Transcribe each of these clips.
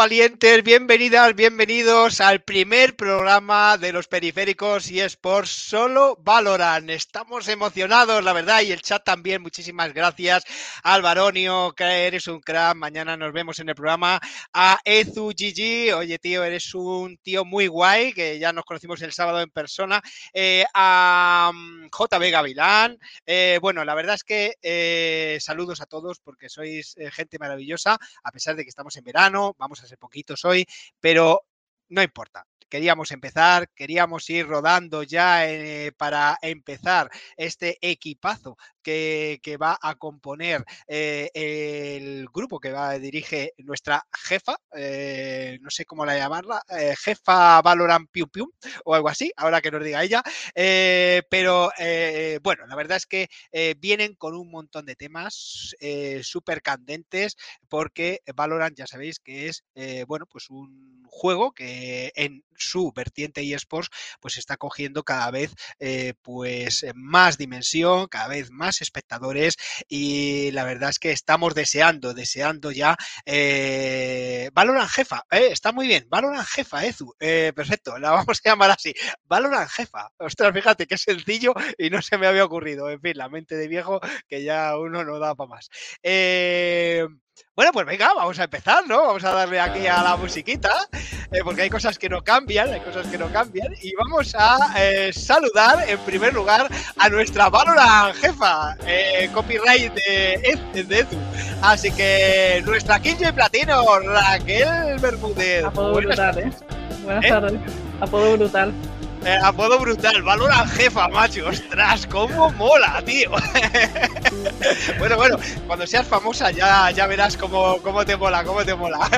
Valientes, bienvenidas, bienvenidos al primer programa de los periféricos y por solo Valoran. Estamos emocionados, la verdad, y el chat también. Muchísimas gracias al Baronio, que eres un crack. Mañana nos vemos en el programa. A Ezu Gigi, oye tío, eres un tío muy guay, que ya nos conocimos el sábado en persona. Eh, a mm, JB Gavilán. Eh, bueno, la verdad es que eh, saludos a todos porque sois gente maravillosa, a pesar de que estamos en verano vamos a poquitos hoy, pero no importa. Queríamos empezar, queríamos ir rodando ya eh, para empezar este equipazo que, va a componer eh, el grupo que va dirige nuestra jefa, eh, no sé cómo la llamarla, eh, jefa Valorant Piu Piu o algo así, ahora que nos diga ella, pero bueno, la verdad es que vienen con un montón de temas súper candentes porque Valorant ya sabéis que es, bueno, pues un juego que en su vertiente eSports pues está cogiendo cada vez pues más dimensión, cada vez más espectadores y la verdad es que estamos deseando, deseando ya eh, Valorant Jefa, eh, está muy bien, Valorant Jefa, Ezu, eh, perfecto, la vamos a llamar así, Valorant Jefa, ostras, fíjate qué sencillo y no se me había ocurrido, en fin, la mente de viejo que ya uno no da para más. Eh, bueno, pues venga, vamos a empezar, ¿no? Vamos a darle aquí a la musiquita, eh, porque hay cosas que no cambian, hay cosas que no cambian. Y vamos a eh, saludar en primer lugar a nuestra Valorant jefa, eh, copyright de, de Edu. Así que nuestra quince y platino, Raquel Bermúdez. Apodo brutal, ¿eh? Buenas tardes. Apodo brutal. Apodo brutal, Valorant jefa, macho. Ostras, cómo mola, tío. bueno, bueno, cuando seas famosa ya, ya verás cómo, cómo te mola, cómo te mola.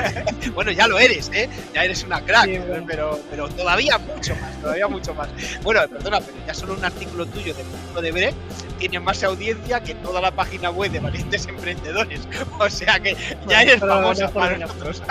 bueno, ya lo eres, ¿eh? Ya eres una crack, Sí, bueno. pero, pero todavía mucho más, todavía mucho más. Bueno, perdona, pero ya solo un artículo tuyo de Mundo de Break tiene más audiencia que toda la página web de Valientes Emprendedores. O sea que ya eres famosa para no. nosotros.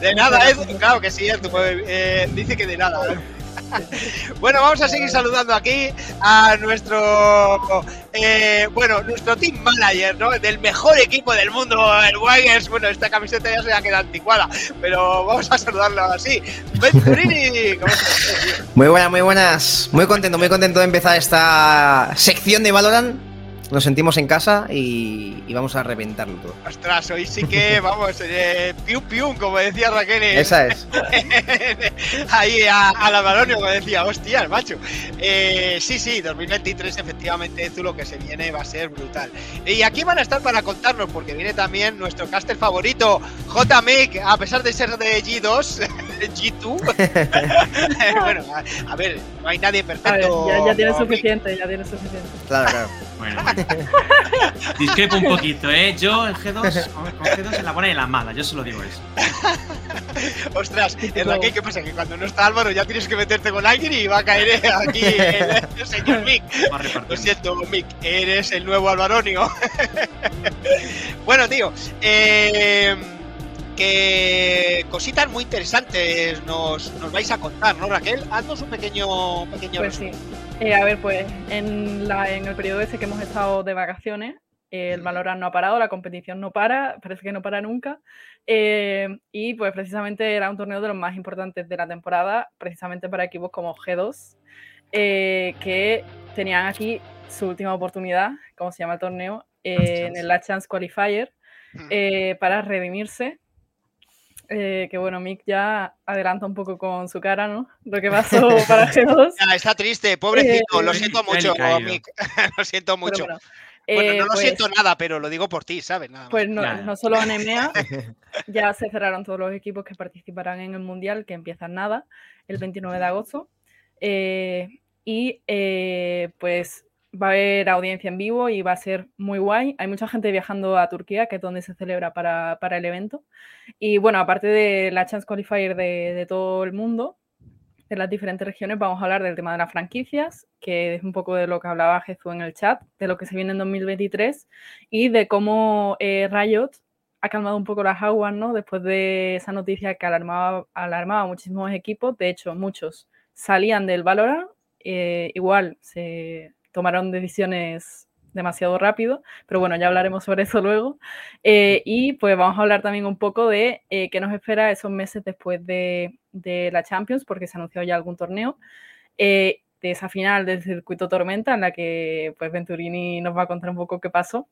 de nada, Ed, claro que sí, pues, eh, dice que de nada. ¿eh? Bueno, vamos a seguir saludando aquí a nuestro, eh, bueno, nuestro team manager, ¿no? Del mejor equipo del mundo, el Wagers. Bueno, esta camiseta ya se ha quedado anticuada, pero vamos a saludarlo así. Venturini, ¿cómo estás? Muy buenas, muy buenas. Muy contento, muy contento de empezar esta sección de Valorant. Nos sentimos en casa y, y vamos a reventarlo todo. Ostras, hoy sí que, vamos, eh, pium pium, como decía Raquel. en- Esa es. Ahí a, a la Balonio, como decía, hostias, macho. Eh, sí, sí, 2023, efectivamente, tú lo que se viene va a ser brutal. Y aquí van a estar para contarnos, porque viene también nuestro caster favorito, JMIC, a pesar de ser de G2, G2. bueno, a, a ver, no hay nadie A ver, perfecto. ya, ya tiene suficiente, ya tiene suficiente. Claro, claro. Bueno, bueno. Discrepo un poquito, ¿eh? Yo en G2, con con G2 en la buena y en la mala, yo solo digo eso. Ostras, eh, Raquel, ¿qué pasa? Que cuando no está Álvaro ya tienes que meterte con alguien y va a caer eh, aquí el, el señor Mick. Lo siento, Mick, eres el nuevo Alvaronio. bueno, tío, eh, que cositas muy interesantes nos, nos vais a contar, ¿no, Raquel? Haznos un pequeño, pequeño Pues sí. Eh, a ver, pues en, la, en el periodo ese que hemos estado de vacaciones, eh, el Valorant no ha parado, la competición no para, parece que no para nunca. eh, y pues precisamente era un torneo de los más importantes de la temporada, precisamente para equipos como G2, eh, que tenían aquí su última oportunidad, como se llama el torneo, en el Last Chance Qualifier, para redimirse. Eh, que bueno, Mick ya adelanta un poco con su cara, ¿no? Lo que pasó para G2. Ah, está triste, pobrecito, Eh, lo siento mucho. Mick. lo siento mucho. bueno, Bueno, eh, no lo pues- siento nada, pero lo digo por ti, ¿sabes? Nada más. Pues no, Nada. no solo en EMEA, ya se cerraron todos los equipos que participarán en el Mundial, que empieza en nada, el 29 de agosto. eh, y eh, pues va a haber audiencia en vivo y va a ser muy guay. Hay mucha gente viajando a Turquía, que es donde se celebra para, para el evento. Y bueno, aparte de la Chance Qualifier de, todo el mundo, de las diferentes regiones, vamos a hablar del tema de las franquicias, que es un poco de lo que hablaba Jesús en el chat, de lo que se viene en 2023 y de cómo eh, Riot ha calmado un poco las aguas, ¿no? Después de esa noticia que alarmaba, alarmaba a muchísimos equipos, de hecho, muchos salían del Valorant, eh, igual se tomaron decisiones demasiado rápido, pero bueno, ya hablaremos sobre eso luego. Eh, y pues vamos a hablar también un poco de eh, qué nos espera esos meses después de, de la Champions, porque se anunció ya algún torneo. eh, de esa final del circuito Tormenta, en la que pues Venturini nos va a contar un poco qué pasó.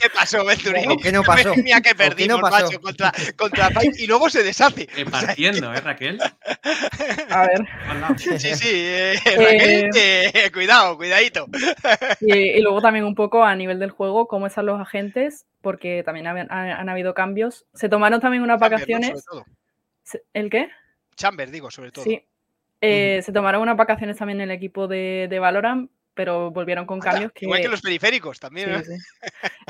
¿Qué pasó, Venturini? ¿O qué no pasó? Mía, que ¿O qué no perdimos, pasó? macho, contra, contra Fight y luego se deshace. Eh, partiendo, ¿eh, Raquel? A ver. Sí, sí, eh, Raquel, eh, cuidado, cuidadito. y, y luego también un poco a nivel del juego, cómo están los agentes, porque también han, han- han habido cambios. Se tomaron también unas Chamber, ¿no? vacaciones. Sobre todo. Se- ¿El qué? Chamber, digo, sobre todo. Sí. Eh, Se tomaron unas vacaciones también en el equipo de, de Valorant, pero volvieron con cambios que. Igual que los periféricos también. ¿eh? Sí, sí.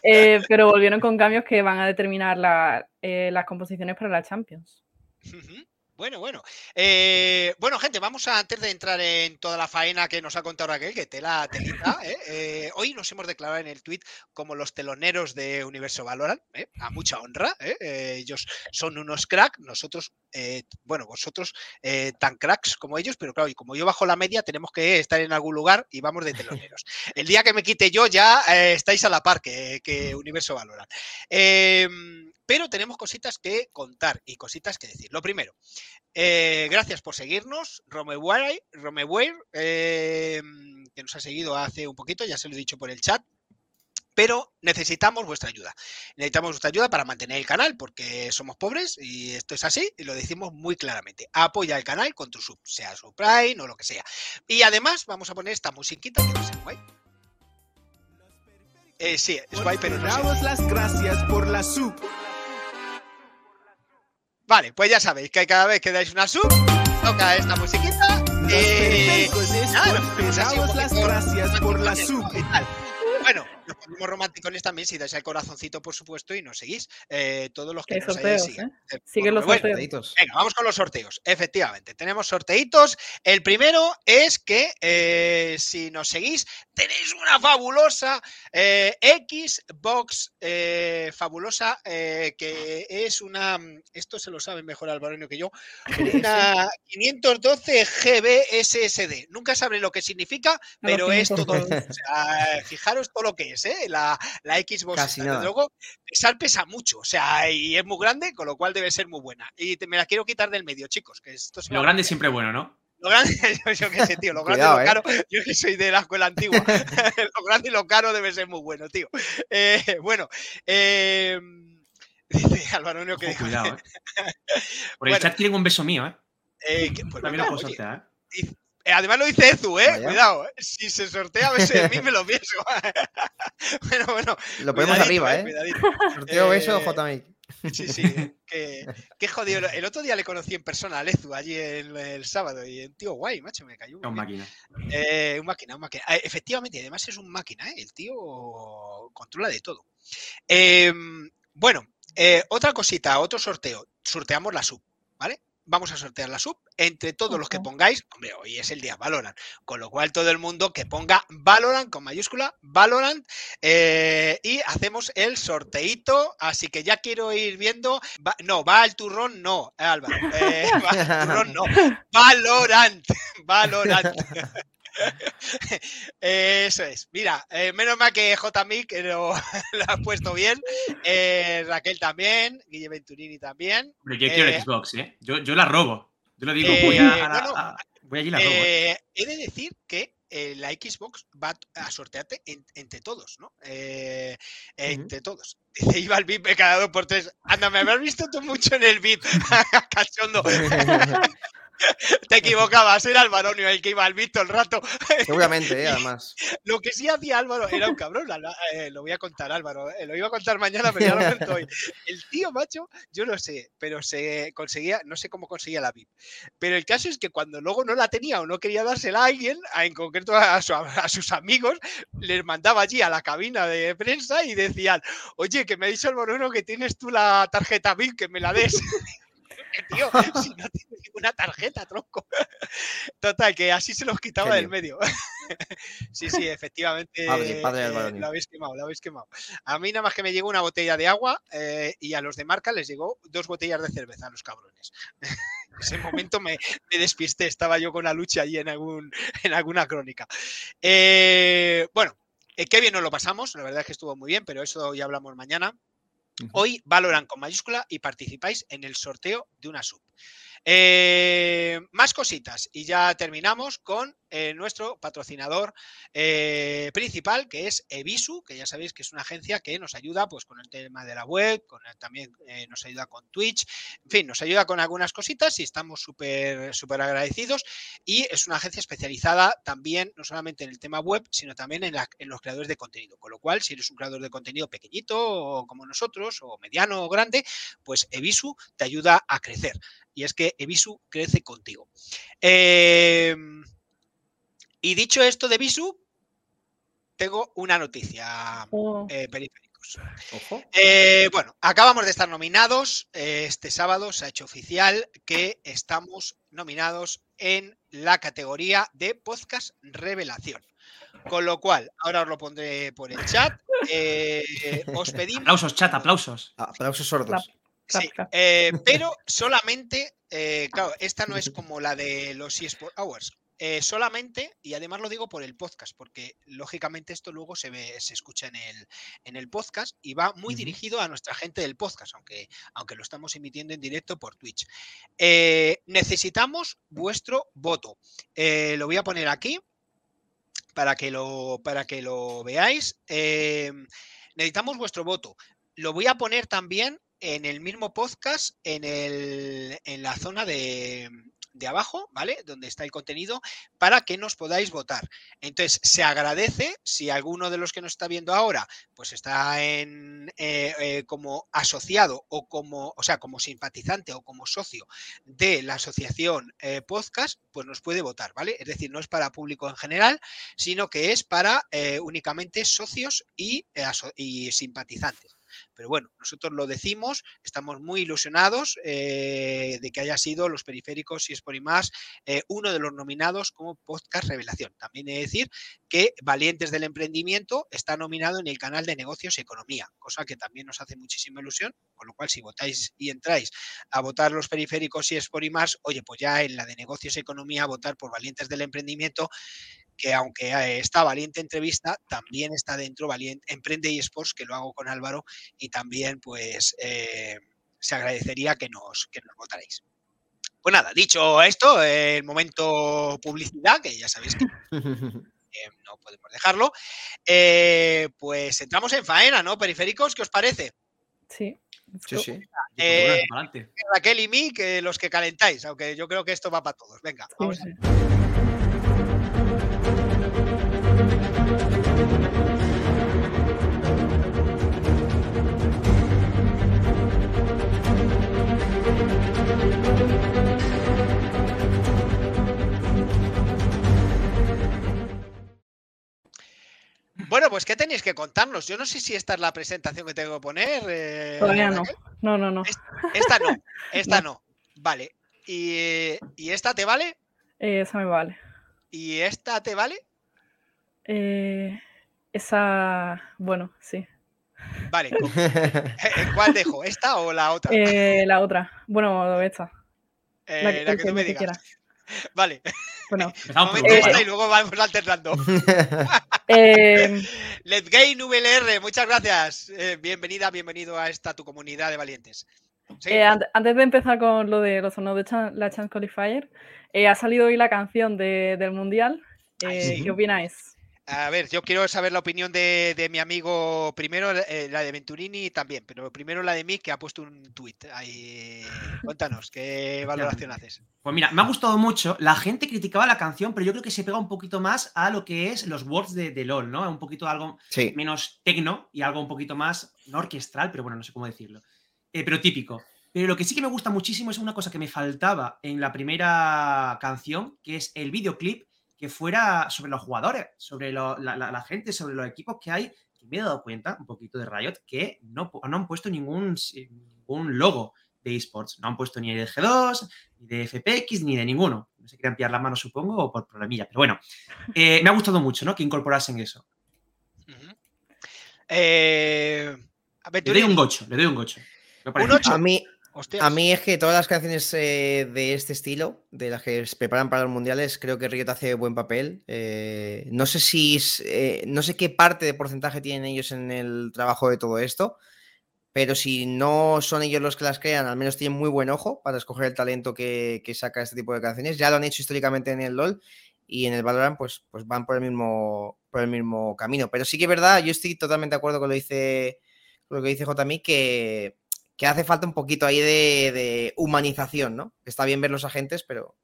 Eh, pero volvieron con cambios que van a determinar la- eh, las composiciones para la Champions. Ujú. Bueno, bueno. Eh, bueno, gente, vamos a, antes de entrar en toda la faena que nos ha contado Raquel, que tela, telita, ¿eh? Eh, hoy nos hemos declarado en el tweet como los teloneros de Universo Valorant, ¿eh? a mucha honra. ¿eh? Eh, ellos son unos crack, nosotros, eh, bueno, vosotros eh, tan cracks como ellos, pero claro, y como yo bajo la media, tenemos que estar en algún lugar y vamos de teloneros. El día que me quite yo, ya eh, estáis a la par que, que Universo Valorant. Em, pero tenemos cositas que contar y cositas que decir. Lo primero, eh, gracias por seguirnos, Romeware, Romeware eh, que nos ha seguido hace un poquito, ya se lo he dicho por el chat. Pero necesitamos vuestra ayuda. Necesitamos vuestra ayuda para mantener el canal, porque somos pobres y esto es así, y lo decimos muy claramente. Apoya el canal con tu sub, sea su Prime o lo que sea. Y además vamos a poner esta musiquita que sé guay. Eh, sí, es guay, pero no las gracias por la sub. Vale, pues ya sabéis que cada vez que dais una sub, toca esta musiquita. Los es nada, nos las gracias por la sub. ¿no? Bueno, nos ponemos romanticones también si dais al corazoncito, por supuesto, y nos seguís. eh, todos los que nos sorteos. ¿eh? Eh, Siguen los bueno, sorteos. Venga, vamos con los sorteos. Efectivamente, tenemos sorteitos. El primero es que eh, si nos seguís, tenéis una fabulosa Xbox fabulosa que es una. Esto se lo sabe mejor Alvaronio que yo. Una 512 GB SSD. Nunca sabré lo que significa, pero es todo. O sea, fijaros todo lo que es, ¿eh? La, la Xbox. Casi nada. luego, pesar pesa mucho. O sea, y es muy grande, con lo cual debe ser muy buena. Y te- me la quiero quitar del medio, chicos. Que esto se Lo grande romper. siempre bueno, ¿no? Lo grande, yo, yo qué sé, tío. Lo grande Cuidado, y ¿eh? lo caro. Yo que soy de la escuela antigua. lo grande y lo caro debe ser muy bueno, tío. Eh, bueno, eh, dice Álvaro que Ojo, cuidado, ¿eh? Por el Bueno. chat quieren un beso mío, ¿eh? eh, que- pues También lo puedo sortear, ¿eh? Eh, además lo dice Ezu, ¿eh? Vaya. Cuidado, ¿eh? si se sortea a veces de mí me lo pienso. bueno, bueno. Lo ponemos arriba, ¿eh? Cuidadito. Sorteo beso, Eh, JMI. Sí, sí, que, que jodido. El otro día le conocí en persona a Lezu, allí el, el sábado, y un tío guay, macho, me cayó. Un bien. máquina. Eh, un máquina, un máquina. Eh, efectivamente, y además es un máquina, ¿eh? el tío controla de todo. Eh, bueno, eh, otra cosita, otro sorteo. Sorteamos la sub, ¿vale? Vamos a sortear la sub entre todos los que pongáis. Hombre, hoy es el día Valorant, con lo cual todo el mundo que ponga Valorant con mayúscula, Valorant, eh, y hacemos el sorteito. Así que ya quiero ir viendo. Va- no, va al turrón, no, Álvaro. eh, va al turrón, no. Valorant, Valorant. Eso es. Mira, eh, menos mal que JMI que lo, lo ha puesto bien. eh, Raquel también, Guille Venturini también. Pero yo quiero Eh, el Xbox, ¿eh? Yo, yo la robo. Yo lo digo, Eh, voy, a, a la- no, no. a- voy allí y la robo. he de decir que eh, la Xbox va a sortearte en- entre todos, ¿no? Eh, entre todos. Dice, iba al VIP cada dos por tres. Anda, me habrás visto tú mucho en el VIP. Cachondo. Te equivocabas, era el varonio el que iba al VIP todo el rato. Seguramente, ¿eh? Además. Lo que sí hacía Álvaro era un cabrón, eh, lo voy a contar Álvaro, eh, lo iba a contar mañana, pero ya lo cuento hoy. El tío, macho, yo no sé, pero se conseguía, no sé cómo conseguía la VIP, pero el caso es que cuando luego no la tenía o no quería dársela a alguien, a- en concreto a, su- a sus amigos, les mandaba allí a la cabina de prensa y decían, oye, que me ha dicho el Moruno que tienes tú la tarjeta VIP, que me la des. Tío, si no tienes ninguna tarjeta, tronco. Total, que así se los quitaba del medio. sí, sí, efectivamente. Padre, padre del eh, lo habéis quemado, lo habéis quemado. A mí nada más que me llegó una botella de agua eh, y a los de marca les llegó dos botellas de cerveza a los cabrones. en ese momento me, me despisté, estaba yo con la lucha allí en, algún, en alguna crónica. Eh, bueno, eh, qué bien nos lo pasamos, la verdad es que estuvo muy bien, pero eso ya hablamos mañana. Hoy valoran con mayúscula y participáis en el sorteo de una sub. Eh, más cositas y ya terminamos con eh, nuestro patrocinador eh, principal que es Evisu, que ya sabéis que es una agencia que nos ayuda pues con el tema de la web, con el- también eh, nos ayuda con Twitch, en fin, nos ayuda con algunas cositas y estamos súper súper agradecidos. Y es una agencia especializada también no solamente en el tema web, sino también en, en los creadores de contenido, con lo cual si eres un creador de contenido pequeñito o como nosotros o mediano o grande, pues Evisu te ayuda a crecer. Y es que Evisu crece contigo. Eh, y dicho esto de Evisu, tengo una noticia, Oh. eh, periféricos. Ojo. Eh, bueno, acabamos de estar nominados. eh, Este sábado se ha hecho oficial que estamos nominados en la categoría de podcast revelación. Con lo cual, ahora os lo pondré por el chat. eh, os pedimos Aplausos, chat, aplausos. Aplausos sordos. Sí, eh, pero solamente, eh, claro, esta no es como la de los eSport Hours. Eh, solamente, y además lo digo por el podcast, porque lógicamente esto luego se ve, se escucha en el, en el podcast y va muy dirigido a nuestra gente del podcast, aunque, aunque lo estamos emitiendo en directo por Twitch. Eh, necesitamos vuestro voto. Eh, lo voy a poner aquí para que lo, para que lo veáis. Necesitamos vuestro voto. Lo voy a poner también en el mismo podcast, en, el, en la zona de, de abajo, ¿vale? Donde está el contenido, para que nos podáis votar. Entonces, se agradece si alguno de los que nos está viendo ahora, pues está en eh, eh, como asociado o como, o sea, como simpatizante o como socio de la asociación eh, podcast, pues nos puede votar, ¿vale? Es decir, no es para público en general, sino que es para únicamente socios y simpatizantes. Pero bueno, nosotros lo decimos, estamos muy ilusionados eh, de que haya sido los periféricos y es por y más eh, uno de los nominados como podcast revelación. También he de decir que Valientes del Emprendimiento está nominado en el canal de negocios y economía, cosa que también nos hace muchísima ilusión, con lo cual si votáis y entráis a votar los periféricos y es por y más, oye, pues ya en la de negocios y economía votar por Valientes del Emprendimiento que aunque eh, está Valiente Entrevista, también está dentro Valiente Emprende y Sports, que lo hago con Álvaro, y también pues eh, se agradecería que nos, que nos votaréis. Pues nada, dicho esto, el momento publicidad, que ya sabéis que eh, no podemos dejarlo, eh, pues entramos en faena, ¿no? Periféricos, ¿qué os parece? Sí. Sí, sí. Eh. Raquel y mí, que los que calentáis, aunque yo creo que esto va para todos. Venga, vamos. sí. Bueno, pues ¿qué tenéis que contarnos? Yo no sé si esta es la presentación que tengo que poner. eh, Todavía no. No, no, no. Esta no, esta no. Vale. ¿Y, ¿Y esta te vale? Eh, esa me vale. ¿Y esta te vale? Eh, esa, bueno, sí. Vale. ¿con- ¿En cuál dejo? ¿Esta o la otra? Eh, la otra. Bueno, esta. Eh, La que, la el que que tú me digas. Vale. Bueno, esta y luego vamos alternando. Eh, Let's Gain VLR, muchas gracias. Eh, bienvenida, bienvenido a esta tu comunidad de valientes. Sí. eh, ante- antes de empezar con lo de los sonos de Chan- la Chance Qualifier, eh, ha salido hoy la canción de- del Mundial. Ay, sí. ¿Qué opináis? A ver, yo quiero saber la opinión de, de mi amigo, primero eh, la de Venturini también, pero primero la de mí que ha puesto un tuit. Ahí, cuéntanos, ¿qué valoración haces? Pues mira, me ha gustado mucho. La gente criticaba la canción, pero yo creo que se pega un poquito más a lo que es los words de, de LOL, ¿no? Un poquito algo Sí. menos tecno y algo un poquito más, no orquestral, pero bueno, no sé cómo decirlo. Eh, pero típico. Pero lo que sí que me gusta muchísimo es una cosa que me faltaba en la primera canción, que es el videoclip que fuera sobre los jugadores, sobre lo- la, la- la gente, sobre los equipos que hay. Que me he dado cuenta, un poquito de Riot, que no, han puesto ningún, logo de esports. No han puesto ni de G2, ni de FPX, ni de ninguno. No se querían pillar las manos, supongo, o por problemillas. Pero bueno, eh, me ha gustado mucho, ¿no? Que incorporasen eso. Eh, Le doy un gocho, le doy un gocho. Un ocho. A mí, a mí es que todas las canciones eh, de este estilo, de las que se preparan para los mundiales, creo que Riot hace buen papel. Eh, no sé si eh, no sé qué parte de porcentaje tienen ellos en el trabajo de todo esto, pero si no son ellos los que las crean, al menos tienen muy buen ojo para escoger el talento que, saca este tipo de canciones. Ya lo han hecho históricamente en el LoL y en el Valorant, pues, pues van por el mismo por el mismo camino. Pero sí que es verdad, yo estoy totalmente de acuerdo con lo, dice, con lo que dice JMI, que, que hace falta un poquito ahí de, de humanización, ¿no? Está bien ver los agentes, pero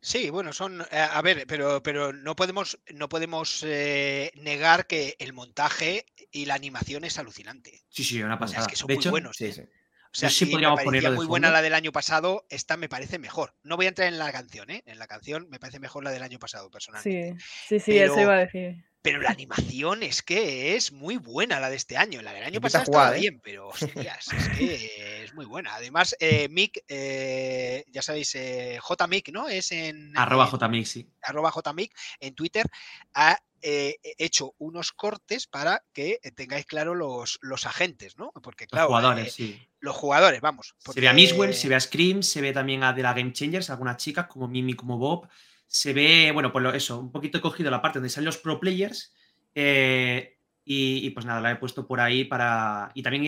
Sí, bueno, son. eh, a ver, pero, pero no podemos, no podemos eh, negar que el montaje y la animación es alucinante. Sí, sí, una O sea, pasada. es que son de muy hecho, buenos. sí, ¿eh? sí. O sea, sí sí, me parecía muy buena la del año pasado, esta me parece mejor. No voy a entrar en la canción, ¿eh? En la canción me parece mejor la del año pasado, personalmente. Sí, sí, sí, eso iba a decir. Pero la animación es que es muy buena la de este año. La del año pasado estaba jugar, ¿eh? bien, pero hostias, es que es muy buena. Además, eh, Mick, eh, ya sabéis, eh, JMick, ¿no? Es en, Arroba JMix, sí. arroba JMick en Twitter, ha eh, hecho unos cortes para que tengáis claro los, los agentes, ¿no? Porque Los claro, jugadores, eh, sí. los jugadores, vamos. Se ve a Miswell, se ve a Scream, se ve también a de la Game Changers, algunas chicas como Mimi, como Bob. Se ve, bueno, pues lo- eso, un poquito he cogido la parte donde salen los pro players. eh, y, y pues nada, la he puesto por ahí para. Y también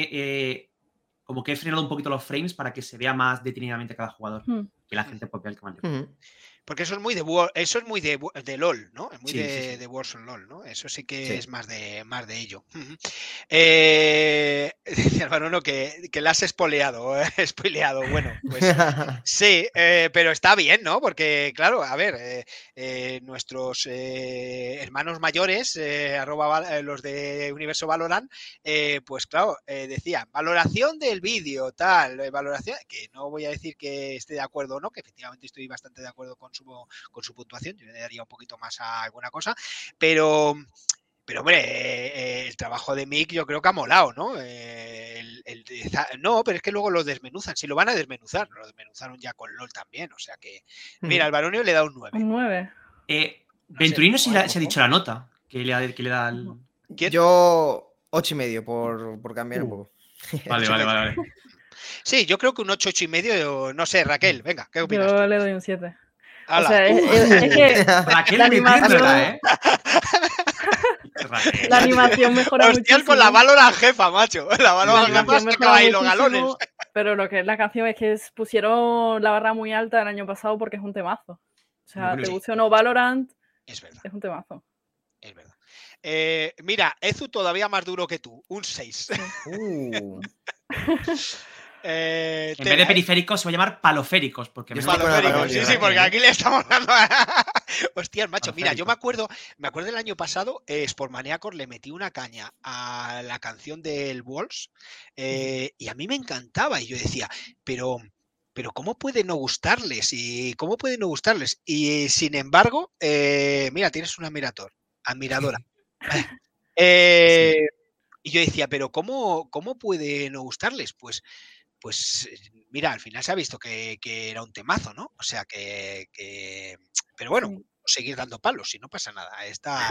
como que he frenado un poquito los frames para que se vea más detenidamente cada jugador. Hmm. Que la gente pues, vea el que Ujú. Porque eso es muy de War- eso es muy de, LOL, ¿no? Es muy Sí, sí, de, sí. de Warzone LOL, ¿no? Eso sí que Sí. es más de más de ello. Eh, dice Álvaro no, que, que la has espoleado, eh, spoileado. Bueno, pues sí, eh, pero está bien, ¿no? Porque, claro, a ver, eh, eh, nuestros eh, hermanos mayores, eh, arroba los de Universo Valorant, pues claro, eh, decía, valoración del vídeo, tal, valoración, que no voy a decir que esté de acuerdo o no, que efectivamente estoy bastante de acuerdo con su, con su puntuación, yo le daría un poquito más a alguna cosa, pero... Pero hombre, eh, eh, el trabajo de Mick yo creo que ha molado, ¿no? Eh, el- el no, pero es que luego lo desmenuzan, si lo van a desmenuzar, lo desmenuzaron ya con LOL también, o sea que... Mira, al Baronio le da un 9. Un 9. Eh, No sé, Venturino la- se ha dicho la nota que le, da- que le da el. ¿Quién? Yo ocho y medio por, por cambiar un Uh. poco. Vale, vale, vale. vale. Sí, yo creo que un 8, 8 y medio, no sé, Raquel, venga, ¿qué opinas? Yo tú? le doy un 7. O sea, es, es- es que Raquel La animación- ¿eh? La animación mejora Hostias con la. Valorant jefa, macho. La La Valorant jefa ahí los galones. Pero lo que es la canción es que es- pusieron la barra muy alta el año pasado porque es un temazo. O sea, te guste o no Valorant, Es verdad, es un temazo. es verdad. Eh, mira, Ezu todavía más duro que tú, un 6. Uh, Eh, En te- vez de periféricos se va a llamar paloféricos, porque Yo me estoy con la Paloférico, parodia, sí, sí, porque aquí le estamos dando. a- Hostias, macho, mira, yo me acuerdo, me acuerdo el año pasado, eh, le metí una caña a la canción del Walls eh, y a mí me encantaba y yo decía, pero, pero ¿cómo puede no gustarles? Y cómo puede no gustarles? Y sin embargo, eh, mira, tienes un admirador, admiradora. Eh, Y yo decía, pero ¿cómo, cómo puede no gustarles? Pues, pues eh, mira, al final se ha visto que, que era un temazo, ¿no? O sea que, que- pero bueno, Sí. seguir dando palos, si no pasa nada. Está,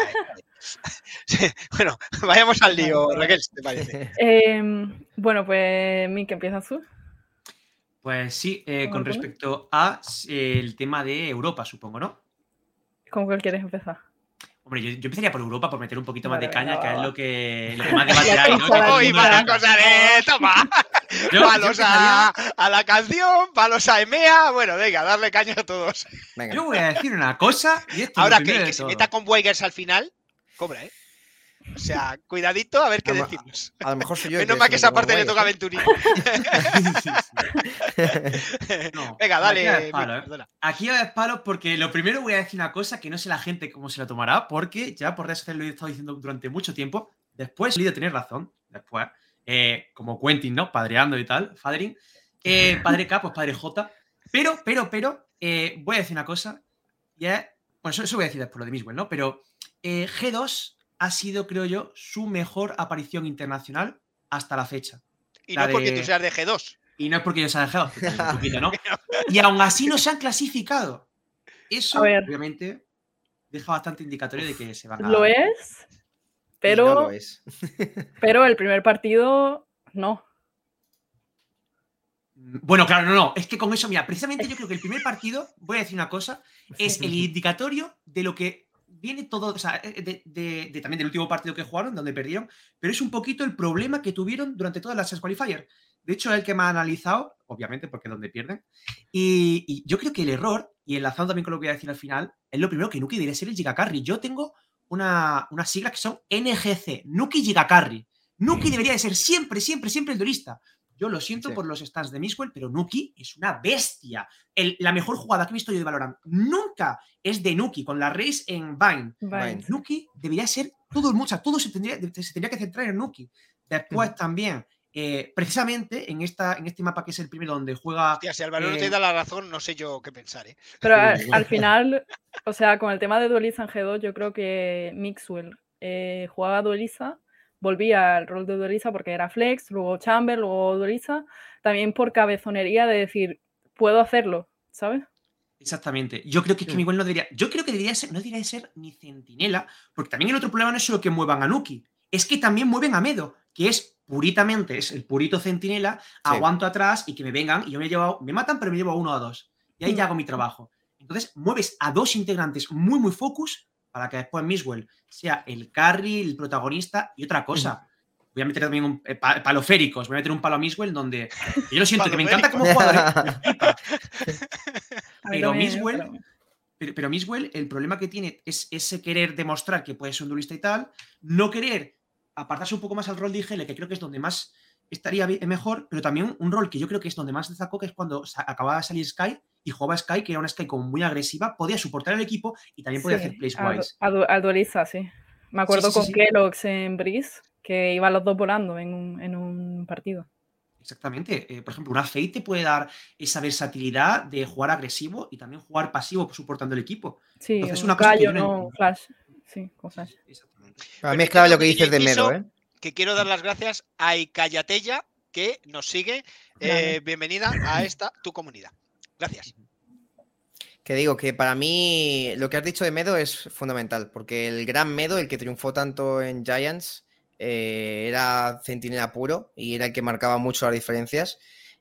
está- bueno, vayamos al lío, Raquel, si te parece. Em, bueno, pues Mick, empieza tú. Pues sí, eh, ¿Cómo con pones? respecto a el tema de Europa, supongo, ¿no? ¿Cómo que quieres empezar? Hombre, yo, yo empezaría por Europa por meter un poquito más de caña, que es lo que, lo que más debate hay, ¿no? pinza la Que todo el Hoy mundo para la está- cosa de toma, Yo- yo palos a, a la canción, palos a EMEA, bueno, venga, darle caña a todos. venga. Yo voy a decir una cosa y esto Ahora que que se meta con Weigers al final, cobra, ¿eh? O sea, cuidadito a ver qué decimos. A lo mejor soy yo. Menos mal que esa parte le toca a Guayas, Venturini. Sí, sí. No, Venga, aquí dale. va Mick, palo, ¿eh? Aquí de palos porque lo primero voy a decir una cosa que no sé la gente cómo se la tomará, porque ya por redes sociales lo he estado diciendo durante mucho tiempo. Después he tener razón, después, eh, como Quentin, ¿no? Padreando y tal, Fadrin. Eh, padre K, pues padre J. Pero, pero, pero, eh, voy a decir una cosa. Y es, bueno, eso, eso voy a decir después lo de Miswell, ¿no? Pero eh, G2 ha sido, creo yo, su mejor aparición internacional hasta la fecha. Y La no porque de- tú seas de G2. Y no es porque ellos se han dejado, que también un poquito, ¿no? Y aún así no se han clasificado. Eso, obviamente, deja bastante indicatorio de que se van a. Lo es, no pero, lo es. pero el primer partido no. Bueno, claro, no, no. Es que con eso, mira, precisamente yo creo que el primer partido, voy a decir una cosa, es el indicatorio de lo que viene todo, o sea, eh, de, de- de- también del último partido que jugaron, donde perdieron, pero es un poquito el problema que tuvieron durante todas las qualifier. De hecho, es el que me ha analizado, obviamente, porque es donde pierden. Y, y yo creo que el error, y enlazando también con lo que voy a decir al final, es lo primero que Nuki debería ser el Gigacarry. Yo tengo una, unas siglas que son NGC, Nuki Gigacarry. Nuki debería de ser siempre, siempre, siempre el duelista. Yo lo siento Sí. por los stands de Miswell, pero Nuki es una bestia. El- la mejor jugada que he visto yo de Valorant nunca es de Nuki, con la race en Vine. Vine. Nuki debería ser todo el mundo, todo se tendría, se tendría que centrar en Nuki. Después también, eh, precisamente en, esta, en este mapa que es el primero donde juega. Hostia, si Álvaro no eh, te da la razón, no sé yo qué pensar, ¿eh? Pero al final, o sea, con el tema de duelista en G2, yo creo que Mixwell eh, jugaba duelista, volvía al rol de duelista porque era flex, luego chamber, luego duelista, también por cabezonería de decir, puedo hacerlo, ¿sabes? Exactamente. Yo creo que, es que Miguel no debería. Yo creo que debería ser, no debería ser ni centinela, porque también el otro problema no es solo que muevan a Nuki, es que también mueven a Medo, que es puritamente, es el purito centinela, aguanto atrás y que me vengan y yo me llevo, me matan, pero me llevo a uno o a dos. Y ahí ya hago mi trabajo. Entonces, mueves a dos integrantes muy, muy focus para que después Miswell sea el carry, el protagonista y otra cosa. Voy a meter también un eh, pa- paloféricos, voy a meter un palo a Miswell donde yo lo siento, que me encanta como jugador. ¿eh? Pero Miswell, pero- pero, pero Miswell, el problema que tiene es ese querer demostrar que puede ser un duelista y tal, no querer apartarse un poco más al rol de IGL, que creo que es donde más estaría mejor, pero también un rol que yo creo que es donde más destacó, que es cuando acababa de salir Sky y jugaba Sky, que era una Sky como muy agresiva, podía soportar al equipo y también podía Sí, hacer plays wise. a du- a duelista, sí. Me acuerdo sí, con. Kellogg's en Breeze, que iban los dos volando en un, en un partido. Exactamente. Eh, por ejemplo, una Fate te puede dar esa versatilidad de jugar agresivo y también jugar pasivo soportando el equipo. Sí, Entonces, un una cosa que no Flash. Sí, con Flash. Para mí es clave lo que dices de Medo, ¿eh? Que quiero dar las gracias a Icayatella, que nos sigue. Eh, bienvenida a esta tu comunidad. Gracias. Que digo que para mí lo que has dicho de Medo es fundamental, porque el gran Medo, el que triunfó tanto en Giants, eh, era centinela puro y era el que marcaba mucho las diferencias.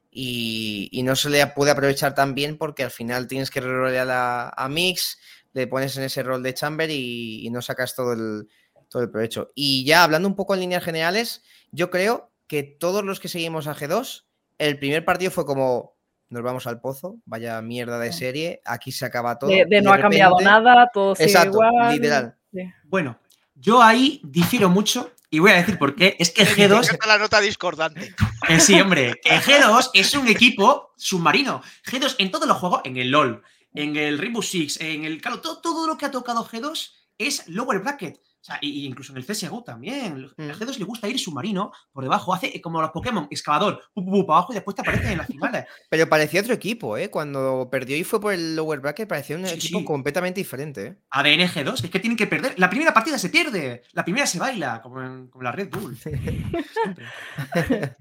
Y, y no se le puede aprovechar tan bien porque al final tienes que rolear a, a Mix, le pones en ese rol de Chamber y, y no sacas todo el, todo el provecho. Y ya hablando un poco en líneas generales, yo creo que todos los que seguimos a G2 el primer partido fue como, nos vamos al pozo, vaya mierda de serie, aquí se acaba todo. De, no ha cambiado nada, todo sigue Exacto, igual. literal. Sí. Bueno, yo ahí difiero mucho y voy a decir por qué. Es que Me G2 encanta la nota discordante. Eh, sí, hombre. que G2 es un equipo submarino. G2 en todos los juegos, en el LOL, en el Rainbow Six, en el Call of- todo, todo lo que ha tocado G2 es lower bracket. O sea, y- incluso en el CSGO también. A G2 le gusta ir submarino por debajo. Hace como los Pokémon, excavador, pu, pu, pu, para abajo y después te aparecen en las finales. Pero parecía otro equipo, ¿eh? Cuando perdió y fue por el lower bracket, parecía un Sí, equipo sí. completamente diferente, ¿eh? ADN G2, es que tienen que perder. La primera partida se pierde. La primera se baila, como en, como la Red Bull.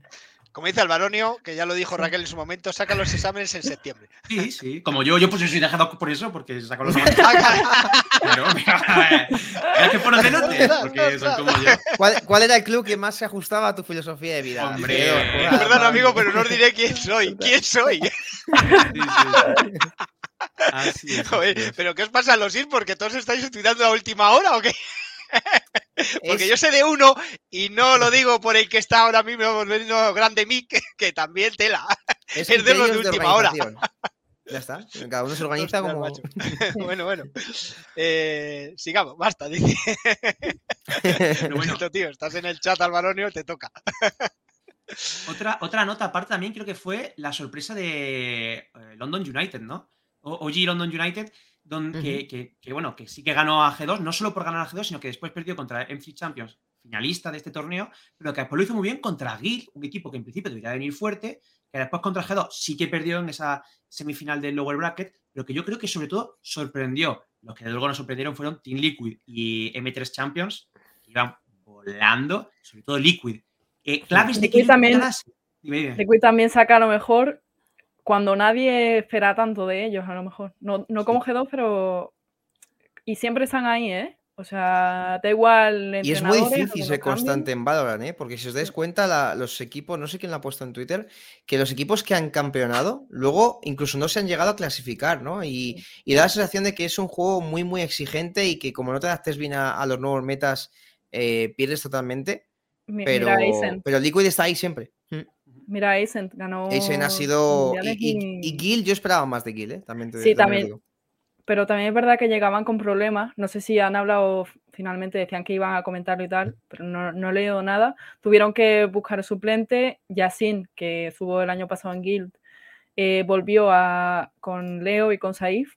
Como dice Alvaronio, que ya lo dijo Raquel en su momento, saca los exámenes en septiembre. Sí, sí. Como yo, yo pues yo soy de G2 por eso, porque saco los Claro, mira, es que fueron de noche, porque son como yo. ¿Cuál, cuál era el club que más se ajustaba a tu filosofía de vida? Hombre, eh, Perdón, amigo, pero no os diré quién soy. ¿Quién soy? Sí, sí. Así es, Joder, así es. ¿Pero qué os pasa a los ir? ¿Porque todos estáis estudiando a última hora o qué? Porque Es- yo sé de uno y no lo digo por el que está ahora mismo volviendo grande Mick, que, que también tela. Es, es de los de última hora. Ya está. Cada uno se organiza Ostras, como. macho. bueno, bueno. Eh, sigamos, basta, dice. Bueno, Esto, tío, estás en el chat, Alvaronio, te toca. otra, otra nota aparte también creo que fue la sorpresa de eh, London United, ¿no? O- OG London United, que, Ujú. que- que, bueno, que sí que ganó a G2, no solo por ganar a G2, sino que después perdió contra MC Champions, finalista de este torneo, pero que después lo hizo muy bien contra Guild, un equipo que en principio debería venir fuerte, que después contra G2 sí que perdió en esa semifinal del lower bracket, pero que yo creo que sobre todo sorprendió. Los que luego nos sorprendieron fueron Team Liquid y M3 Champions, que iban volando, sobre todo Liquid. Eh, claves de que también-. Liquid también saca lo mejor cuando nadie espera tanto de ellos, a lo mejor. No, no como G2, pero. Y siempre están ahí, ¿eh? O sea, da igual. Y es muy difícil ser constante en Valorant, ¿eh? Porque si os dais cuenta, la- los equipos, no sé quién lo ha puesto en Twitter, que los equipos que han campeonado, luego incluso no se han llegado a clasificar, ¿no? Y, y da la sensación de que es un juego muy, muy exigente y que como no te adaptes bien a, a los nuevos metas, eh, pierdes totalmente. Pero, Mira, pero Liquid está ahí siempre. Mira, Ascent ganó. Ascent ha sido. Y, y, Gil, yo esperaba más de Gil, ¿eh? También te, Sí, también. Pero también es verdad que llegaban con problemas. No sé si han hablado finalmente, decían que iban a comentarlo y tal, pero no, no he leído nada. Tuvieron que buscar suplente. Yasin, que estuvo el año pasado en Guild, eh, volvió a, con Leo y con Saif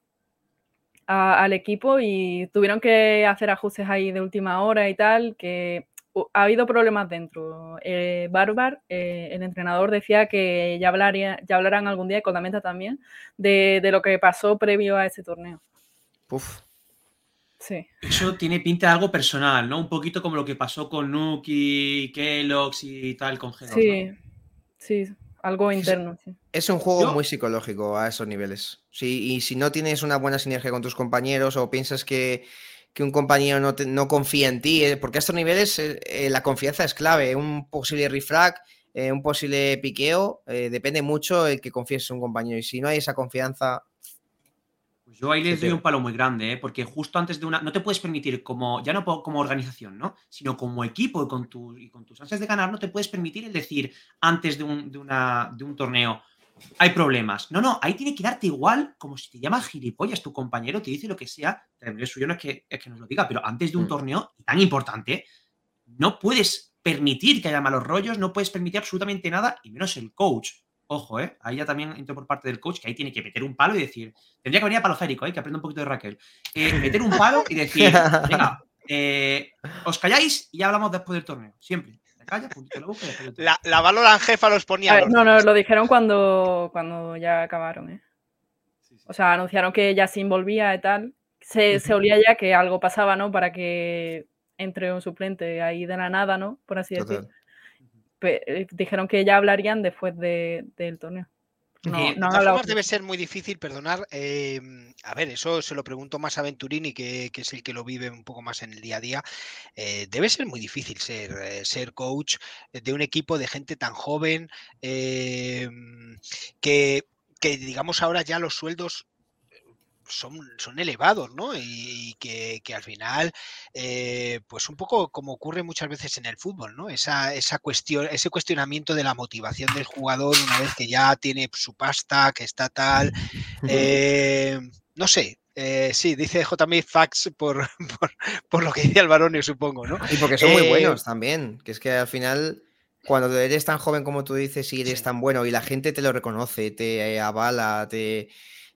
a- al equipo y tuvieron que hacer ajustes ahí de última hora y tal, que ha habido problemas dentro. Eh, Barbar, eh, el entrenador, decía que ya, hablaría, ya hablarán algún día, y con la meta también, de, de lo que pasó previo a ese torneo. Uf. Sí. Eso tiene pinta de algo personal, ¿no? Un poquito como lo que pasó con Nuki, Kellogg's y tal con G2. ¿no? Sí, sí, algo interno. Sí. Es un juego Yo- muy psicológico a esos niveles. Sí, y si no tienes una buena sinergia con tus compañeros o piensas que, que un compañero no, te- no confía en ti, eh, porque a estos niveles eh, eh, la confianza es clave. Un posible refrag, eh, un posible piqueo, eh, depende mucho el que confíes en un compañero. Y si no hay esa confianza, Pues yo ahí les doy un palo muy grande, porque justo antes de una. No te puedes permitir, como ya no como organización, ¿no? Sino como equipo y con, tu, y con tus ansias de ganar, no te puedes permitir el decir antes de un, de una, de un torneo. Hay problemas. No, no, ahí tiene que darte igual, como si te llama gilipollas tu compañero, te dice lo que sea. El suyo no es que, es que nos lo diga, pero antes de un Mm. torneo tan importante, no puedes permitir que haya malos rollos, no puedes permitir absolutamente nada, y menos el coach. Ojo, ¿eh? Ahí ya también entro por parte del coach, que ahí tiene que meter un palo y decir, tendría que venir a palo férico, ¿eh? que aprenda un poquito de Raquel. Eh, meter un palo y decir, venga, eh, os calláis y ya hablamos después del torneo. Siempre. Te la. La, la Valorant jefa los ponía. Ver, los no, lo dijeron cuando, cuando ya acabaron, ¿eh? Sí, sí. O sea, anunciaron que Yasin volvía y tal. Se, se olía ya que algo pasaba, ¿no? Para que entre un suplente ahí de la nada, ¿no? Por así decir. total. Pe- eh, dijeron que ya hablarían después de- del torneo. No, Eh, De no todas formas, debe ser muy difícil perdonar. eh, a ver, eso se lo pregunto más a Venturini, que, que es el que lo vive un poco más en el día a día. eh, debe ser muy difícil ser, eh, ser coach de un equipo de gente tan joven eh, que, que, digamos, ahora ya los sueldos son, son elevados, ¿no? Y, que, que, al final, eh, pues un poco como ocurre muchas veces en el fútbol, ¿no? Esa, esa cuestión, ese cuestionamiento de la motivación del jugador una vez que ya tiene su pasta, que está tal. Eh, no sé, eh, sí, dice JMI Fax por, por, por, lo que dice Alvaronio, supongo, ¿no? Y porque son muy buenos también, que es que al final cuando eres tan joven como tú dices y eres tan bueno y la gente te lo reconoce, te avala, te,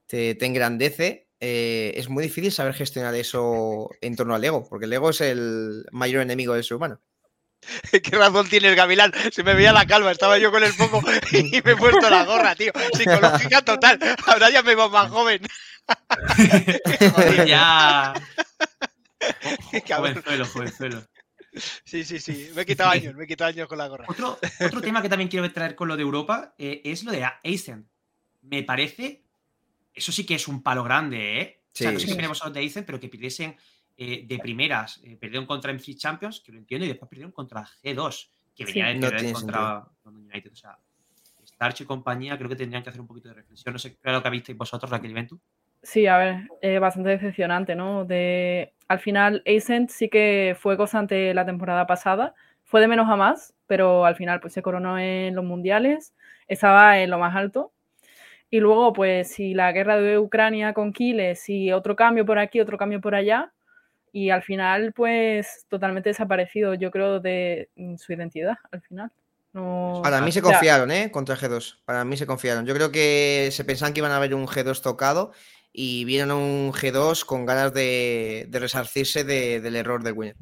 te, te engrandece, eh, es muy difícil saber gestionar eso en torno al ego, porque el ego es el mayor enemigo del ser humano. Qué razón tienes, Gavilán. Se me veía la calva, estaba yo con el foco y me he puesto la gorra, tío. Psicológica total. Ahora ya me veo más joven. Joder, ya. Jovenzuelo, jovenzuelo. Sí, sí, sí. Me he quitado años, me he quitado años con la gorra. Otro, otro tema que también quiero traer con lo de Europa eh, es lo de Aizen. Me parece. Eso sí que es un palo grande, ¿eh? Sí, o sea, no sé sí. qué queremos a los de Aizen, pero que pidiesen eh, de primeras. Eh, perdieron contra MC Champions, que lo entiendo, y después perdieron contra G2, que Sí. venía de No perder contra London United. O sea, Starch y compañía creo que tendrían que hacer un poquito de reflexión. No sé qué es lo que visteis vosotros, Raquel y Ventu. Sí, a ver, eh, bastante decepcionante, ¿no? De, al final, Ascent sí que fue constante la temporada pasada, fue de menos a más, pero al final pues se coronó en los mundiales, estaba en lo más alto. Y luego, pues, si la guerra de Ucrania con Kiles y otro cambio por aquí, otro cambio por allá, y al final, pues, totalmente desaparecido, yo creo, de mm, su identidad, al final. No, Para mí se o sea, confiaron, ¿eh? Contra G2. Para mí se confiaron. Yo creo que se pensaban que iban a ver un G2 tocado y vieron un G2 con ganas de, de resarcirse de- del error del winner.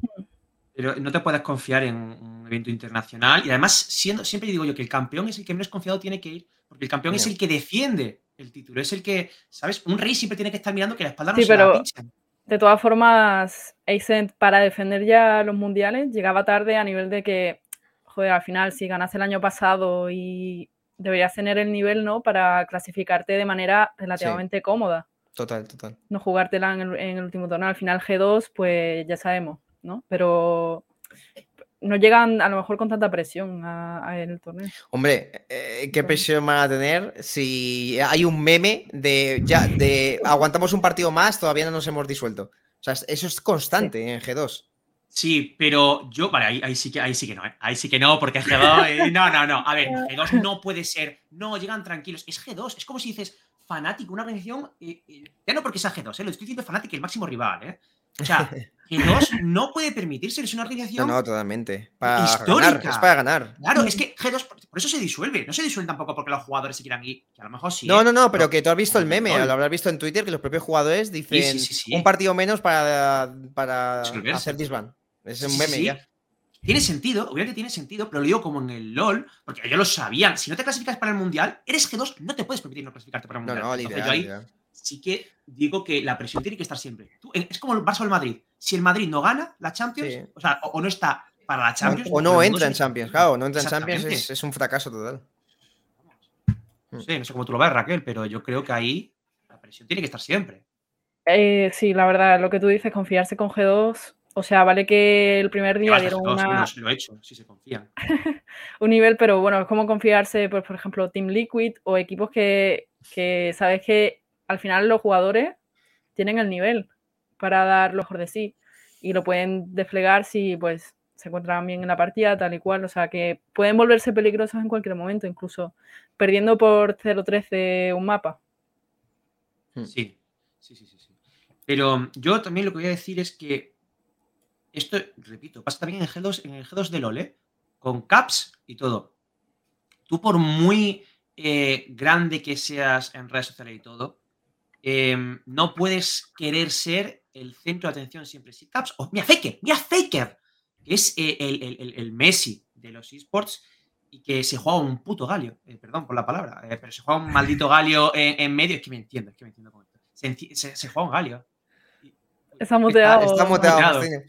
Pero no te puedes confiar en un evento internacional. Y además, siendo, siempre digo yo que el campeón es el que menos confiado tiene que ir, porque el campeón es el que defiende el título, es el que, ¿sabes? Un rey siempre tiene que estar mirando que la espalda no Sí, se la pero pinchen. de todas formas, Ascent para defender ya los mundiales llegaba tarde a nivel de que, joder, al final si ganaste el año pasado y deberías tener el nivel, ¿no? Para clasificarte de manera relativamente cómoda, Total, total. no jugártela en el, en el último torneo. Al final G2, pues ya sabemos, ¿no? Pero no llegan a lo mejor con tanta presión a, a el torneo. Hombre, eh, ¿qué presión van a tener si hay un meme de ya de aguantamos un partido más, todavía no nos hemos disuelto? O sea, eso es constante en G2. Sí, pero yo, vale, ahí, ahí sí que ahí sí que no, ¿eh? ahí sí que no, porque G2, eh, no, no, no, a ver, G2 no puede ser, no, llegan tranquilos, es G2, es como si dices fanático, una organización, eh, eh, ya no porque sea G2, eh, lo estoy diciendo fanático, el máximo rival, ¿eh? O sea, G2 no puede permitirse, es una No, organización no, totalmente. Para histórica. ganar, es para ganar. Claro, es que G2, por eso se disuelve. No se disuelve tampoco porque los jugadores se quieran ir. Que a lo mejor sí. No, ¿eh? no, no, pero que tú has visto el meme, lo habrás visto en Twitter, que los propios jugadores dicen sí, sí, sí. un partido menos para, hacer disband. Es un meme ya. Tiene sentido, obviamente tiene sentido, pero lo digo como en el LOL, porque ellos lo sabían. Si no te clasificas para el mundial, eres G2, no te puedes permitir no clasificarte para el No, mundial. no, Entonces, literal, yo ahí literal. Sí que digo que la presión tiene que estar siempre. Tú- es como el Barça o el Madrid. Si el Madrid no gana la Champions, Sí. o sea, o, o no está para la Champions. o no entra en Champions, claro, no entra en Champions es, es un fracaso total. No sé, no sé cómo tú lo ves, Raquel, pero yo creo que ahí la presión tiene que estar siempre. Eh, sí, la verdad, lo que tú dices, confiarse con G2. O sea, vale que el primer día dieron G2, una, bueno, sí lo he hecho, si se confían. un nivel, pero bueno, es como confiarse, pues, por ejemplo, Team Liquid o equipos que, que sabes que al final los jugadores tienen el nivel para dar lo mejor de sí y lo pueden desplegar si pues se encuentran bien en la partida, tal y cual. O sea, que pueden volverse peligrosos en cualquier momento, incluso perdiendo por 0-3 de un mapa. Sí, sí, sí, sí, sí. Pero yo también lo que voy a decir es que esto, repito, pasa también en G2, en el G2 de LOL, ¿eh? con caps y todo. Tú por muy eh, grande que seas en redes sociales y todo, em, no puedes querer ser el centro de atención siempre. Si caps, o mira Faker, mira Faker, que es eh, el, el- el- Messi de los esports y que se juega un puto galio, eh, perdón por la palabra, eh, pero se juega un maldito galio en, en medio, es que me entiendo, es que me entiendo con esto. Se, enti- se- se juega un galio. Está muteado. Está muteado, muteado.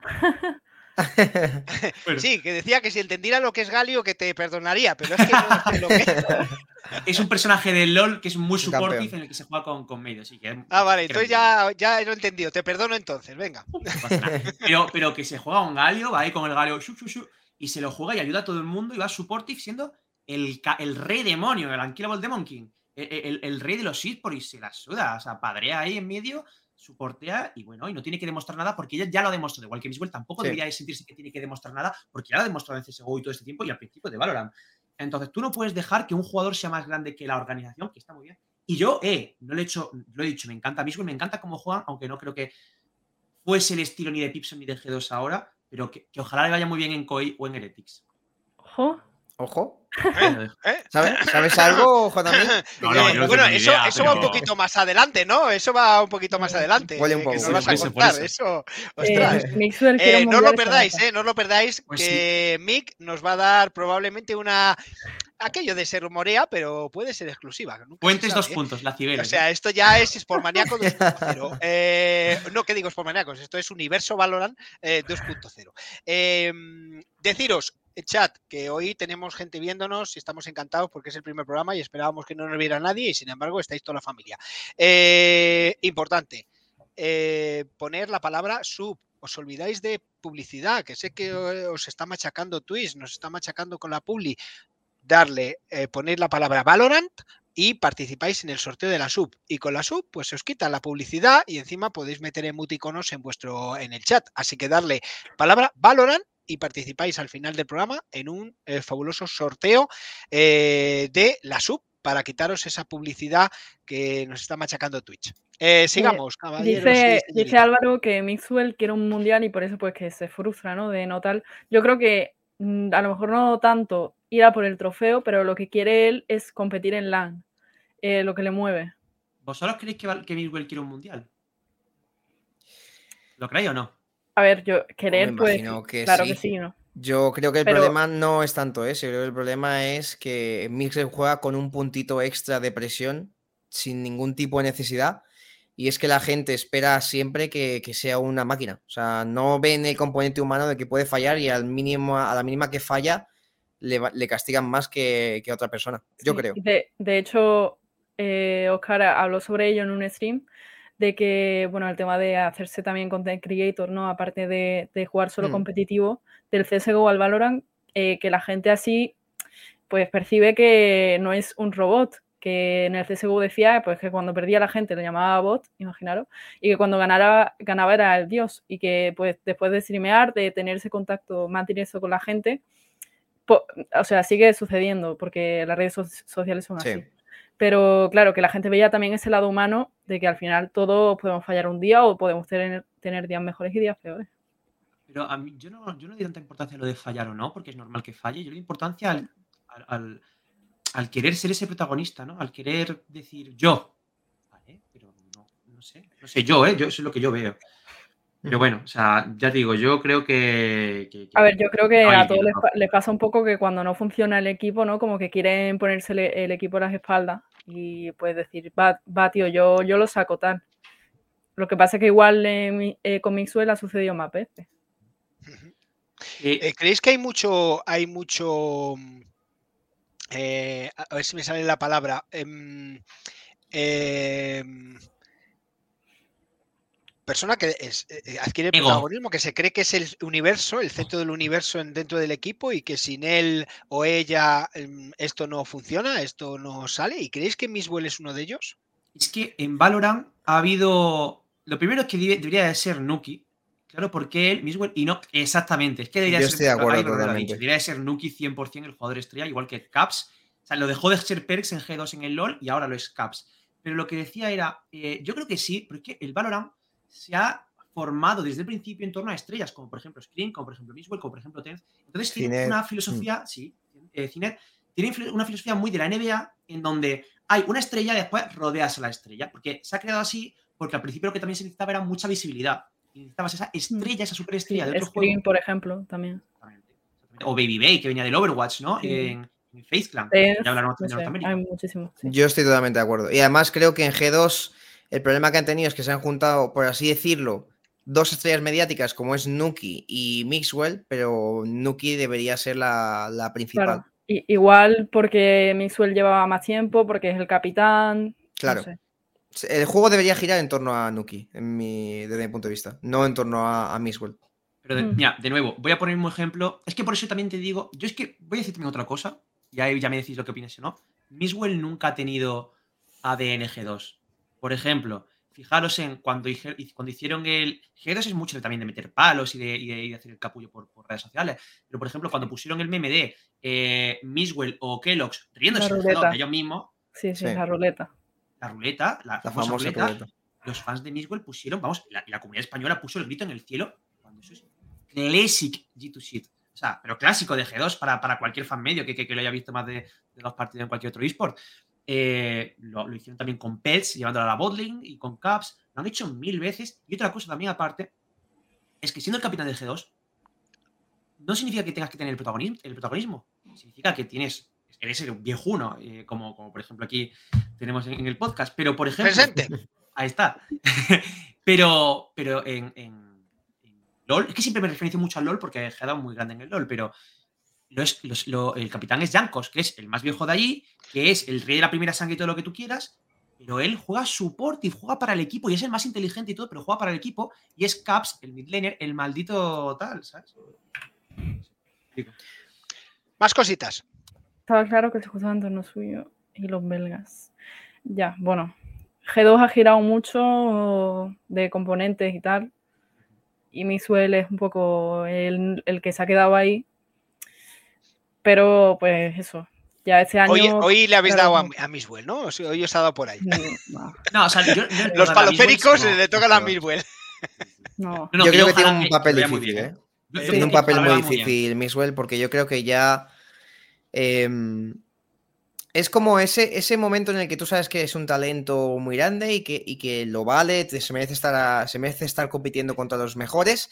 Sí, que decía que si entendiera lo que es Galio, que te perdonaría, pero es que no sé lo que Es un personaje de LOL que es muy supportive en el que se juega con, con medio. Así que, Ah, vale, entonces ya, ya lo he entendido. Te perdono entonces, venga. Pero, pero que se juega un galio, va ahí con el galio shu, shu, shu, y se lo juega y ayuda a todo el mundo y va supportive siendo el, ca- el rey demonio, el Unkillable Demon King. el, el- el rey de los esports y se la suda. O sea, padrea ahí en medio, soportea y bueno, y no tiene que demostrar nada porque ella ya lo ha demostrado. Igual que Miswell tampoco Sí. debería de sentirse que tiene que demostrar nada porque ya lo ha demostrado en CSGO y todo este tiempo y al principio de Valorant. Entonces, tú no puedes dejar que un jugador sea más grande que la organización, que está muy bien. Y yo, eh, no le he hecho, lo he dicho, me encanta Miswell, me encanta cómo juegan, aunque no creo que fuese el estilo ni de Pipson ni de G2 ahora, pero que, que ojalá le vaya muy bien en COI o en Heretics. Ojo. Ojo. ¿Eh? ¿Sabes, ¿Sabes algo, JMI? No, no, Eh, yo no bueno, eso, idea, eso va un poquito más adelante, ¿no? Eso va un poquito más adelante. Huele un eh, poco. que vas a contar. eso. Ostras. Eh, Eh, no lo perdáis, eh, no os lo perdáis, Pues que Mick nos va a dar probablemente una. Aquello de se rumorea, pero puede ser exclusiva. nunca se Puentes sabe, dos ¿eh? puntos, la Cibeles. O sea, esto ya es Sportmaníaco 2.0. Eh, no, que digo Sportmaníacos, esto es Universo Valorant eh, 2.0. Eh, deciros, chat, que hoy tenemos gente viéndonos y estamos encantados porque es el primer programa y esperábamos que no nos viera nadie y sin embargo estáis toda la familia. Eh, importante, eh, poner la palabra sub. Os olvidáis de publicidad, que sé que eh, os está machacando Twitch, nos está machacando con la publi. Darle, poner la palabra Valorant y participáis en el sorteo de la sub. Y con la sub, pues se os quita la publicidad y encima podéis meter emoticonos en vuestro en el chat. Así que darle palabra Valorant y participáis al final del programa en un eh, fabuloso sorteo eh, de la sub para quitaros esa publicidad que nos está machacando Twitch. Eh, sigamos, caballeros. Dice. Álvaro que Mixwell quiere un mundial y por eso pues que se frustra, ¿no? De no tal. Yo creo que mm, a lo mejor no tanto ir a por el trofeo, pero lo que quiere él es competir en LAN, eh, lo que le mueve. ¿Vosotros creéis que, que Miswell quiere un mundial? ¿Lo creéis o no? A ver, yo querer, pues, que claro sí. que sí, ¿no? Yo creo que el Pero- problema no es tanto ese, creo que el problema es que Mixer juega con un puntito extra de presión sin ningún tipo de necesidad y es que la gente espera siempre que, que sea una máquina, o sea, no ven el componente humano de que puede fallar y al mínimo, a la mínima que falla le, castigan más que, que a otra persona, yo Sí, creo. De, de hecho, eh, Oscar habló sobre ello en un stream, de que, bueno, el tema de hacerse también content creator, ¿no? Aparte de, de jugar solo Mm. competitivo, del CSGO al Valorant, eh, que la gente así, pues percibe que no es un robot, que en el CSGO decía, pues que cuando perdía la gente lo llamaba bot, imaginaros, y que cuando ganara, ganaba era el dios, y que pues después de streamear, de tener ese contacto, mantener eso con la gente, o sea, sigue sucediendo porque las redes so- sociales son Sí. así. Pero claro, que la gente veía también ese lado humano de que al final todos podemos fallar un día o podemos tener, días mejores y días peores. Pero a mí, yo no, yo no tanta importancia a lo de fallar o no, porque es normal que falle. Yo le doy importancia al, al, al- al querer ser ese protagonista, ¿no? Al querer decir yo. Vale, pero no, no sé. No sé, yo, ¿eh? Yo, eso es lo que yo veo. Pero bueno, o sea, ya te digo, yo creo que. que- que- A ver, yo creo que a todos les, no. pa- les pasa un poco que cuando no funciona el equipo, ¿no? Como que quieren ponerse el, el equipo a las espaldas y pues decir, va, va tío, yo, yo lo saco tal. Lo que pasa es que igual mi- eh, con Mixwell ha sucedido más veces. Eh, ¿Creéis que hay mucho, hay mucho, mm, eh, a ver si me sale la palabra, em, persona que es- eh, eh, adquiere Ego. protagonismo, que se cree que es el universo, el centro del universo en- dentro del equipo y que sin él o ella em, esto no funciona, esto no sale? ¿Y creéis que Miswell es uno de ellos? Es que en Valorant ha habido. Lo primero es que debe- debería de ser Nuki. Claro, porque él mismo. Y no, exactamente. Es que debería Yo ser. estoy de acuerdo Ivan lo ha totalmente. dicho, Debería de ser Nuki 100% el jugador estrella, igual que Caps. O sea, lo dejó de ser Perks en G2 en el LoL y ahora lo es Caps. Pero lo que decía era. eh, yo creo que sí, pero es que el Valorant se ha formado desde el principio en torno a estrellas, como por ejemplo Screen, como por ejemplo Miswell, como por ejemplo Tenz. Entonces tiene Cinet, una mm. filosofía, sí, eh, Cinet, tiene una filosofía muy de la NBA en donde hay una estrella y después rodeas a la estrella. Porque se ha creado así porque al principio lo que también se necesitaba era mucha visibilidad. Y necesitabas esa estrella, esa superestrella de otro Screen, juego. por ejemplo, también. O Baby Bay, que venía del Overwatch, ¿no? Sí. En, en Face Clan. Tenz, Ya hablaremos no de sé, Norteamérica. hay muchísimos. sí. Yo estoy totalmente de acuerdo. Y además creo que en G2 el problema que han tenido es que se han juntado, por así decirlo, dos estrellas mediáticas como es Nuki y Mixwell, pero Nuki debería ser la, la principal. Claro. Igual porque Mixwell llevaba más tiempo, porque es el capitán. no Claro. sé. El juego debería girar en torno a Nuki, en mi, desde mi punto de vista, no en torno a, a Mixwell. Pero de, Mm. mira, de nuevo, voy a poner un ejemplo. Es que por eso también te digo, yo es que voy a decir también otra cosa, y ahí ya me decís lo que opinas o no. Miswell nunca ha tenido ADN G2. Por ejemplo, fijaros en cuando, cuando hicieron el. G2 es mucho también de meter palos y de, y de, hacer el capullo por, redes sociales. Pero, por ejemplo, cuando pusieron el meme de eh, Miswell o Kellogg's riéndose de ellos mismos. Sí, sí, la ruleta. La ruleta, la, famosa, ruleta, Los fans de Miswell pusieron, vamos, la, la comunidad española puso el grito en el cielo cuando eso es classic G2 Shit. O sea, pero clásico de G2 para, para cualquier fan medio que, que, lo haya visto más de, dos partidos en cualquier otro eSport. Eh, lo, hicieron también con Pets, llevándola a la bottling y con Caps. Lo han hecho mil veces. Y otra cosa también aparte, es que siendo el capitán del G2, no significa que tengas que tener el protagonismo. El protagonismo. Significa que tienes, eres el viejuno, eh, como, como por ejemplo aquí tenemos en, el podcast. Pero por ejemplo... Presente. Ahí está. pero pero en, en, LOL, es que siempre me referencio mucho al LOL porque he quedado muy grande en el LOL, pero el capitán es Jankos, que es el más viejo de allí, que es el rey de la primera sangre y todo lo que tú quieras, pero él juega support y juega para el equipo y es el más inteligente y todo, pero juega para el equipo y es Caps, el midlaner, el maldito tal, ¿sabes? Más cositas. Estaba claro que el juzgando no suyo y los belgas. Ya, bueno. G2 ha girado mucho de componentes y tal. Y Misuel es un poco el, el que se ha quedado ahí pero pues eso, ya ese año. Hoy, le habéis dado a, a Miswell, ¿no? Hoy os ha dado por ahí. No, o sea, yo, Los paloféricos le tocan a Miswell. No. yo creo que tiene un papel difícil, ¿eh? Tiene un papel muy difícil, Miswell, porque yo creo que ya. Em, es como ese, ese momento en el que tú sabes que es un talento muy grande y que, y que lo vale, se merece, estar se merece estar compitiendo contra los mejores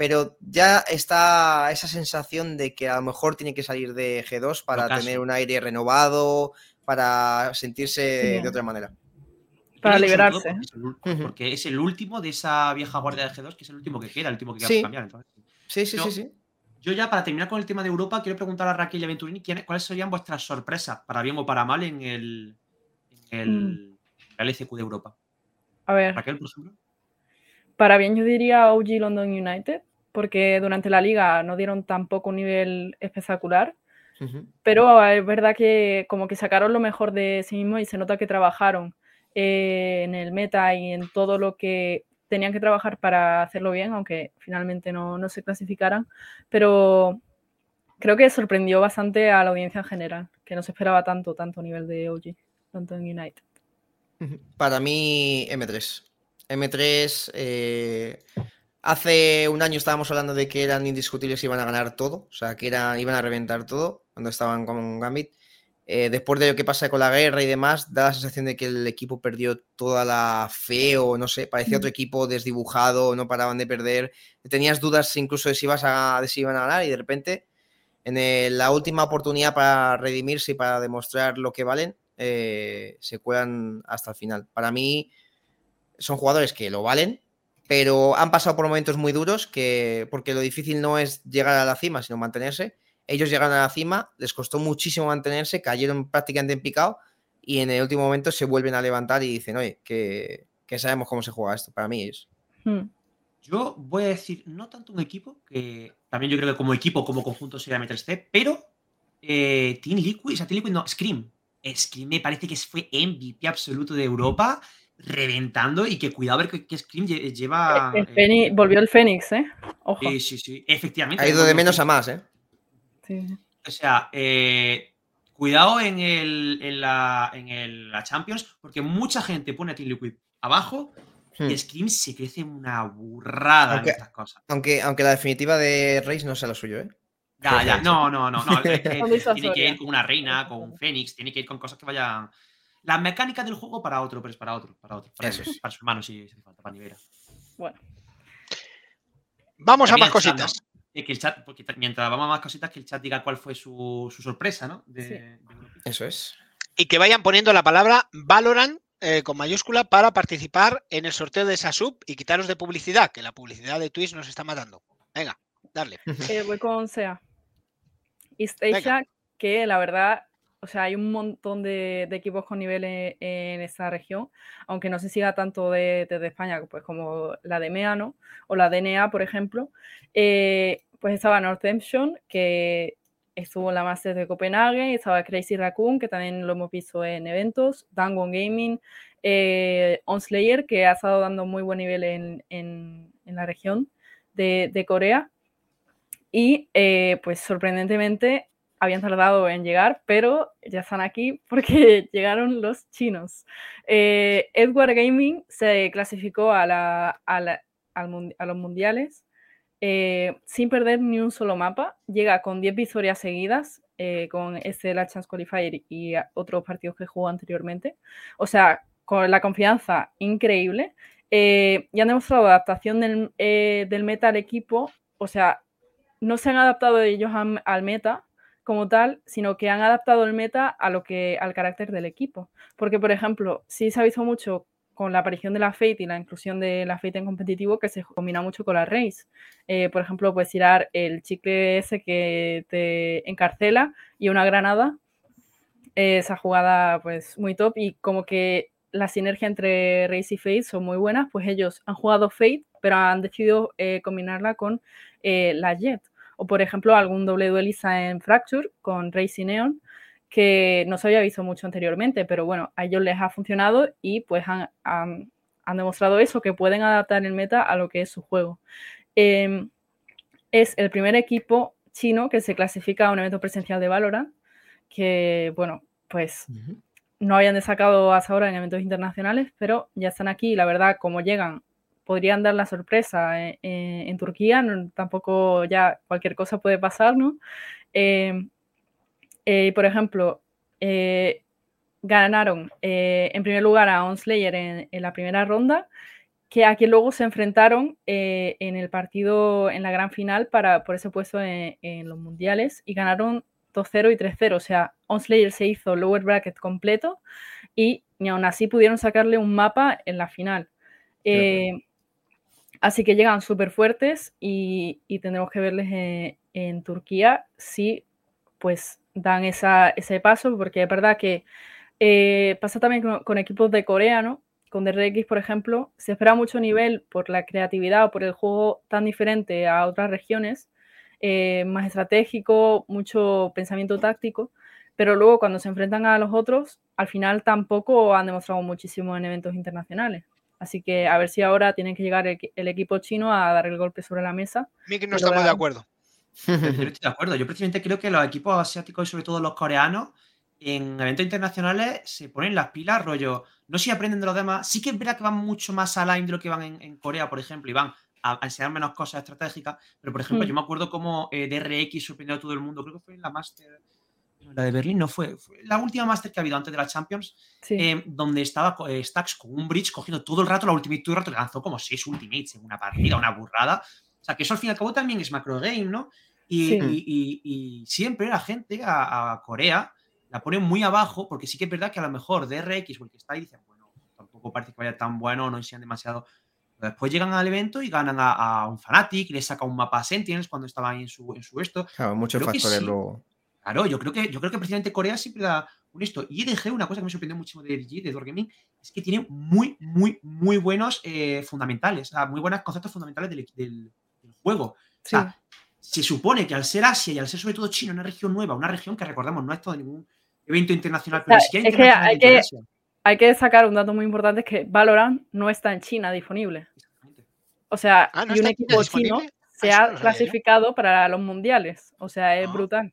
pero ya está esa sensación de que a lo mejor tiene que salir de G2 para tener un aire renovado, para sentirse de otra manera. Para liberarse. Porque es, el, último de esa vieja guardia de G2, que es el último que queda, el último que queda cambiar. Sí, sí, sí, sí. Yo ya para terminar con el tema de Europa, quiero preguntar a Raquel y a Venturini cuáles serían vuestras sorpresas, para bien o para mal, en el, en el, mm. LCQ de Europa. A ver. Raquel, por ejemplo. Para bien yo diría OG London United, porque durante la liga no dieron tampoco un nivel espectacular. Pero es verdad que como que sacaron lo mejor de sí mismos y se nota que trabajaron eh, en el meta y en todo lo que tenían que trabajar para hacerlo bien, aunque finalmente no, no se clasificaran. Pero creo que sorprendió bastante a la audiencia en general, que no se esperaba tanto, tanto nivel de OG, tanto en United. Para mí, M3. M3, eh, Hace un año estábamos hablando de que eran indiscutibles y iban a ganar todo, o sea, que eran, iban a reventar todo cuando estaban con Gambit. Eh, después de lo que pasa con la guerra y demás, da la sensación de que el equipo perdió toda la fe o no sé, parecía otro equipo desdibujado, no paraban de perder. Tenías dudas incluso de si, ibas a, de si iban a ganar y de repente, en la última oportunidad para redimirse y para demostrar lo que valen, eh, se cuelan hasta el final. Para mí, son jugadores que lo valen, pero han pasado por momentos muy duros que, porque lo difícil no es llegar a la cima, sino mantenerse. Ellos llegaron a la cima, les costó muchísimo mantenerse, cayeron prácticamente en picado y en el último momento se vuelven a levantar y dicen, oye, que, sabemos cómo se juega esto. Para mí es. Hmm. Yo voy a decir, no tanto un equipo, que también yo creo que como equipo, como conjunto sería MTST, pero eh, Team Liquid, o sea, Team Liquid no, Scream. Scream me parece que fue MVP absoluto de Europa reventando y que cuidado a ver qué Scream lleva. Eh, volvió el Fénix, ¿eh? Ojo. Sí, sí, sí, efectivamente. Ha ido de menos a más, ¿eh? Sí. O sea, eh, cuidado en, el, en, la, en el, la Champions, porque mucha gente pone a Team Liquid abajo y hmm. Scream se crece una burrada aunque, en estas cosas. Aunque, aunque la definitiva de Reis no sea lo suyo, ¿eh? Ya, ya, no, no, no, no. tiene que ir con una reina, con un Fénix, tiene que ir con cosas que vayan la mecánica del juego para otro, pero es para otro, para otro. Para, Eso para su hermano si hace falta, para Nivera. Bueno. Vamos a más cositas. que el chat, porque mientras vamos a más cositas, que el chat diga cuál fue su, sorpresa, ¿no? Eso es. Y que vayan poniendo la palabra Valorant eh, con mayúscula para participar en el sorteo de esa sub y quitaros de publicidad, que la publicidad de Twitch nos está matando. Venga, darle. Eh, voy con SEA. East Asia, que la verdad o sea, hay un montón de, equipos con niveles en, esa región, aunque no se siga tanto desde España, pues como la de MEA, O la DNA, por ejemplo. Eh, pues estaba Northemption, que estuvo en la Master de Copenhague, estaba Crazy Raccoon, que también lo hemos visto en eventos, Dangon Gaming, eh, Onslayer, que ha estado dando muy buen nivel en, en- en la región de, de Corea. Y eh, pues sorprendentemente habían tardado en llegar, pero ya están aquí porque llegaron los chinos. Eh, Edward Gaming se clasificó a, la- la- los mundiales eh, sin perder ni un solo mapa. Llega con 10 victorias seguidas eh, con este Last Chance Qualifier y otros partidos que jugó anteriormente. O sea, con la confianza increíble. Eh, y han demostrado adaptación del, meta al equipo. O sea, no se han adaptado ellos al meta como tal, sino que han adaptado el meta a lo que, al carácter del equipo. Porque, por ejemplo, sí se ha visto mucho con la aparición de la Fate y la inclusión de la Fate en competitivo que se combina mucho con la Race. Eh, por ejemplo, puedes tirar el chicle ese que te encarcela y una granada. Esa jugada, pues, muy top. Y como que la sinergia entre Race y Fate son muy buenas, pues ellos han jugado Fate, pero han decidido eh, combinarla con eh, la Jet. O, por ejemplo, algún doble duelista en Fracture con Race y Neon, que no se había visto mucho anteriormente, pero bueno, a ellos les ha funcionado y pues han, han- han demostrado eso, que pueden adaptar el meta a lo que es su juego. Em, es el primer equipo chino que se clasifica a un evento presencial de Valorant, que bueno, pues no habían destacado hasta ahora en eventos internacionales, pero ya están aquí y la verdad, como llegan, podrían dar la sorpresa en, en- en Turquía, no- tampoco ya cualquier cosa puede pasar, ¿no? Em, eh, por ejemplo, eh, ganaron eh, en primer lugar a Onslayer en, en la primera ronda, que a quien luego se enfrentaron eh, en el partido, en la gran final, para, por ese puesto en, en los mundiales, y ganaron 2-0 y 3-0. O sea, Onslayer se hizo lower bracket completo y ni aún así pudieron sacarle un mapa en la final. Eh, así que llegan súper fuertes y, y tendremos que verles en, en Turquía si pues dan esa, ese paso, porque es verdad que eh, pasa también con, con equipos de Corea, ¿no? Con DRX, por ejemplo, se espera mucho nivel por la creatividad o por el juego tan diferente a otras regiones, eh, más estratégico, mucho pensamiento táctico, pero luego cuando se enfrentan a los otros, al final tampoco han demostrado muchísimo en eventos internacionales. Así que a ver si ahora tienen que llegar el, el equipo chino a dar el golpe sobre la mesa. Mick, no estamos de la- acuerdo. Yo estoy de acuerdo. Yo precisamente creo que los equipos asiáticos y sobre todo los coreanos en eventos internacionales se ponen las pilas, rollo. No sé si aprenden de los demás. Sí que es verdad que van mucho más a line de lo que van en, en Corea, por ejemplo, y van a, a enseñar menos cosas estratégicas. Pero, por ejemplo, Hmm. yo me acuerdo cómo eh, DRX sorprendió a todo el mundo. Creo que fue en la Master. La de Berlín no fue. Fue la última Master que ha habido antes de la Champions. Sí. eh, donde estaba eh, Stacks con un bridge cogiendo todo el rato la ultimate, todo el rato le lanzó como seis ultimates en una partida, una burrada. O sea, que eso al fin y al cabo también es macro game, ¿no? Y, Sí. y- y- y siempre la gente a, a Corea la pone muy abajo, porque sí que es verdad que a lo mejor DRX o el que está ahí dicen, bueno, tampoco parece que vaya tan bueno, no enseñan demasiado. Pero después llegan al evento y ganan a, a un Fnatic, le saca un mapa a Sentinels cuando estaba ahí en su, en su esto. Claro, muchos Creo factores sí. luego. Claro, yo creo que, yo creo que precisamente Corea siempre da un esto. Y EDG, una cosa que me sorprendió muchísimo de EDG, de Door Gaming, es que tiene muy, muy, muy buenos eh, fundamentales, o sea, muy buenos conceptos fundamentales del, del- del juego. O sea, se supone que al ser Asia y al ser sobre todo China, una región nueva, una región que recordemos no ha estado en ningún evento internacional, pero O ni sea, siquiera es que hay que, hay que destacar un dato muy importante, es que Valorant no está en China disponible. O sea, Ah, ¿no y un equipo chino se Ah, eso ha clasificado para los mundiales. O sea, es Ah. brutal.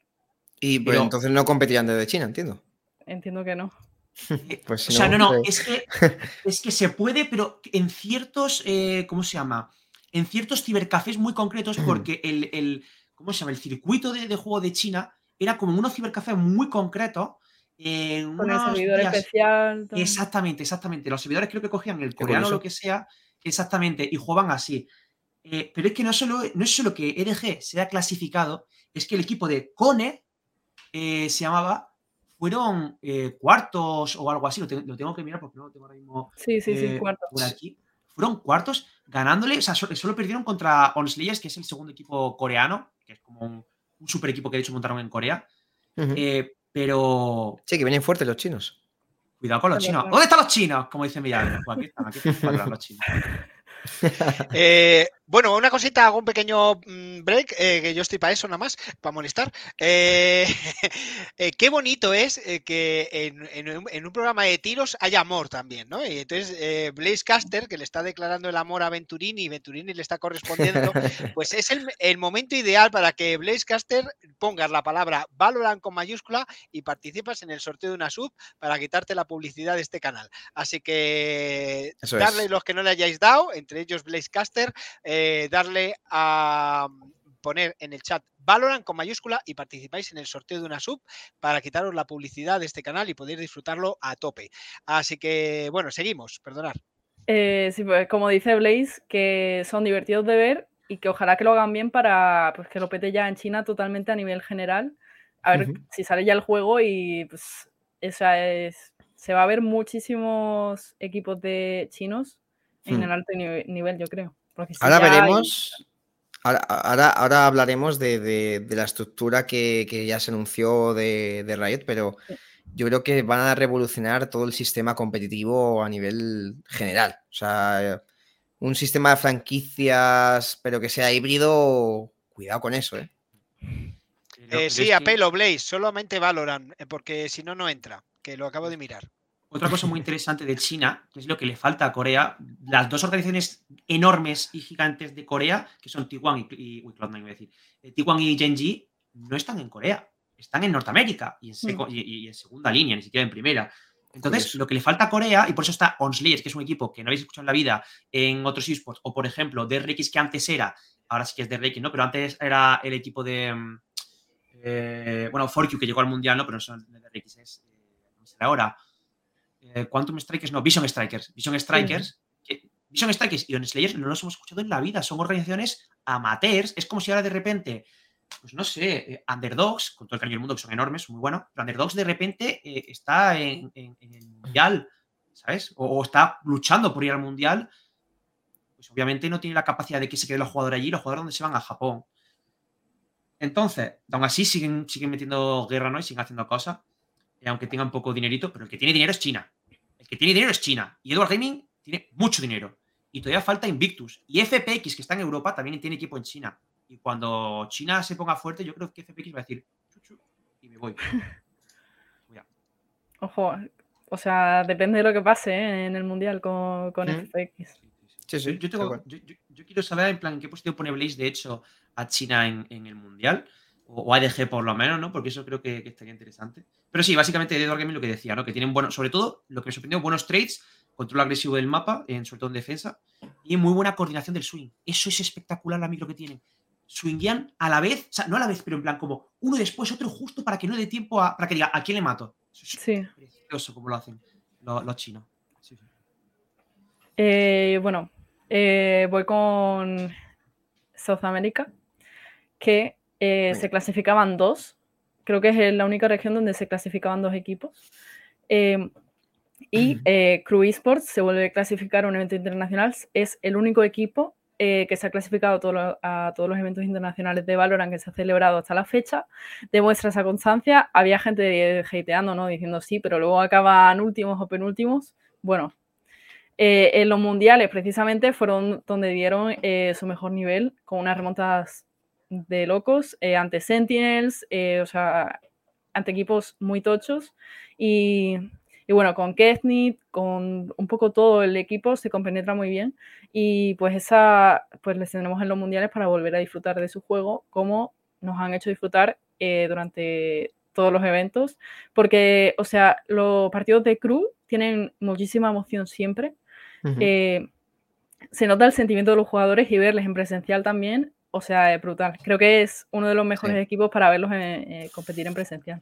Y pues Pero- entonces no competirían desde China, entiendo. Entiendo que no. Pues si O sea, no, no, pues- es que, es que se puede, pero en ciertos, eh, ¿cómo se llama? En ciertos cibercafés muy concretos, porque el, el- ¿cómo se llama? El circuito de, de juego de China era como unos cibercafés muy concretos. En Con el servidor días- especial. Exactamente, exactamente. Los servidores creo que cogían el coreano o lo que sea, exactamente, y jugaban así. Eh, pero es que no, solo, no es solo que EDG sea clasificado, es que el equipo de Cone eh, se llamaba, fueron eh, cuartos o algo así, lo, te- lo tengo que mirar porque no lo tengo ahora mismo Sí, sí, sí, eh, cuartos. por aquí. Fueron cuartos ganándole, o sea, so- solo perdieron contra Onslayers, que es el segundo equipo coreano, que es como un, un super equipo que de hecho montaron en Corea. Eh, pero Sí, que vienen fuertes los chinos. Cuidado con los chinos. ¿Dónde están los chinos? Como dice Millán. Pues aquí están, aquí están los chinos. Eh, Bueno, una cosita, hago un pequeño mm, break, eh, que yo estoy para eso nada más, para molestar. Eh, eh, qué bonito es que en, en un, en un programa de tiros haya amor también, ¿no? Y entonces Blaze Caster, que le está declarando el amor a Venturini y Venturini le está correspondiendo, pues es el, el momento ideal para que Blaze Caster pongas la palabra Valorant con mayúscula y participas en el sorteo de una sub para quitarte la publicidad de este canal. Así que Eso darle es. los que no le hayáis dado, entre ellos Blaze Caster, eh, darle a mm, poner en el chat Valorant con mayúscula y participáis en el sorteo de una sub para quitaros la publicidad de este canal y poder disfrutarlo a tope. Así que, bueno, seguimos, perdonad. Eh, sí, pues como dice Blaze, que son divertidos de ver y que ojalá que lo hagan bien para pues, que lo pete ya en China totalmente a nivel general. A ver si sale ya el juego y pues esa es, se va a ver muchísimos equipos de chinos en Hmm. el alto ni- nivel, yo creo. Porque si Ahora hay- veremos. Ahora, ahora, ahora hablaremos de, de- de la estructura que, que ya se anunció de, de Riot, pero yo creo que van a revolucionar todo el sistema competitivo a nivel general. O sea, un sistema de franquicias, pero que sea híbrido, cuidado con eso, ¿eh? Eh, sí, apelo, Blaze, solamente Valorant, eh, porque si no, no entra, que lo acabo de mirar. Otra cosa muy interesante de China, que es lo que le falta a Corea, las dos organizaciones enormes y gigantes de Corea, que son Taiwan y, y uy, Cloud9 iba a decir, eh, y Genji, no están en Corea, están en Norteamérica y en, seco- y- y en segunda línea, ni siquiera en primera. Entonces, Curioso. lo que le falta a Corea, y por eso está Onslayers, que es un equipo que no habéis escuchado en la vida en otros esports, o por ejemplo, DRX, que antes era, ahora sí que es DRX, ¿no? Pero antes era el equipo de. mm, eh, bueno, 4Q, que llegó al mundial, ¿no? Pero no son de DRX, es. eh, ¿Cómo será ahora? Eh, Quantum Strikers, no, Vision Strikers. Vision Strikers. que- Vision Strikers y On Slayers no los hemos escuchado en la vida, son organizaciones amateurs. Es como si ahora de repente, pues no sé, eh, Underdogs, con todo el cariño del mundo, que son enormes, son muy buenos, pero Underdogs de repente eh, está en, en- en el mundial, ¿sabes? O, o está luchando por ir al mundial. Pues obviamente no tiene la capacidad de que se queden los jugadores allí, los jugadores donde se van a Japón. Entonces, aún así siguen, siguen metiendo guerra, ¿no? Y siguen haciendo cosas, eh, aunque tengan poco dinerito, pero el que tiene dinero es China. El que tiene dinero es China. Y Edward Gaming tiene mucho dinero. Y todavía falta Invictus. Y FPX, que está en Europa, también tiene equipo en China. Y cuando China se ponga fuerte, yo creo que FPX va a decir, "Chuchu", y me voy. Ojo, o sea, depende de lo que pase ¿eh? en el mundial con, con. FPX. Sí, Yo, yo tengo- yo- yo- yo quiero saber, en plan, en qué posición pone Blaze, de hecho, a China en, en el Mundial, o, ADG por lo menos, ¿no? Porque eso creo que, que estaría interesante. Pero sí, básicamente Edward Gaming lo que decía, ¿no? Que tienen buenos, sobre todo, lo que me sorprendió, buenos trades, control agresivo del mapa, en, sobre todo en defensa, y muy buena coordinación del swing. Eso es espectacular la micro que tienen. Swinguean a la vez, o sea, no a la vez, pero en plan como uno después, otro justo para que no dé tiempo a, para que diga, ¿a quién le mato? Eso es Sí. precioso como lo hacen los, los chinos. Sí, sí. Eh, bueno, eh, voy con South America, que eh, se clasificaban dos. Creo que es la única región donde se clasificaban dos equipos. Eh, y eh, Crew Esports se vuelve a clasificar a un evento internacional. Es el único equipo eh, que se ha clasificado todo lo- a todos los eventos internacionales de Valorant que se ha celebrado hasta la fecha. Demuestra esa constancia. Había gente hateando, ¿no? Diciendo sí, pero luego acaban últimos o penúltimos. Bueno, eh, en los mundiales precisamente fueron donde dieron su mejor nivel con unas remontadas de locos eh, ante Sentinels, eh, o sea, ante equipos muy tochos. Y, y bueno, con Kesnit, con un poco todo el equipo se compenetra muy bien. Y pues esa, pues les tenemos en los mundiales para volver a disfrutar de su juego como nos han hecho disfrutar eh, durante todos los eventos, porque, o sea, los partidos de crew tienen muchísima emoción siempre. Se nota el sentimiento de los jugadores y verles en presencial también, o sea, es brutal. Creo que es uno de los mejores Sí. equipos para verlos en- eh, competir en presencial.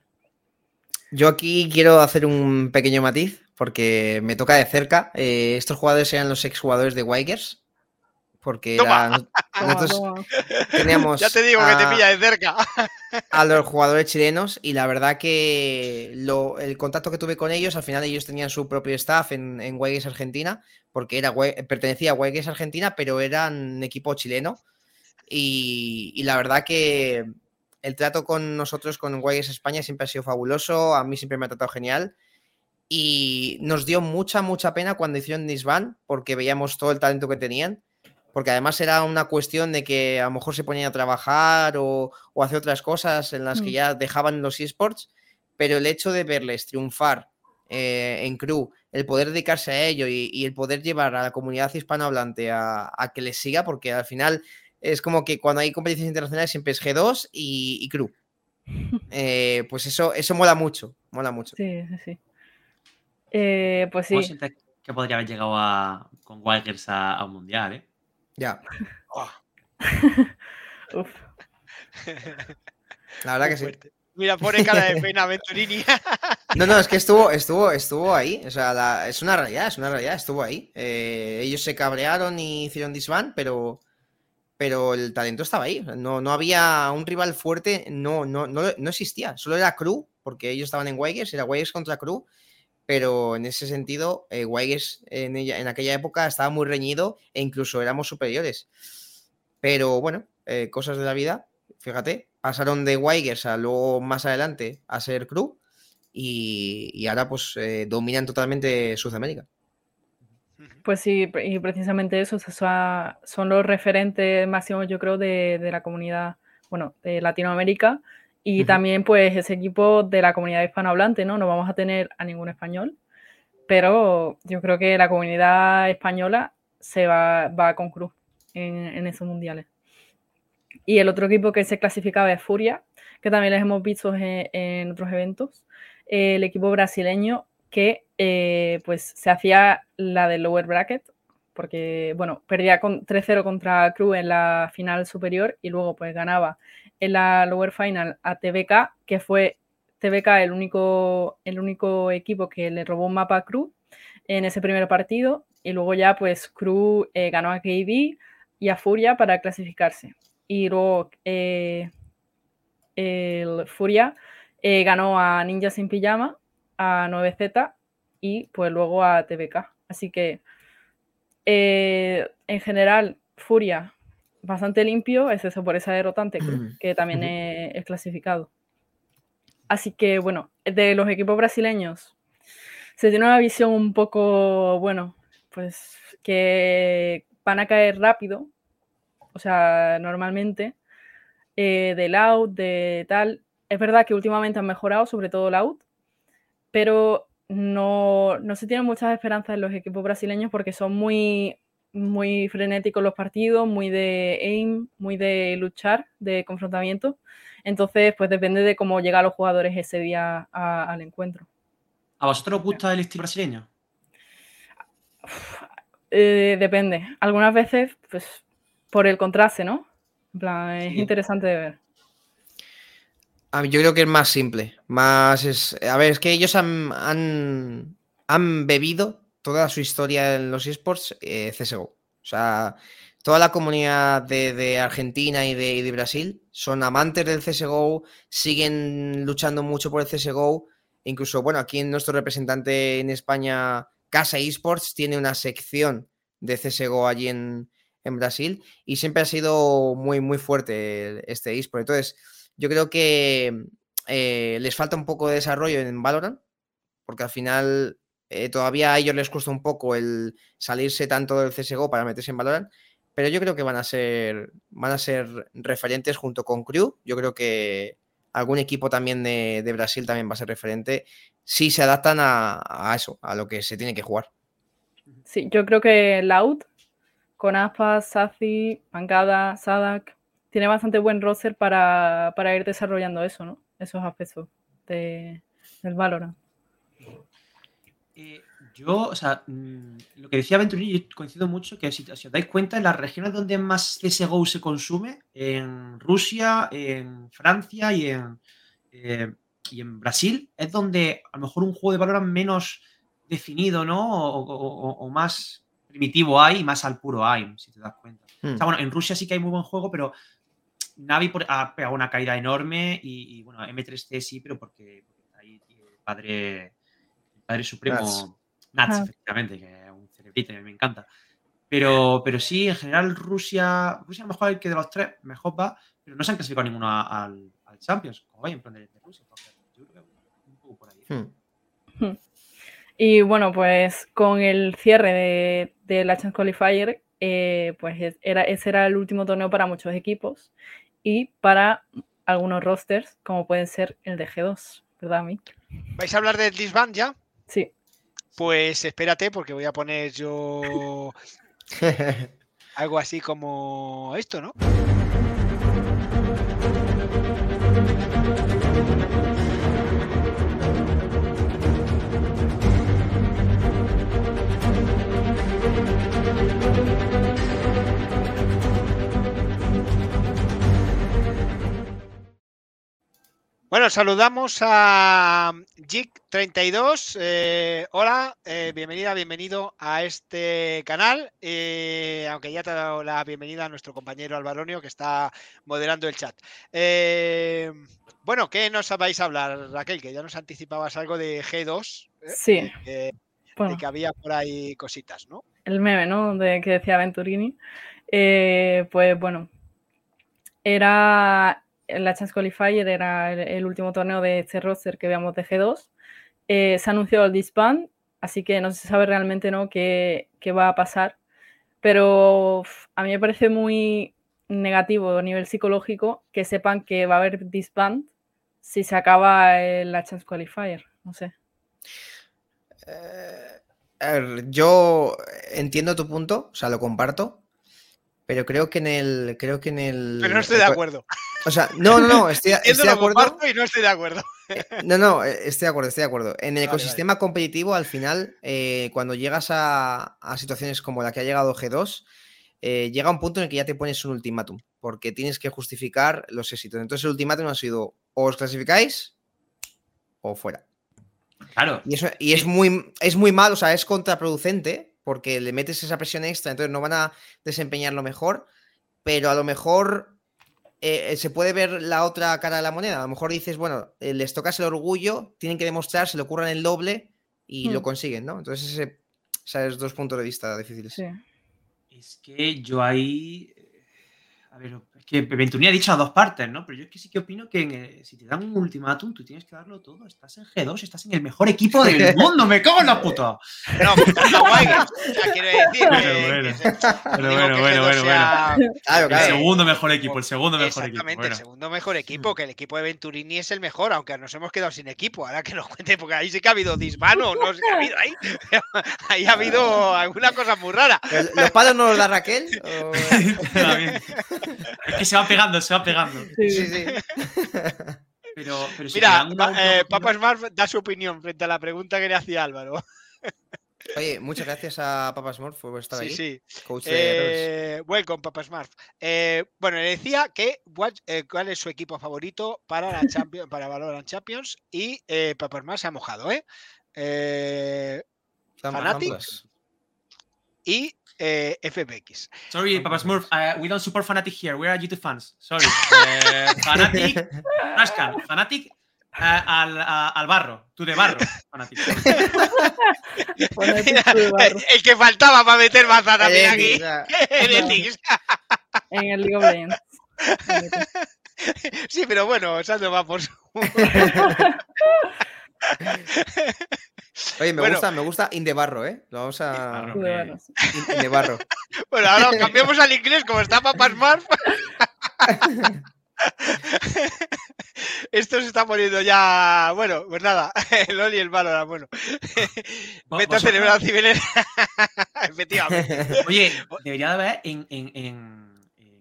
Yo aquí quiero hacer un pequeño matiz porque me toca de cerca. Eh, estos jugadores eran los exjugadores de Wigers. Porque eran- Toma, nosotros toma. teníamos Ya te digo que te a- pilla de cerca. a los jugadores chilenos y la verdad que lo- el contacto que tuve con ellos, al final ellos tenían su propio staff en, en Argentina, porque era, pertenecía a Wigers Argentina, pero eran un equipo chileno. Y, y la verdad que el trato con nosotros, con Wigers España, siempre ha sido fabuloso, a mí siempre me ha tratado genial. Y nos dio mucha, mucha pena cuando hicieron Disband, porque veíamos todo el talento que tenían. porque además era una cuestión de que a lo mejor se ponían a trabajar o, o hacer otras cosas en las que Mm. ya dejaban los esports, pero el hecho de verles triunfar eh, en crew, el poder dedicarse a ello y, y el poder llevar a la comunidad hispanohablante a, a que les siga, porque al final es como que cuando hay competiciones internacionales siempre es G2 y, y crew. Eh, pues eso, eso mola mucho, mola mucho. Sí, sí, sí. Eh, pues ¿Cómo sí. sientes que podría haber llegado a, con Wilders a, a un mundial, eh? Ya. Uf. La verdad Muy que sí. Mira, pone cara de pena Venturini. No, no, es que estuvo, estuvo, estuvo ahí. O sea, la- es una realidad, es una realidad, estuvo ahí. Eh, ellos se cabrearon y hicieron disband, pero, pero el talento estaba ahí. No, no había un rival fuerte, no, no, no, no existía. Solo era Crew, porque ellos estaban en Wigers, era Wigers contra Crew. Pero en ese sentido, eh, en, ella- en aquella época estaba muy reñido e incluso éramos superiores. Pero bueno, eh, cosas de la vida, fíjate, pasaron de Wigers a luego más adelante a ser Crew y, y ahora pues eh, dominan totalmente Sudamérica. Pues sí, y precisamente eso, o sea, son- son los referentes máximos, yo creo, de, de la comunidad, bueno, de Latinoamérica y también pues ese equipo de la comunidad hispanohablante, ¿no? No vamos a tener a ningún español, pero yo creo que la comunidad española se va, va con cruz en, en esos mundiales. Y el otro equipo que se clasificaba es Furia, que también les hemos visto en, en otros eventos. El equipo brasileño que eh, pues se hacía la del lower bracket, porque bueno, perdía con 3-0 contra Crew en la final superior y luego pues ganaba en la lower final a TBK, que fue TBK el único, el único equipo que le robó un mapa a Crew en ese primer partido y luego ya pues Crew eh, ganó a KD y a Furia para clasificarse. Y luego eh, el Furia ganó a Ninja sin Pijama, a 9Z y pues luego a TBK. Así que eh, en general, Furia bastante limpio, es eso por esa derrotante que también es clasificado. Así que bueno, de los equipos brasileños se tiene una visión un poco, bueno, pues que van a caer rápido, o sea, normalmente, eh, de Loud, de tal. Es verdad que últimamente han mejorado, sobre todo Loud, pero no, no se tienen muchas esperanzas en los equipos brasileños porque son muy, muy frenéticos los partidos, muy de aim, muy de luchar, de confrontamiento. Entonces, pues depende de cómo llegan los jugadores ese día a- al encuentro. ¿A vosotros os gusta el estilo brasileño? Eh, depende. Algunas veces, pues, por el contraste, ¿no? En plan, es Sí. interesante de ver. Yo creo que es más simple. Más es. A ver, es que ellos han, han, han bebido toda su historia en los esports eh, CSGO. O sea, toda la comunidad de, Argentina y de, Brasil son amantes del CSGO, siguen luchando mucho por el CSGO. Incluso, bueno, aquí nuestro representante en España, Casa Esports, tiene una sección de CSGO allí en, en Brasil y siempre ha sido muy, muy fuerte este eSport. Entonces, yo creo que eh, les falta un poco de desarrollo en Valorant, porque al final eh, todavía a ellos les cuesta un poco el salirse tanto del CSGO para meterse en Valorant, pero yo creo que van a ser, van a ser referentes junto con Crew. Yo creo que algún equipo también de, Brasil también va a ser referente si se adaptan a, eso, a lo que se tiene que jugar. Sí, yo creo que Loud, con Aspas, Sazi, Pancada, Sadak, tiene bastante buen roster para, para ir desarrollando eso, ¿no? Esos aspectos de, del Valorant. Eh, yo, o sea, mm, lo que decía Venturini, yo coincido mucho, que si, si os dais cuenta, en las regiones donde más CSGO se consume, en Rusia, en Francia y en, eh, y en Brasil, es donde a lo mejor un juego de Valorant menos definido, ¿no? O, o- o- o más primitivo hay y más al puro aim, si te das cuenta. O Hmm. sea, bueno, en Rusia sí que hay muy buen juego, pero Navi por- ha pegado una caída enorme y, y, bueno, M3C sí, pero porque, porque ahí el padre, el padre supremo Nats. Nats, Ah. efectivamente, que es un cerebrito y a mí me encanta. Pero, pero sí, en general Rusia, Rusia a lo mejor el que de los tres mejor va, pero no se han clasificado ninguno a- al, al Champions, como vaya en plan de, de Rusia. entonces, yo creo que un poco por ahí. Hmm. Y bueno, pues con el cierre de, de la Chance Qualifier, eh, pues era, ese era el último torneo para muchos equipos y para algunos rosters, como pueden ser el de G2, ¿verdad, mí? ¿Vais a hablar del disband ya? Sí. Pues espérate, porque voy a poner yo algo así como esto, ¿no? Bueno, saludamos a Jig32. Eh, hola, eh, bienvenida, bienvenido a este canal. Eh, aunque ya te he dado la bienvenida a nuestro compañero Alvaronio que está moderando el chat. bueno, ¿qué nos vais a hablar, Raquel? Que ya nos anticipabas algo de G2. Sí. De que había por ahí cositas, ¿no? El meme, ¿no? De que decía Venturini. pues bueno, era la Chance Qualifier era el, último torneo de este roster que veamos de G2. Eh, se anunció el disband, así que no se sabe realmente ¿no? qué, va a pasar. Pero a mí me parece muy negativo a nivel psicológico que sepan que va a haber disband si se acaba la Chance Qualifier. No sé. Eh, yo entiendo tu punto, o sea, lo comparto, pero creo que en el. Creo que en el. Pero no estoy de acuerdo. O sea, no, no, no, estoy, de acuerdo. Y no estoy de acuerdo. Eh, no, no, eh, estoy de acuerdo, estoy de acuerdo. En el ecosistema competitivo, al final, eh, cuando llegas a, situaciones como la que ha llegado G2, llega un punto en el que ya te pones un ultimátum, porque tienes que justificar los éxitos. Entonces, el ultimátum ha sido: o os clasificáis o fuera. Claro. Y, eso, y es, muy, es muy mal, o sea, es contraproducente porque le metes esa presión extra, entonces no van a desempeñarlo mejor, pero a lo mejor eh, eh, se puede ver la otra cara de la moneda. A lo mejor dices, bueno, eh, les tocas el orgullo, tienen que demostrar, se le ocurran el doble y lo hmm. consiguen, ¿no? Entonces, ese, esos dos puntos de vista difíciles. Es que yo ahí a ver, que Venturini ha dicho a dos partes, ¿no? Pero yo es que sí que opino que eh, si te dan un ultimátum, tú tienes que darlo todo. Estás en G2, estás en el mejor equipo del mundo. ¡Me cago en la puta! No, pues guay. O sea, quiero decir. Bueno, bueno. bueno, bueno, bueno, El segundo mejor equipo, el segundo mejor equipo. Exactamente, el segundo mejor equipo, que el equipo de Venturini es el mejor, aunque nos hemos quedado sin equipo. Ahora que nos cuente, porque ahí sí que ha habido dismano, no sé qué ha habido ahí. ahí ha habido alguna cosa muy rara. ¿Los palos no los da Raquel? Es que se va pegando, se va pegando. Sí, sí. Pero, Mira, eh, Papa Smart da su opinión frente a la pregunta que le hacía Álvaro. Oye, muchas gracias a Papa Smart por estar ahí. Sí, Coach eh, welcome, Papa Smart. Eh, bueno, le decía que cuál es su equipo favorito para la Champions, para Valorant Champions y Papa Smart se ha mojado, ¿eh? Fanatics y eh, FBX. Sorry, Papa Smurf, uh, we don't support Fnatic here. We are YouTube fans. Sorry. Uh, Fnatic, Rascal, Fnatic uh, al, al, barro, tú de barro, Fnatic. el que faltaba para meter maza también aquí. en el League of Legends. Sí, pero bueno, Sando va por su. Oye, me gusta, me gusta Indebarro, ¿eh? Lo vamos a. Indebarro. bueno, ahora cambiamos al inglés, como está Papa Smart. Esto se está poniendo ya. Bueno, pues nada, el Oli y el Valorant, bueno. Vete a celebrar Cibeles. Efectivamente. Oye, debería de haber en, en, en,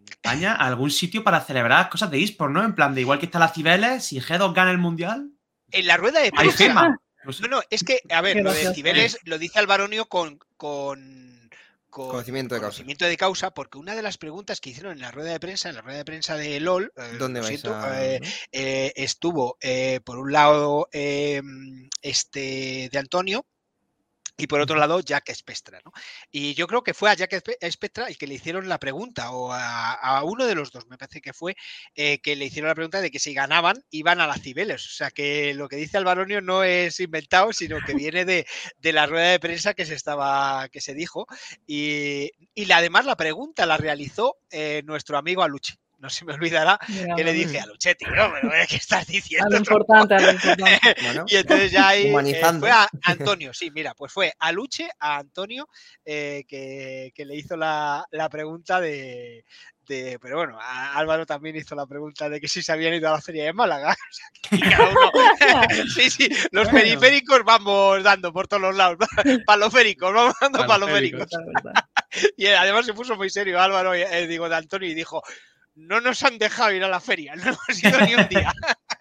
España algún sitio para celebrar cosas de eSport, ¿no? En plan de igual que está la Cibeles, si G2 gana el mundial. En la rueda de prensa. No, no, es que, a ver, lo de Cibeles lo dice Alvaronio con, con, conocimiento, de causa. conocimiento de causa, porque una de las preguntas que hicieron en la rueda de prensa, en la rueda de prensa de LOL, eh, ¿Dónde eh, eh, estuvo, por un lado, este de Antonio, y por otro lado, Jack Spectra. ¿no? Y yo creo que fue a Jack Spectra el que le hicieron la pregunta, o a, uno de los dos, me parece que fue, eh, que le hicieron la pregunta de que si ganaban, iban a las Cibeles. O sea que lo que dice Alvaronio no es inventado, sino que viene de, la rueda de prensa que se estaba, que se dijo. Y, y además la pregunta la realizó eh, nuestro amigo Aluche no se me olvidará, Mira, que le dije a Luche, tío, pero eh, ¿qué estás A diciendo? lo importante, a lo importante. Bueno, Y entonces ya ahí eh, fue a Antonio, sí, mira, pues fue a Luche, a Antonio, eh, que, que le hizo la, la pregunta de, de- Pero bueno, a Álvaro también hizo la pregunta de que si se habían ido a la feria de Málaga. O sea, cada uno- sí, sí, los Bueno. periféricos vamos dando por todos los lados. Paloféricos, vamos dando Paloféricos. paloféricos. Y además se puso muy serio Álvaro, eh, digo, de Antonio, y dijo. No nos han dejado ir a la feria, no hemos ido ni un día.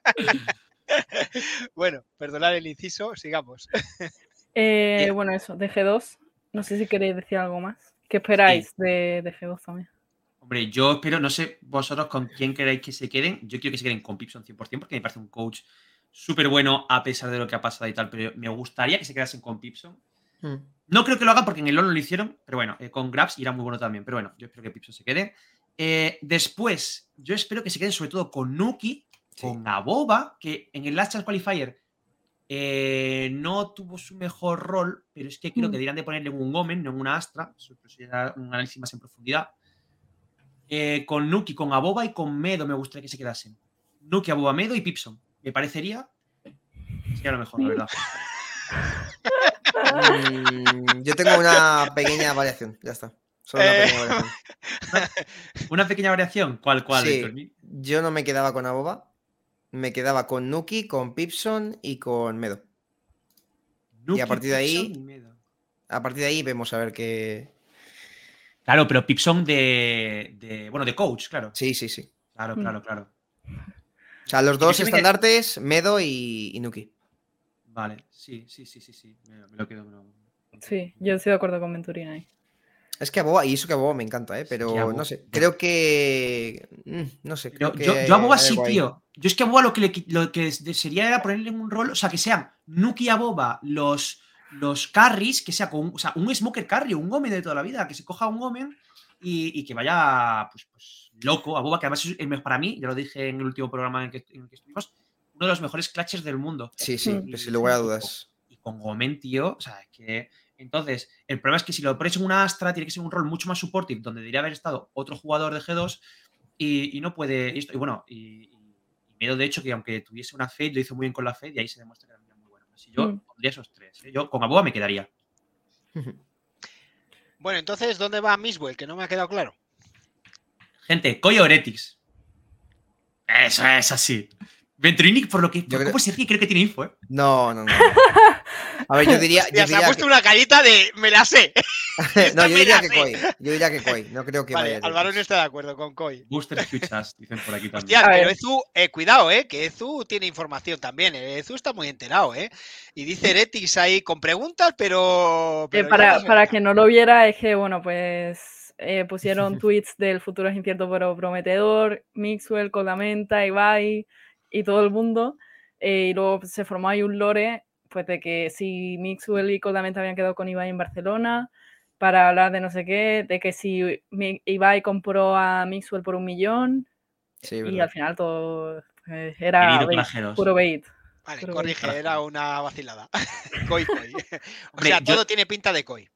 bueno, perdonad el inciso, sigamos. Eh, bueno, eso, de G2. No sé si queréis decir algo más. ¿Qué esperáis de, de G2 también? Hombre, yo espero, no sé vosotros con quién queréis que se queden. Yo quiero que se queden con Pipson 100% porque me parece un coach súper bueno a pesar de lo que ha pasado y tal, pero me gustaría que se quedasen con Pipson. Mm. No creo que lo hagan porque en el LoL no lo hicieron, pero bueno, eh, con Grabs irá muy bueno también. Pero bueno, yo espero que Pipson se quede. Eh, después, yo espero que se queden sobre todo con Nuki, con Aboba, que en el Last Chance Qualifier eh, no tuvo su mejor rol, pero es que creo Mm. que deberían de ponerle en un Omen, no en una Astra. Eso eso sería un análisis más en profundidad. Eh, con Nuki, con Aboba y con Medo me gustaría que se quedasen. Nuki, Aboba, Medo y Pipson. Me parecería. Sería lo mejor, la verdad. Mm, yo tengo una pequeña variación, ya está. Solo una Eh, pequeña variación. Una pequeña variación. ¿Cuál, cuál, Sí, yo no me quedaba con Aboba, me quedaba con Nuki, con Pipson y con Medo. Nuki, a partir de ahí- y. A partir de ahí vemos a ver qué. Claro, pero Pipson de, de- Bueno, de coach, claro. Sí, sí, sí. Claro, Mm. claro, claro. O sea, los dos estandartes, Medo y, y Nuki. Vale, sí, sí, sí, sí, sí. Me, me lo quedo. me lo- Sí, yo estoy de acuerdo con Venturina ahí. Es que Aboba, y eso que Aboba me encanta, ¿eh? pero no sé, creo que. mm, No sé, creo Yo, que. yo, yo a Boba sí, ahí. tío. Yo es que a Boba lo que, le lo que sería era ponerle en un rol, o sea, que sean Nuki y a Boba los, los carries, que sea con un, o sea, un smoker carry, un Omen de toda la vida, que se coja un Omen y, y que vaya pues, pues, loco a Boba, que además es el mejor para mí, ya lo dije en el último programa en el que, en el que estuvimos, uno de los mejores clutches del mundo. Sí, sí, sin lugar a dudas. Y con Gomen, tío, o sea, es que. Entonces, el problema es que si lo pones en una Astra, tiene que ser un rol mucho más supportive, donde debería haber estado otro jugador de G2 y, y no puede. Y, esto- y bueno, y, y miedo de hecho que aunque tuviese una Fade, lo hizo muy bien con la Fade y ahí se demuestra que era muy bueno. Así yo Mm. pondría esos tres. ¿eh? Yo con Aboa me quedaría. Bueno, entonces, ¿dónde va Miswell? Que no me ha quedado claro. Gente, Coyo Heretics. Eso es así. Venturinic, por lo que. Por creo- cómo se ríe, creo que tiene info, ¿eh? No, no, no. A ver, yo diría. Hostia, Yo se ha puesto una carita de me la sé. que... No, yo diría que sé. Koi. Yo diría que Koi. No creo que Vale, vaya. Álvaro no está de acuerdo con Koi. Booster Futures, dicen por aquí también. Hostia, pero. Ezu, eh, cuidado, eh, que Ezu tiene información también. eh, Ezu está muy enterado, eh. Y dice Heretics ahí con preguntas, pero. Pero ya para, no para quien no lo viera, es que, bueno, pues eh, pusieron tweets del futuro es incierto pero prometedor, Mixwell, Codamenta, Ibai y todo el mundo. eh, y luego se formó ahí un lore, pues de que si Mixwell y Codamenta habían quedado con Ibai en Barcelona para hablar de no sé qué, de que si Ibai compró a Mixwell por un millón Sí, y verdad. al final todo pues, era bait, puro bait. Vale, corrige, era una vacilada. Koi, Koi. O Hombre, sea, yo- todo tiene pinta de Koi.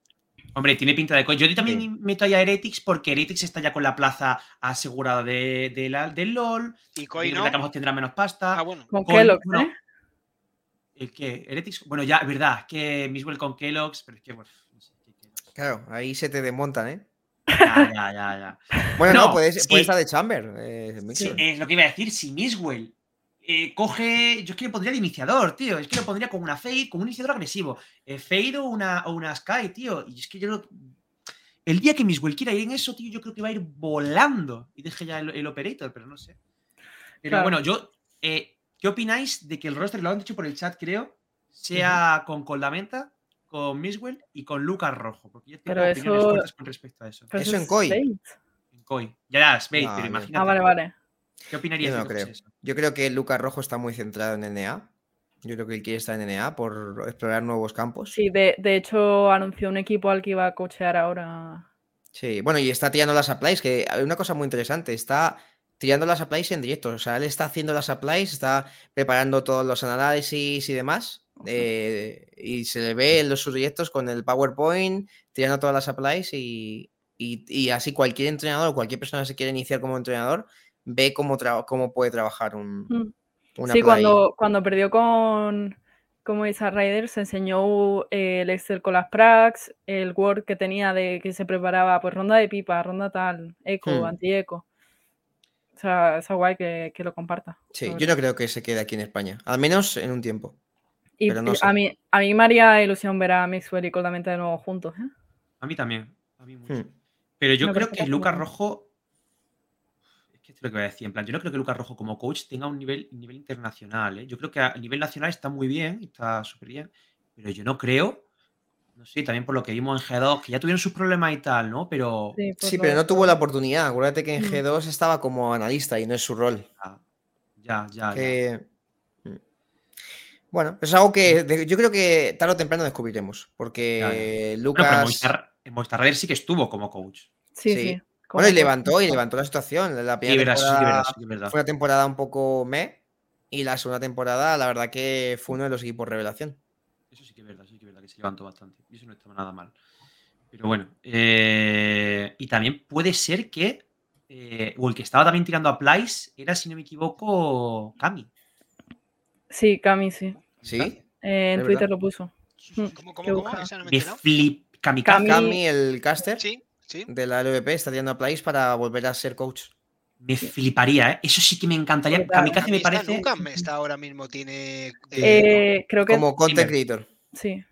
Hombre, tiene pinta de coño. Yo también Sí. meto ahí a Heretics porque Heretics está ya con la plaza asegurada de, de la- del LOL. Y Koi no. que a lo mejor tendrá menos pasta. Ah, bueno. Con Kellogg, bueno, ¿eh? ¿El qué? ¿Heretics? Bueno, ya, es verdad, que Miswell con Kellogg's, pero es que, bueno, no sé, ¿qué Kellogg's? Claro, ahí se te desmontan, ¿eh? Ya, ya, ya, ya. Bueno, no, No, puede, sí. estar de Chamber. Eh, Sí, es lo que iba a decir. Si Miswell eh, coge. Yo es que le pondría de iniciador, tío. Es que lo pondría con una Fade, con un iniciador agresivo. Eh, Fade o una, o una Sky, tío. Y es que yo lo- El día que Miswell quiera ir en eso, tío, yo creo que va a ir volando. Y deje ya el, el operator, pero no sé. Pero Claro. bueno, yo. eh, ¿Qué opináis de que el roster, lo han dicho por el chat, creo, sea con Coldamenta, con Miswell y con Lucas Rojo? Porque yo tengo Pero opiniones eso- fuertes con respecto a eso. Pero Eso en es Koi. En Koi. Ya, ya, es bait, No, pero yo- imagínate. Ah, vale, vale. ¿Qué opinarías Yo no si fuese creo. eso? Yo creo que Lucas Rojo está muy centrado en NA. Yo creo que él quiere estar en NA por explorar nuevos campos. Sí, de, de hecho anunció un equipo al que iba a cochear ahora. Sí, bueno, y está tirando las supplies, que hay una cosa muy interesante, está tirando las supplies en directo, o sea, él está haciendo las supplies, está preparando todos los análisis y demás, eh, y se le ve en los sus directos con el PowerPoint, tirando todas las supplies y, y- y así cualquier entrenador o cualquier persona que se quiera iniciar como entrenador ve cómo, cómo puede trabajar un, mm. una Sí, cuando, cuando perdió con, como dice Ryder, se enseñó eh, el Excel con las pracs, el Word que tenía de que se preparaba pues ronda de pipa, ronda tal, eco, hmm. anti-eco. O sea, es guay que, lo comparta. Sí, yo no creo que se quede aquí en España, al menos en un tiempo. Y, a, mí, a mí me haría ilusión ver a Mixwell y Coldamente de nuevo juntos. ¿eh? A mí también. A mí mucho. Hmm. Pero yo creo que Lucas Rojo es lo que voy a decir. En plan, yo no creo que Lucas Rojo como coach tenga un nivel, nivel internacional. ¿eh? Yo creo que a nivel nacional está muy bien, está súper bien, pero yo no creo, no sé, también por lo que vimos en G2, que ya tuvieron sus problemas y tal, ¿no? Pero. Sí, pero no tuvo la oportunidad. Acuérdate que en mm. G2 estaba como analista y no es su rol. ya, ya, ya. Mm. Bueno, es algo que yo creo que tarde o temprano descubriremos. Porque Lucas. en Movistar sí que estuvo como coach. sí. sí. Bueno, y levantó, y levantó la situación. La primera temporada fue una temporada un poco me, y la segunda temporada, la verdad que fue uno de los equipos revelación. Eso sí que es verdad, sí que es verdad, que se levantó bastante. Y eso no estaba nada mal. Pero bueno, eh, y también puede ser que, eh, o el que estaba también tirando a Place era, si no me equivoco, Cami. Sí, Cami, sí. ¿Sí? Eh, en Twitter lo puso. ¿Cómo, cómo, cómo? no me flip, Cami, Cami, el caster. Sí de la LVP, está tirando a Place para volver a ser coach. Me fliparía, ¿eh? Eso sí que me encantaría. Kamikaze me parece. Nunca está ahora mismo tiene. Eh, eh, creo que. Como content creator. Sí.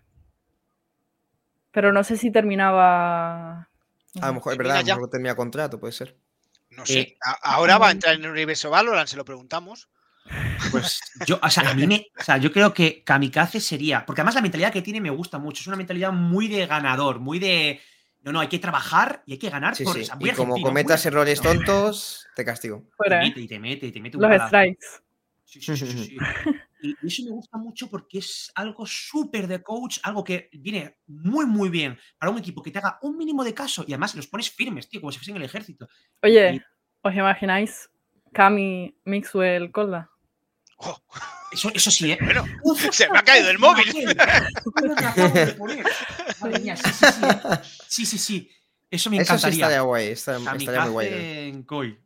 Pero no sé si terminaba. A lo mejor, es verdad, a lo mejor termina contrato, puede ser. No sé. Eh, ahora va a entrar en el universo Valorant, se lo preguntamos. Pues yo, o sea, a mí me, o sea, yo creo que Kamikaze sería, porque además la mentalidad que tiene me gusta mucho, es una mentalidad muy de ganador, muy de, no, no, hay que trabajar y hay que ganar. por, y como cometas errores tontos, te castigo. Y te mete, y te mete, un Los strikes. Sí, sí, sí, y eso me gusta mucho porque es algo súper de coach, algo que viene muy, muy bien para un equipo que te haga un mínimo de caso y además los pones firmes, tío, como si fuesen el ejército. Oye, ¿os imagináis Cami, Mixwell, Colda? Oh. Eso, eso, sí, ¿eh? Bueno, se me ha caído el móvil. sí, sí, sí, Eso me encantaría. Eso sí estaría guay. estaría muy guay. en Koi.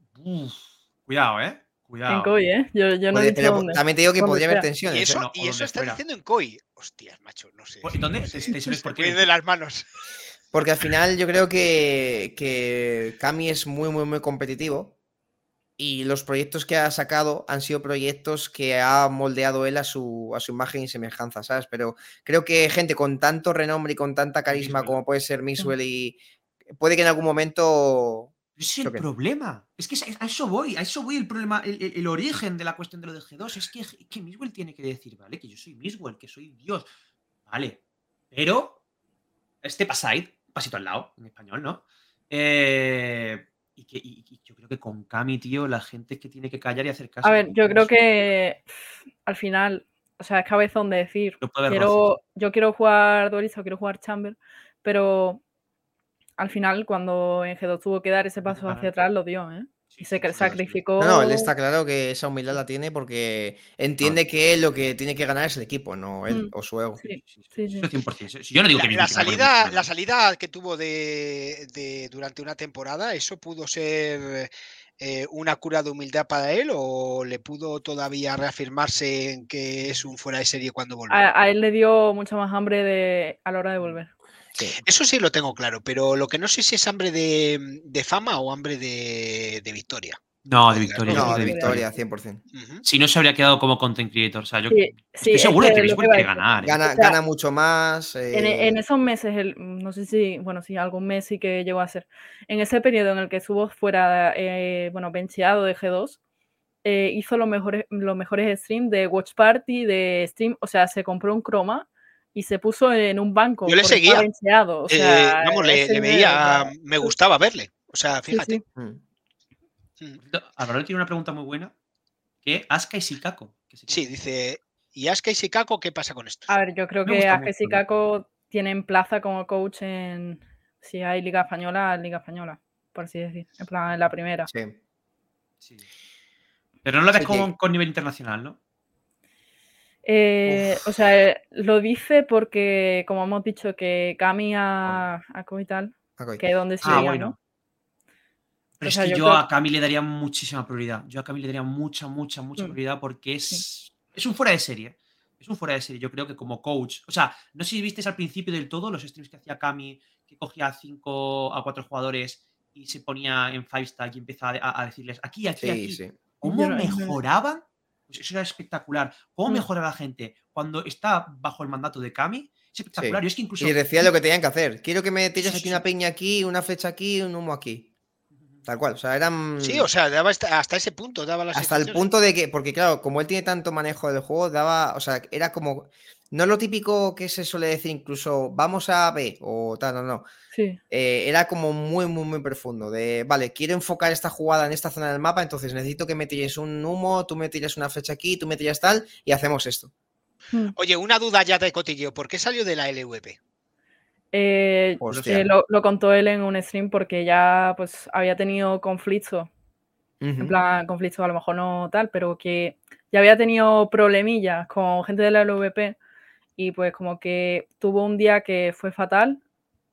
cuidado, ¿eh? Cuidado. En Koi, ¿eh? Yo, yo no he dicho dónde. También te digo que podría haber tensiones. Y eso, ¿eh? y eso está diciendo en Koi. Hostias, macho, no sé. ¿Dónde? Tensiones por qué? de las manos. Porque al final yo creo que, que Kami es muy, muy, muy competitivo y los proyectos que ha sacado han sido proyectos que ha moldeado él a su, a su imagen y semejanza, ¿sabes? Pero creo que gente con tanto renombre y con tanta carisma como puede ser Miswell y puede que en algún momento... Es el problema. Es que a eso voy, a eso voy el problema, el, origen de la cuestión de lo de G2. Es que, que Miswell tiene que decir, ¿vale? Que yo soy Miswell, que soy Dios. Vale. Pero, este paside, pasito al lado, en español, ¿no? Eh, y, que, yo creo que con Cami, tío, la gente es que tiene que callar y hacer caso. A ver, yo creo que al final, o sea, es cabezón de decir, quiero, yo quiero jugar Duelista quiero jugar Chamber, pero al final, cuando en G2 tuvo que dar ese paso hacia atrás, lo dio, ¿eh? Y se sacrificó. No, él está claro que esa humildad la tiene porque entiende que lo que tiene que ganar es el equipo, no él mm. o su ego. Sí, sí, sí. 100%. Yo no digo la, que la salida, la salida que tuvo de, durante una temporada, ¿eso pudo ser eh, una cura de humildad para él o le pudo todavía reafirmarse en que es un fuera de serie cuando volvió? A, él le dio mucha más hambre de, a la hora de volver. Eso sí lo tengo claro, pero lo que no sé si es hambre de, fama o hambre de, victoria. No, de victoria. No, de victoria, 100%. Si no, se habría quedado como content creator. O sea, yo estoy seguro de que quiere ganar. ¿eh? Gana, mucho más. Eh. En, esos meses, no sé si, bueno, si algún mes sí que llegó a ser. En ese periodo en el que estuvo fuera, eh, bueno, bencheado de G2, hizo los mejores, los mejores streams de Watch Party, de stream, o sea, se compró un croma y se puso en un banco. Yo le seguía. Eh, vamos, le, veía, me gustaba verle. O sea, fíjate. Sí, sí. Mm. tiene una pregunta muy buena. ¿Qué Aska y Sikako? Sí, dice, ¿y Aska y Sikako qué pasa con esto? A ver, yo creo que Aska y Sikako tienen plaza como coach en, si hay Liga Española, Liga Española, por así decir, en plan, en la primera. Sí. Pero no lo ves como con nivel internacional, ¿no? Eh, o sea, lo dice porque, como hemos dicho, que Cami a, a y tal, que es donde se ah, bueno. Pero O es que yo creo- a Cami le daría muchísima prioridad. Yo a Cami le daría mucha, mucha, mucha Mm. prioridad porque es, es un fuera de serie. Es un fuera de serie. Yo creo que como coach. O sea, no sé si visteis al principio del todo los streams que hacía Cami, que cogía a cinco a cuatro jugadores y se ponía en five stack y empezaba a, a decirles aquí, aquí, Sí, aquí. sí. ¿Cómo no- mejoraban? Pues eso era espectacular. ¿Cómo Mm. mejora la gente cuando está bajo el mandato de Cami? Es espectacular. Sí. Yo es que incluso. Y decía lo que tenían que hacer. Quiero que me tires Sí, aquí una sí. piña aquí, una flecha aquí, un humo aquí. Tal cual. O sea, eran. Sí, o sea, daba hasta, hasta ese punto, daba las hasta el punto de que, porque claro, como él tiene tanto manejo del juego, daba, o sea, era como, no lo típico que se suele decir incluso, vamos a B o tal, no, no. Sí. Eh, era como muy, muy, muy profundo. De, vale, quiero enfocar esta jugada en esta zona del mapa, entonces necesito que me tires un humo, tú me tires una flecha aquí, tú me tiras tal, y hacemos esto. Mm. Oye, una duda ya de cotilleo. ¿Por qué salió de la LVP? Eh, eh, lo, lo contó él en un stream porque ya pues había tenido conflictos, en Ujú. plan conflictos a lo mejor no tal, pero que ya había tenido problemillas con gente de la LVP y pues como que tuvo un día que fue fatal,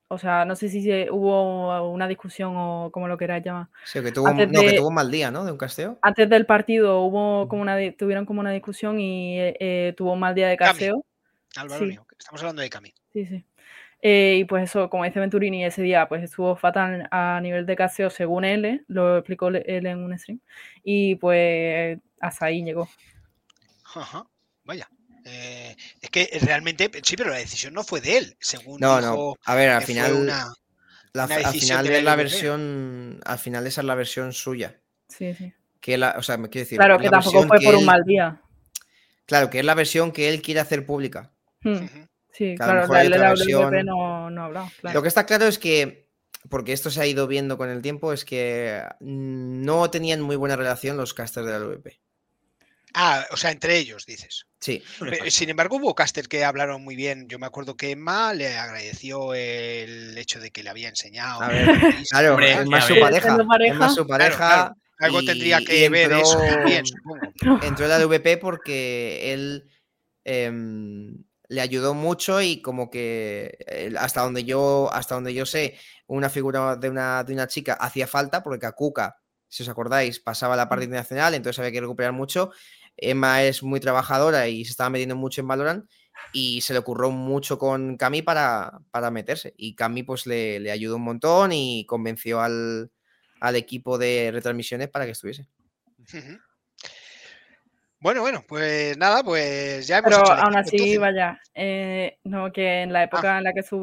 o sea, no sé si se- hubo una discusión o como lo queráis llamar. Sí, que tuvo, Antes no, que tuvo un mal día, ¿no? De un casteo. Antes del partido hubo como una, tuvieron como una discusión y eh, tuvo un mal día de Cami. caseo. Álvaro Sí. mío, estamos hablando de Cami. Sí, sí. Eh, y pues eso, como dice Venturini, ese día pues estuvo fatal a nivel de caseo según él, ¿eh? lo explicó él en un stream. Y pues hasta ahí llegó. Ajá, vaya. Eh, es que realmente, sí, pero la decisión no fue de él, según No, dijo, no. A ver, al final, una- la- una al decisión final de la es la versión, al final esa es la versión suya. Sí, sí. Que la, o sea, me quiero decir. Claro que tampoco fue que por un mal día. Claro, que es la versión que él quiere hacer pública. Hmm, lo claro, la la LVP versión. no, no ha hablado. claro. Lo que está claro es que, porque esto se ha ido viendo con el tiempo, es que no tenían muy buena relación los casters de la LVP. Ah, o sea, entre ellos, dices. Sí. Sin embargo, hubo casters que hablaron muy bien. Yo me acuerdo que Emma le agradeció el hecho de que le había enseñado. A ver, claro, Hombre, es más a su pareja. Es más su pareja. claro. Algo y- tendría que ver eso supongo. Entró en la LVP porque él em, le ayudó mucho y como que eh, hasta donde yo hasta donde yo sé una figura de una, de una chica hacía falta porque Kakuka si os acordáis pasaba la parte internacional entonces había que recuperar mucho. Emma es muy trabajadora y se estaba metiendo mucho en Valorant y se le ocurrió mucho con Cami para, para meterse. Y Cami pues le, le ayudó un montón y convenció al, al equipo de retransmisiones para que estuviese. Ujú. Bueno, bueno, pues nada, pues ya hemos Pero hecho aún equipo, así, entonces. vaya, eh, no, que en la época en la que se-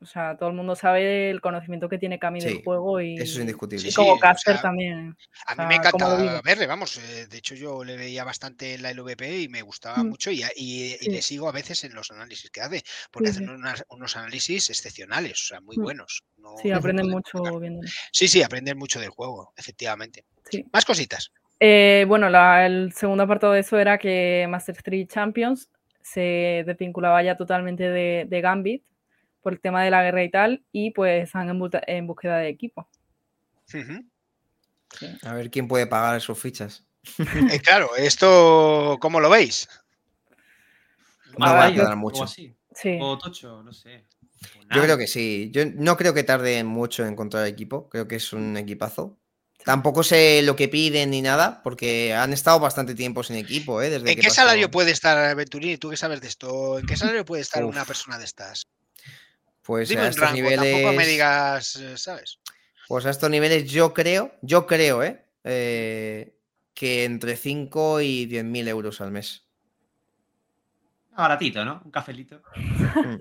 o sea, todo el mundo sabe el conocimiento que tiene Cami Sí, del juego y, eso es indiscutible. Sí, y sí, como o caster sea, también. A mí me sea, cómo lo encanta vive. verle, vamos. eh, De hecho, yo le veía bastante en la LVP y me gustaba Mm. mucho y, y- y Sí. le sigo a veces en los análisis que hace, porque Sí, hacen sí. unas- unos análisis excepcionales, o sea, muy Mm. buenos. no- Sí, no aprenden mucho viéndolo. Sí, sí, aprenden mucho del juego, efectivamente. Sí. Más cositas. Eh, bueno, la- el segundo apartado de eso era que Master 3 Champions se desvinculaba ya totalmente de, de Gambit por el tema de la guerra y tal, y pues están en, en búsqueda de equipo. A ver quién puede pagar sus fichas. Eh, claro, esto, ¿cómo lo veis? No Ah, va a o mucho. así. Sí. O Tocho, no sé. Yo creo que sí. Yo no creo que tarde mucho en encontrar equipo. Creo que es un equipazo. Tampoco sé lo que piden ni nada, porque han estado bastante tiempo sin equipo, ¿eh? Desde ¿En que qué pasó- salario puede estar Venturini? ¿Tú qué sabes de esto? ¿En qué salario puede estar una persona de estas? Pues Dime a estos rango, tampoco me niveles. digas, eh, ¿sabes? Pues a estos niveles yo creo, yo creo, ¿eh? Eh, que entre 5 y 10 mil euros al mes. Ah, Baratito, ¿no? Un cafelito. Mm.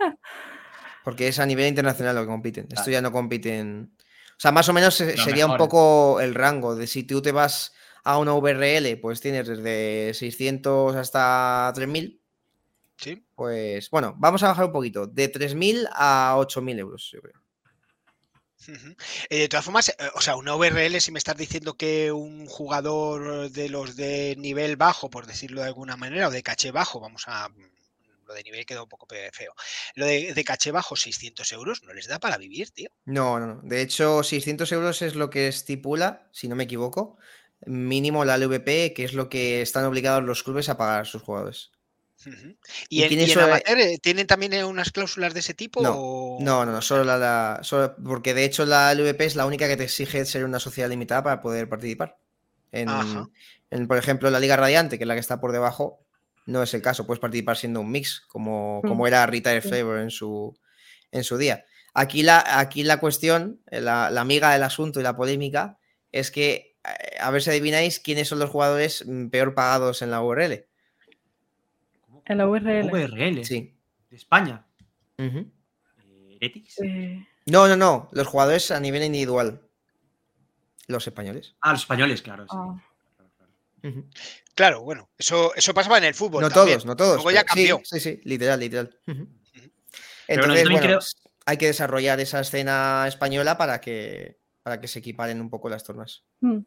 Porque es a nivel internacional lo que compiten. Esto ya no compiten. O sea, más o menos sería un poco el rango de si tú te vas a una VRL, pues tienes desde 600 hasta 3000. Sí. Pues bueno, vamos a bajar un poquito. De 3000 a 8000 euros, yo creo. Eh, de todas formas, eh, o sea, una VRL, si me estás diciendo que un jugador de los de nivel bajo, por decirlo de alguna manera, o de caché bajo, vamos a. Lo de nivel queda un poco feo. Lo de, de caché bajo, 600 euros, no les da para vivir, tío. No, no, no. De hecho, 600 euros es lo que estipula, si no me equivoco, mínimo la LVP, que es lo que están obligados los clubes a pagar a sus jugadores. ¿Y, en, ¿y amateur, eh, tienen también eh, unas cláusulas de ese tipo? No, no, no, solo la, solo, porque de hecho la LVP es la única que te exige ser una sociedad limitada para poder participar. En, en, por ejemplo, la Liga Radiante, que es la que está por debajo, no es el caso. Puedes participar siendo un mix, como, como mm. era Rita Flavor en su, en su día. Aquí la, aquí la cuestión, eh, la, la amiga del asunto y la polémica, es que a ver si adivináis quiénes son los jugadores mm, peor pagados en la URL. En la URL. URL. Sí. De España. Uh eh... No, no, no. Los jugadores a nivel individual. Los españoles. Ah, los españoles, claro. Sí. Uh -huh. Claro, bueno, eso, eso pasaba en el fútbol. No también. todos, no todos. Luego ya cambió. Sí, sí, sí, literal, literal. Uh -huh. Entonces, bueno, creo... hay que desarrollar esa escena española para que, para que se equiparen un poco las tornas. Mm.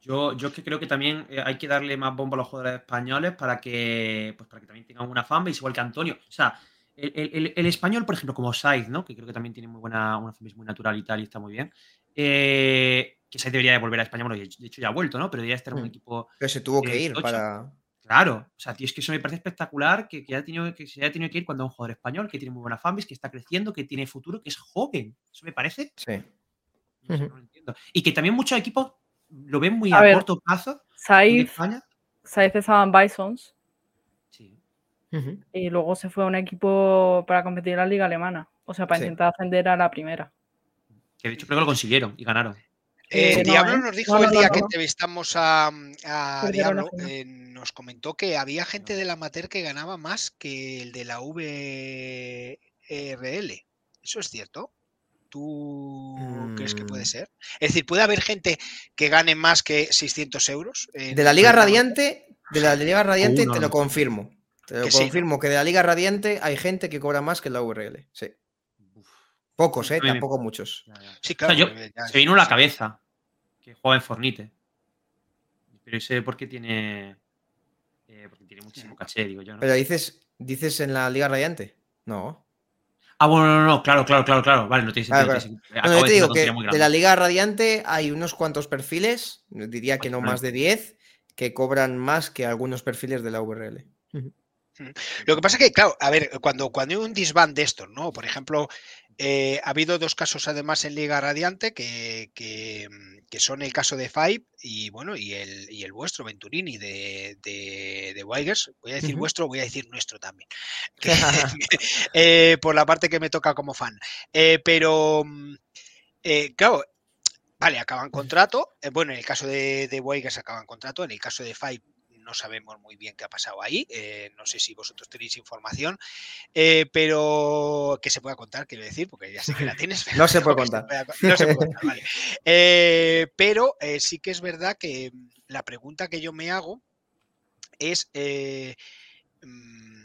Yo, yo es que creo que también eh, hay que darle más bombo a los jugadores españoles para que, pues para que también tengan una fanbase, igual que Antonio. O sea, el, el, el español, por ejemplo, como Saiz, ¿no? Que creo que también tiene muy buena, una fanbase muy natural y tal, y está muy bien. Eh, que Saiz debería de volver a España, bueno, de hecho ya ha vuelto, ¿no? Pero debería estar en un equipo. Pero se tuvo que ir para. Claro, o sea, tío, es que eso me parece espectacular que, que, haya tenido, que se haya tenido que ir cuando un jugador español que tiene muy buena fanbase, que está creciendo, que tiene futuro, que es joven. Eso me parece. Sí. No, no lo entiendo. Y que también muchos equipos lo ven muy a, a ver, corto plazo. Saiz, Saiz estaba en Bisons. Sí. Uh -huh. Y luego se fue a un equipo para competir en la liga alemana. O sea, para sí. intentar ascender a la primera. Que de hecho creo que lo consiguieron y ganaron. Eh, eh, Diablo nos dijo no, el día no, que entrevistamos a, a Diablo, eh, nos comentó que había gente del amateur que ganaba más que el de la VRL. ¿Eso es cierto? ¿Tú mm. crees que puede ser? Es decir, ¿puede haber gente que gane más que 600 euros? De la Liga Radiante, de la Liga Radiante uh, te lo confirmo. Te lo que confirmo sí. que de la Liga Radiante hay gente que cobra más que la URL. Sí. Pocos, ¿eh? Tampoco muchos. Sí, claro. O sea, yo, ya, se vino a la cabeza que juega en Fornite. Pero sé por qué tiene. Eh, porque tiene muchísimo caché, digo yo. ¿no? Pero dices, dices en la Liga Radiante. No. Ah, bueno, no, no, claro, claro, claro, claro. Vale, no tiene sentido. Claro, claro. No, yo te digo que de la Liga Radiante hay unos cuantos perfiles, diría que no más de 10, que cobran más que algunos perfiles de la URL. Lo que pasa es que, claro, a ver, cuando, cuando hay un disband de estos, ¿no? Por ejemplo, eh, ha habido dos casos además en Liga Radiante que, que, que, son el caso de Five y bueno, y el, y el vuestro, Venturini de, de, de Weigers. Voy a decir uh -huh. vuestro, voy a decir nuestro también. Que, eh, por la parte que me toca como fan. Eh, pero, eh, claro, vale, acaban contrato. Bueno, en el caso de, de Weigers acaban contrato. En el caso de Five no sabemos muy bien qué ha pasado ahí, eh, no sé si vosotros tenéis información, eh, pero que se pueda contar, quiero decir, porque ya sé que la tienes. no se puede contar. Se no se puede contar, vale. Eh, pero sí que es verdad que la pregunta que yo me hago es, mm,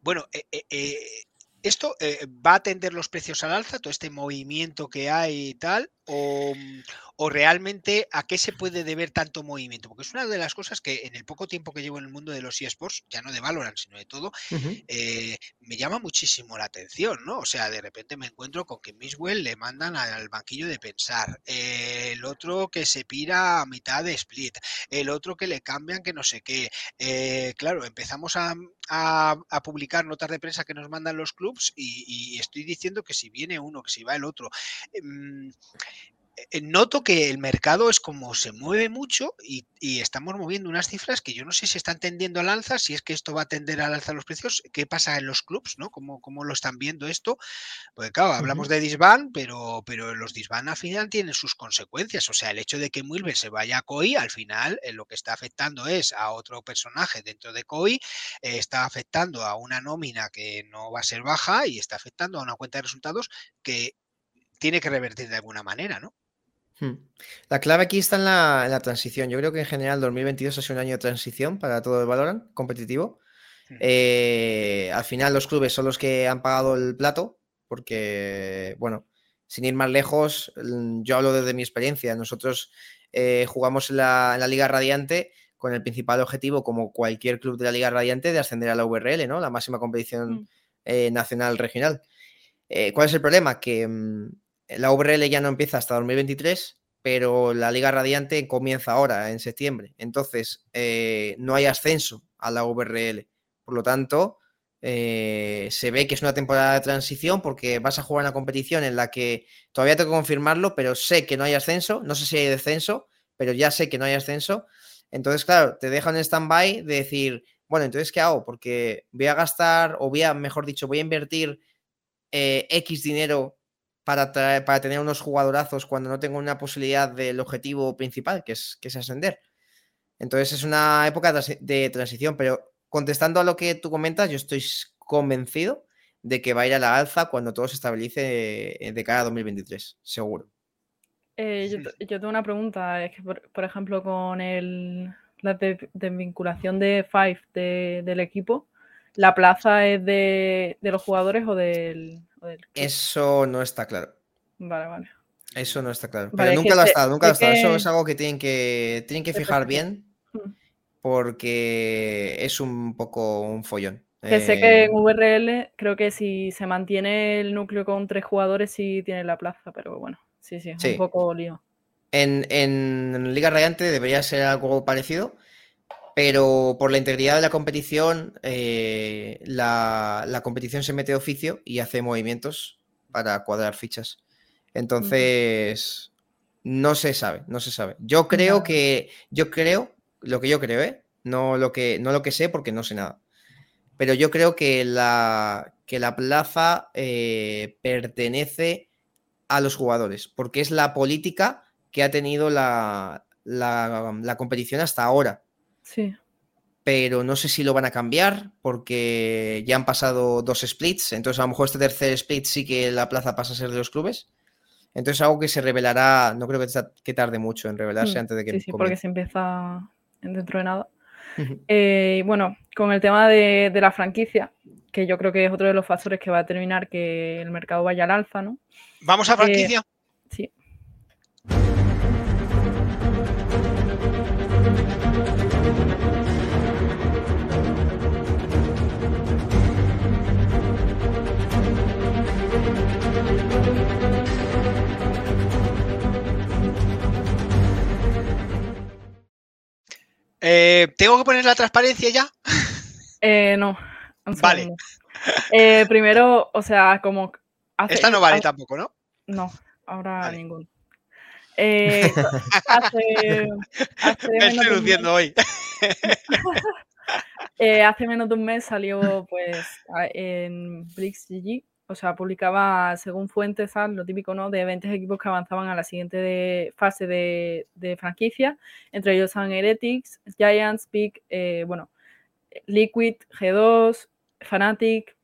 bueno, ¿esto va a atender los precios al alza, todo este movimiento que hay y tal? O, o, realmente a qué se puede deber tanto movimiento, porque es una de las cosas que en el poco tiempo que llevo en el mundo de los eSports, ya no de Valorant, sino de todo, uh -huh. eh, me llama muchísimo la atención, ¿no? O sea, de repente me encuentro con que Miswell le mandan al banquillo de pensar, eh, el otro que se pira a mitad de split, el otro que le cambian que no sé qué. Eh, claro, empezamos a, a, a, publicar notas de prensa que nos mandan los clubs y, y, estoy diciendo que si viene uno, que si va el otro. Eh, noto que el mercado es como se mueve mucho y, y, estamos moviendo unas cifras que yo no sé si están tendiendo al alza, si es que esto va a tender al alza los precios, qué pasa en los clubs, ¿no? ¿Cómo, cómo lo están viendo esto? Porque claro, hablamos uh -huh. de disban, pero, pero los disban al final tienen sus consecuencias. O sea, el hecho de que Mulver se vaya a COI, al final eh, lo que está afectando es a otro personaje dentro de COI, eh, está afectando a una nómina que no va a ser baja y está afectando a una cuenta de resultados que tiene que revertir de alguna manera, ¿no? Hmm. La clave aquí está en la, en la, transición. Yo creo que en general 2022 ha sido un año de transición para todo el Valorant competitivo. Eh, al final los clubes son los que han pagado el plato porque, bueno, sin ir más lejos, yo hablo desde mi experiencia. Nosotros eh, jugamos en la, en la, Liga Radiante con el principal objetivo, como cualquier club de la Liga Radiante, de ascender a la URL, ¿no? La máxima competición mm. eh, nacional regional. Eh, ¿Cuál es el problema? Que mm, la VRL ya no empieza hasta 2023, pero la Liga Radiante comienza ahora, en septiembre. Entonces, eh, no hay ascenso a la VRL, Por lo tanto, eh, se ve que es una temporada de transición porque vas a jugar una competición en la que todavía tengo que confirmarlo, pero sé que no hay ascenso, no sé si hay descenso, pero ya sé que no hay ascenso. Entonces, claro, te dejan en stand-by de decir, bueno, entonces, ¿qué hago? Porque voy a gastar, o voy a, mejor dicho, voy a invertir eh, X dinero para, para tener unos jugadorazos cuando no tengo una posibilidad del objetivo principal, que es, que es ascender. Entonces es una época de transición, pero contestando a lo que tú comentas, yo estoy convencido de que va a ir a la alza cuando todo se estabilice eh, de cara a 2023, seguro. Eh, yo, tengo una pregunta, es que por, ejemplo con el, la desvinculación de Five del equipo, ¿la plaza es de, los jugadores o del, Eso no está claro. Vale, vale. Eso no está claro. Pero nunca lo ha estado, nunca lo ha estado. Eso es algo que tienen que, tienen que fijar bien porque es un poco un follón. Que sé que en eh, VRL creo que si se mantiene el núcleo con tres jugadores sí tiene la plaza, pero bueno, sí, sí, es un poco lío. En, Liga Radiante debería ser algo parecido, pero por la integridad de la competición, eh, la, competición se mete de oficio y hace movimientos para cuadrar fichas. Entonces, no se sabe, no se sabe. Yo creo que, yo creo lo que yo creo, ¿eh? No lo que, no lo que sé porque no sé nada. Pero yo creo que la, que la plaza eh, pertenece a los jugadores, porque es la política que ha tenido la, la, competición hasta ahora. Sí. Pero no sé si lo van a cambiar porque ya han pasado dos splits, entonces a lo mejor este tercer split sí que la plaza pasa a ser de los clubes. Entonces algo que se revelará, no creo que, tarde mucho en revelarse mm, antes de que... Sí, sí, porque se empieza dentro de nada. Eh, bueno, con el tema de, la franquicia, que yo creo que es otro de los factores que va a determinar que el mercado vaya al alza, ¿no? ¿Vamos a franquicia? Eh, Eh, ¿Tengo que poner la transparencia ya? Eh, no. Vale. Eh, primero, o sea, como. Esta no vale tampoco, ¿no? No, ahora ninguno. Eh, hace, Me estoy luciendo hoy. hace menos de un mes salió pues en BlixGG o sea, publicaba según fuentes, lo típico, ¿no? De 20 equipos que avanzaban a la siguiente fase de, franquicia. Entre ellos son Heretics, Giants, Peak, eh, bueno, Liquid, G2, Fanatic,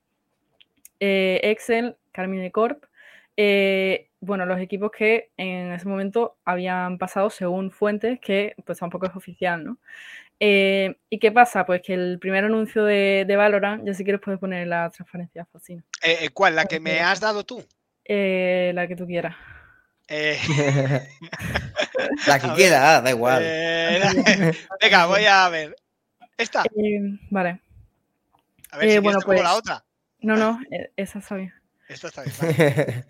eh, Excel, Carmine Corp. Eh, bueno, los equipos que en ese momento habían pasado según fuentes que pues tampoco es oficial, ¿no? Eh, ¿Y qué pasa? Pues que el primer anuncio de, de Valorant, ya si quieres puedes poner la transparencia, Focina. Eh, ¿Cuál? ¿La que me has dado tú? Eh, la que tú quieras. la que quiera, da igual. Venga, voy a ver. ¿Esta? vale. A ver si bueno, pues, la otra. No, no, esa está bien. Esta está bien.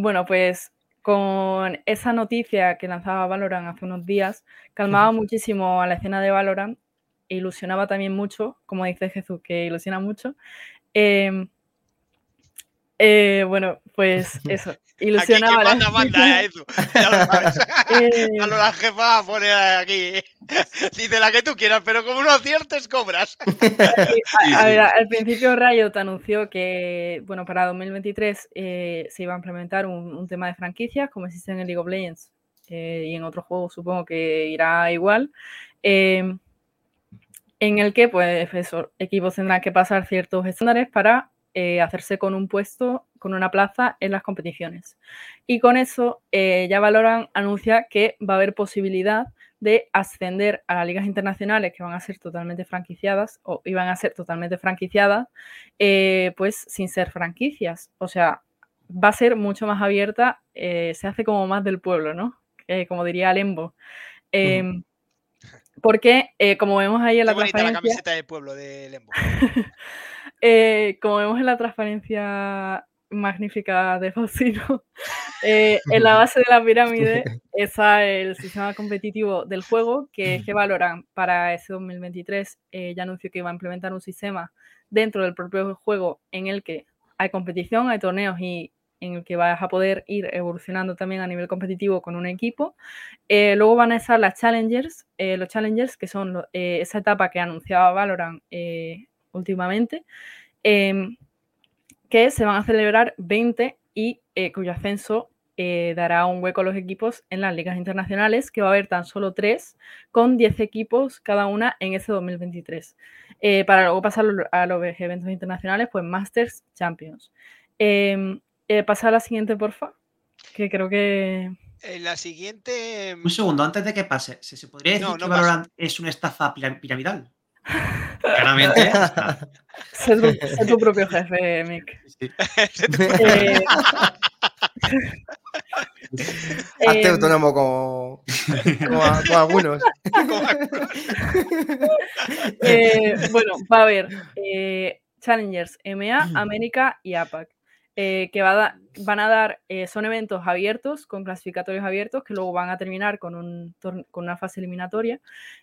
bueno, pues con esa noticia que lanzaba Valorant hace unos días, calmaba muchísimo a la escena de Valorant e ilusionaba también mucho, como dice Jesús, que ilusiona mucho. Em, eh, bueno, pues eso, ilusionaba. Aquí, manda, eso. Ya lo sabes. eh... la jefa pone aquí. Dice la que tú quieras, pero como no aciertes, cobras. a, ver, al principio Riot anunció que, bueno, para 2023 eh, se iba a implementar un, tema de franquicias, como existe en el League of Legends eh, y en otros juegos, supongo que irá igual. Em, en el que, pues, equipos tendrán que pasar ciertos estándares para eh, hacerse con un puesto, con una plaza en las competiciones. Y con eso eh, ya Valoran anuncia que va a haber posibilidad de ascender a las ligas internacionales que van a ser totalmente franquiciadas o iban a ser totalmente franquiciadas, eh, pues sin ser franquicias. O sea, va a ser mucho más abierta, se hace como más del pueblo, ¿no? como diría Lembo. Em, porque, como vemos ahí en la bonita la camiseta del pueblo de Lembo. Eh, como vemos en la transparencia magnífica de Faustino. Eh, en la base de la pirámide está el sistema competitivo del juego, que es que valoran para ese 2023. Eh, ya anunció que iba a implementar un sistema dentro del propio juego en el que hay competición, hay torneos y en el que vas a poder ir evolucionando también a nivel competitivo con un equipo. Eh, luego van a estar las Challengers, los Challengers, que son esa etapa que anunciaba Valorant últimamente, em, que se van a celebrar 20 y eh, cuyo ascenso eh, dará un hueco a los equipos en las ligas internacionales, que va a haber tan solo tres, con 10 equipos cada una en ese 2023. Eh, para luego pasar a los eventos internacionales, pues Masters Champions. Em, pasa a la siguiente, porfa, que creo que... la siguiente... Un segundo, antes de que pase, ¿se, podría decir que Valorant es una estafa piramidal? Claramente. sé, tu, propio jefe, Mick. Eh, Hazte em, autónomo como, como, algunos. Eh, bueno, va a haber eh, Challengers, EMEA, América y APAC. que va van a dar, son eventos abiertos, con clasificatorios abiertos, que luego van a terminar con, un, con una fase eliminatoria,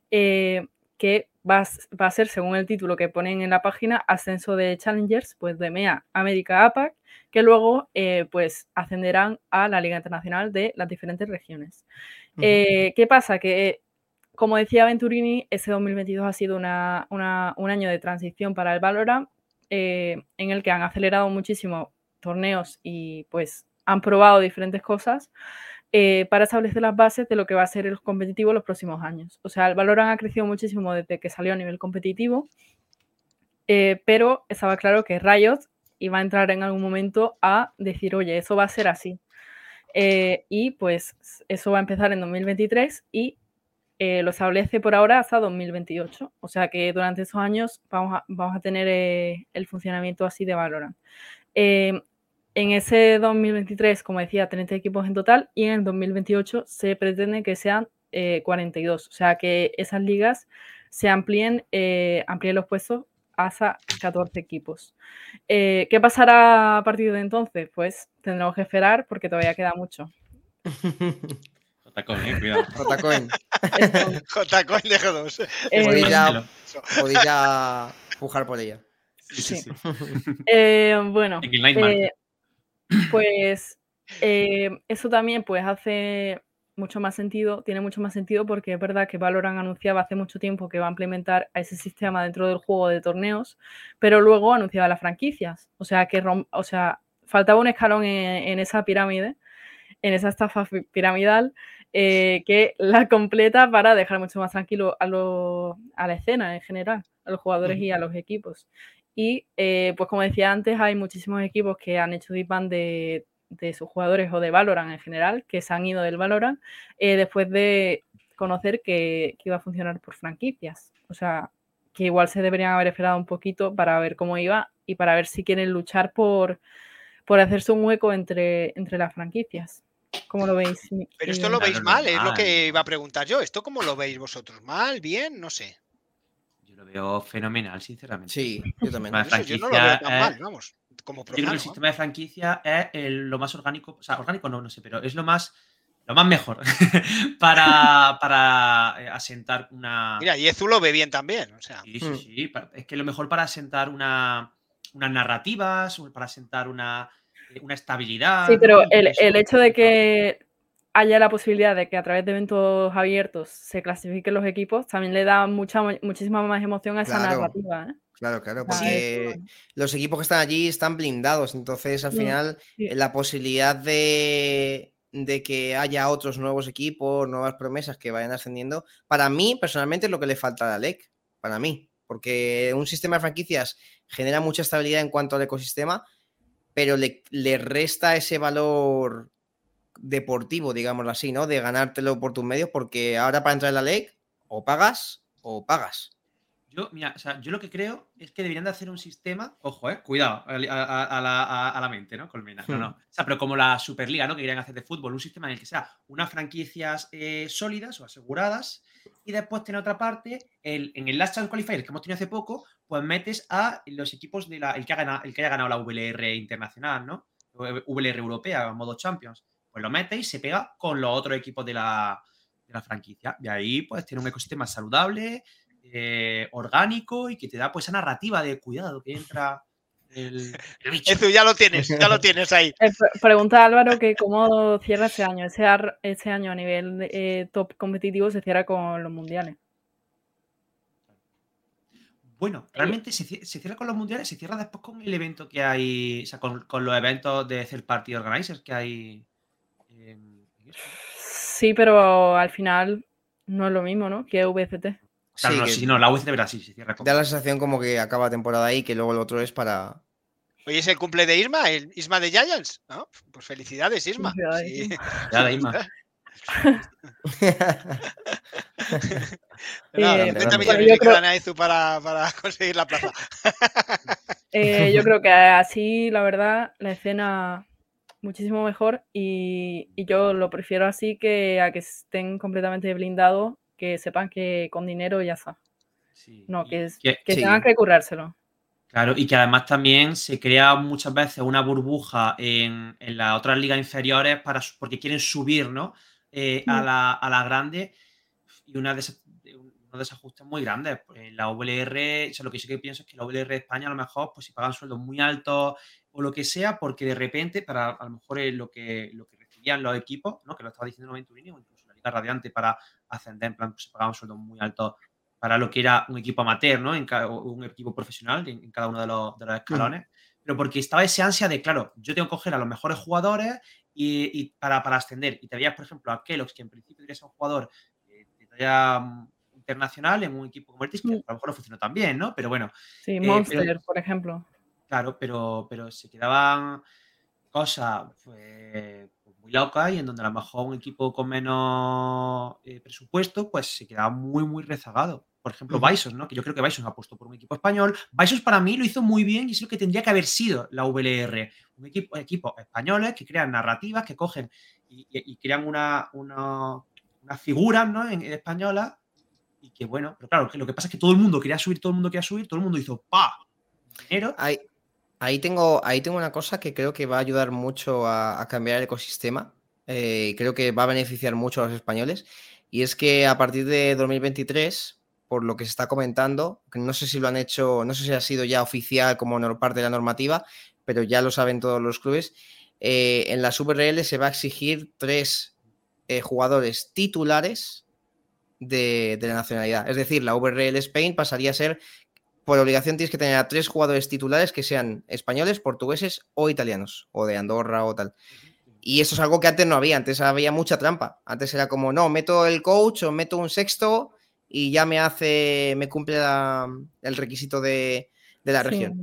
que va, a ser, según el título que ponen en la página, ascenso de Challengers, pues de MEA, América, APAC, que luego eh, pues ascenderán a la Liga Internacional de las diferentes regiones. Eh, ¿Qué pasa? Que, como decía Venturini, ese 2022 ha sido un año de transición para el Valorant, eh, en el que han acelerado muchísimo torneos y pues han probado diferentes cosas. Eh, para establecer las bases de lo que va a ser el competitivo los próximos años. O sea, el Valorant ha crecido muchísimo desde que salió a nivel competitivo, eh, pero estaba claro que Riot iba a entrar en algún momento a decir, oye, eso va a ser así. Eh, y pues eso va a empezar en 2023 y lo establece por ahora hasta 2028. O sea que durante esos años vamos a, vamos a tener el funcionamiento así de Valorant. En ese 2023, como decía, 30 equipos en total y en el 2028 se pretende que sean 42. Eh, o sea, que esas ligas se amplíen, eh, amplíen los puestos hasta 14 equipos. Eh, ¿Qué pasará a partir de entonces? Pues tendremos que esperar porque todavía queda mucho. Jotacoin, eh, cuidado. Jotacoin. Jotacoin de G2. Podéis ya, pujar por ella. Sí, sí. bueno, pues eh, eso también pues hace mucho más sentido, tiene mucho más sentido porque es verdad que Valorant anunciaba hace mucho tiempo que va a implementar ese sistema dentro del juego de torneos, pero luego anunciaba las franquicias. O sea que o sea, faltaba un escalón en, esa pirámide, en esa estafa piramidal, eh, que la completa para dejar mucho más tranquilo a, a la escena en general, a los jugadores y a los equipos. Y eh, pues como decía antes, hay muchísimos equipos que han hecho disband de, de sus jugadores o de Valorant en general, que se han ido del Valorant eh, después de conocer que, iba a funcionar por franquicias. O sea, que igual se deberían haber esperado un poquito para ver cómo iba y para ver si quieren luchar por, por hacerse un hueco entre, entre las franquicias. ¿Cómo lo veis? Pero esto lo veis mal, es lo que iba a preguntar yo. ¿Esto cómo lo veis vosotros? ¿Mal? ¿Bien? No sé lo veo fenomenal, sinceramente. Sí, yo también. yo no lo veo tan mal, vamos. Como yo creo que el sistema de franquicia es lo más orgánico, o sea, orgánico no, no sé, pero es lo más, lo más mejor para, para eh, asentar una. Mira, y Ezu lo ve bien también, o sea. Sí, sí, hmm. sí. Es que lo mejor para asentar una, unas narrativas, para asentar una, eh, una estabilidad. Sí, pero el, el hecho de que haya la posibilidad de que a través de eventos abiertos se clasifiquen los equipos, también le da mucha, muchísima más emoción a esa narrativa. ¿eh? Claro, claro, porque los equipos que están allí están blindados, entonces al final la posibilidad de, de, que haya otros nuevos equipos, nuevas promesas que vayan ascendiendo, para mí personalmente es lo que le falta a la LEC, para mí, porque un sistema de franquicias genera mucha estabilidad en cuanto al ecosistema, pero le, le resta ese valor deportivo, digámoslo así, ¿no? De ganártelo por tus medios, porque ahora para entrar en la ley, o pagas o pagas. Yo, mira, o sea, yo lo que creo es que deberían de hacer un sistema, ojo, eh, cuidado, a, la, mente, ¿no? Colmena. No, no. Hmm. O sea, pero como la Superliga, ¿no? Que querían hacer de fútbol, un sistema en el que sea unas franquicias eh, sólidas o aseguradas, y después tiene otra parte, el, en el Last Chance Qualifier que hemos tenido hace poco, pues metes a los equipos de la, el que, ha ganado, el que haya ganado la VLR internacional, ¿no? VLR europea, modo Champions. Pues lo mete y se pega con los otros equipos de la, de la franquicia. Y ahí pues tiene un ecosistema saludable, eh, orgánico y que te da pues esa narrativa de cuidado que entra el, bicho. Eso ya lo tienes, ya lo tienes ahí. Eh, pregunta Álvaro que cómo cierra ese año. Ese, ese año a nivel eh, top competitivo se cierra con los mundiales. Bueno, realmente se, cierra con los mundiales, se cierra después con el evento que hay, o sea, con, los eventos de third party organizers que hay. Sí, pero al final no es lo mismo, ¿no? Que VCT sí, no, la UC de Brasil se cierra. Da la sensación como que acaba temporada ahí, que luego el otro es para. Hoy es el cumple de Isma, el Isma de Giants, ¿no? Pues felicidades, Isma. Sí. Ya, Isma. Nada, 30 millones le quedan a Ezu para, para, conseguir la plaza. Eh, yo creo que así, la verdad, la escena muchísimo mejor y, y, yo lo prefiero así que a que estén completamente blindados que sepan que con dinero ya está. no, que, tengan que currárselo. Claro, y que además también se crea muchas veces una burbuja en, las otras ligas inferiores para, porque quieren subir ¿no? Eh, a, mm. la, a la grande y una de esas, unos desajustes muy grandes. Pues la VLR, o lo que sí que pienso es que la VLR de España a lo mejor, pues si pagan sueldos muy altos o lo que sea, porque de repente, para a lo mejor lo que, lo que recibían los equipos, ¿no? que lo estaba diciendo Venturini o incluso la Liga Radiante para ascender, en plan, pues, se pagaba un sueldo muy alto para lo que era un equipo amateur, ¿no? En un equipo profesional en, cada uno de los, de los escalones. Pero porque estaba ese ansia de, claro, yo tengo que coger a los mejores jugadores y, para, para, ascender. Y te veías, por ejemplo, a Kellogg's, que en principio debería ser un jugador de talla mm, internacional en un equipo como el que a lo mejor no funcionó tan bien, ¿no? Pero bueno. Sí, eh, Monster, por ejemplo. Claro, pero, pero se quedaban cosas pues, muy loca y en donde a lo mejor un equipo con menos eh, presupuesto pues se quedaba muy, muy rezagado. Por ejemplo, Bison, ¿no? Que yo creo que Bison ha puesto por un equipo español. Bison para mí lo hizo muy bien y es lo que tendría que haber sido la VLR. Un equipo, equipos españoles que crean narrativas, que cogen y, crean una, una, figuras ¿no? en, española y que bueno, pero claro, lo que pasa es que todo el mundo quería subir, todo el mundo quería subir, todo el mundo hizo ¡pa! Dinero. Hay, Ahí tengo, ahí tengo una cosa que creo que va a ayudar mucho a, cambiar el ecosistema. Eh, creo que va a beneficiar mucho a los españoles. Y es que a partir de 2023, por lo que se está comentando, no sé si lo han hecho, no sé si ha sido ya oficial como parte de la normativa, pero ya lo saben todos los clubes, eh, en la SuperRL se va a exigir tres eh, jugadores titulares de, de, la nacionalidad. Es decir, la VRL Spain pasaría a ser por obligación tienes que tener a tres jugadores titulares que sean españoles, portugueses o italianos, o de Andorra o tal. Y eso es algo que antes no había, antes había mucha trampa. Antes era como, no, meto el coach o meto un sexto y ya me hace, me cumple el requisito de, la región.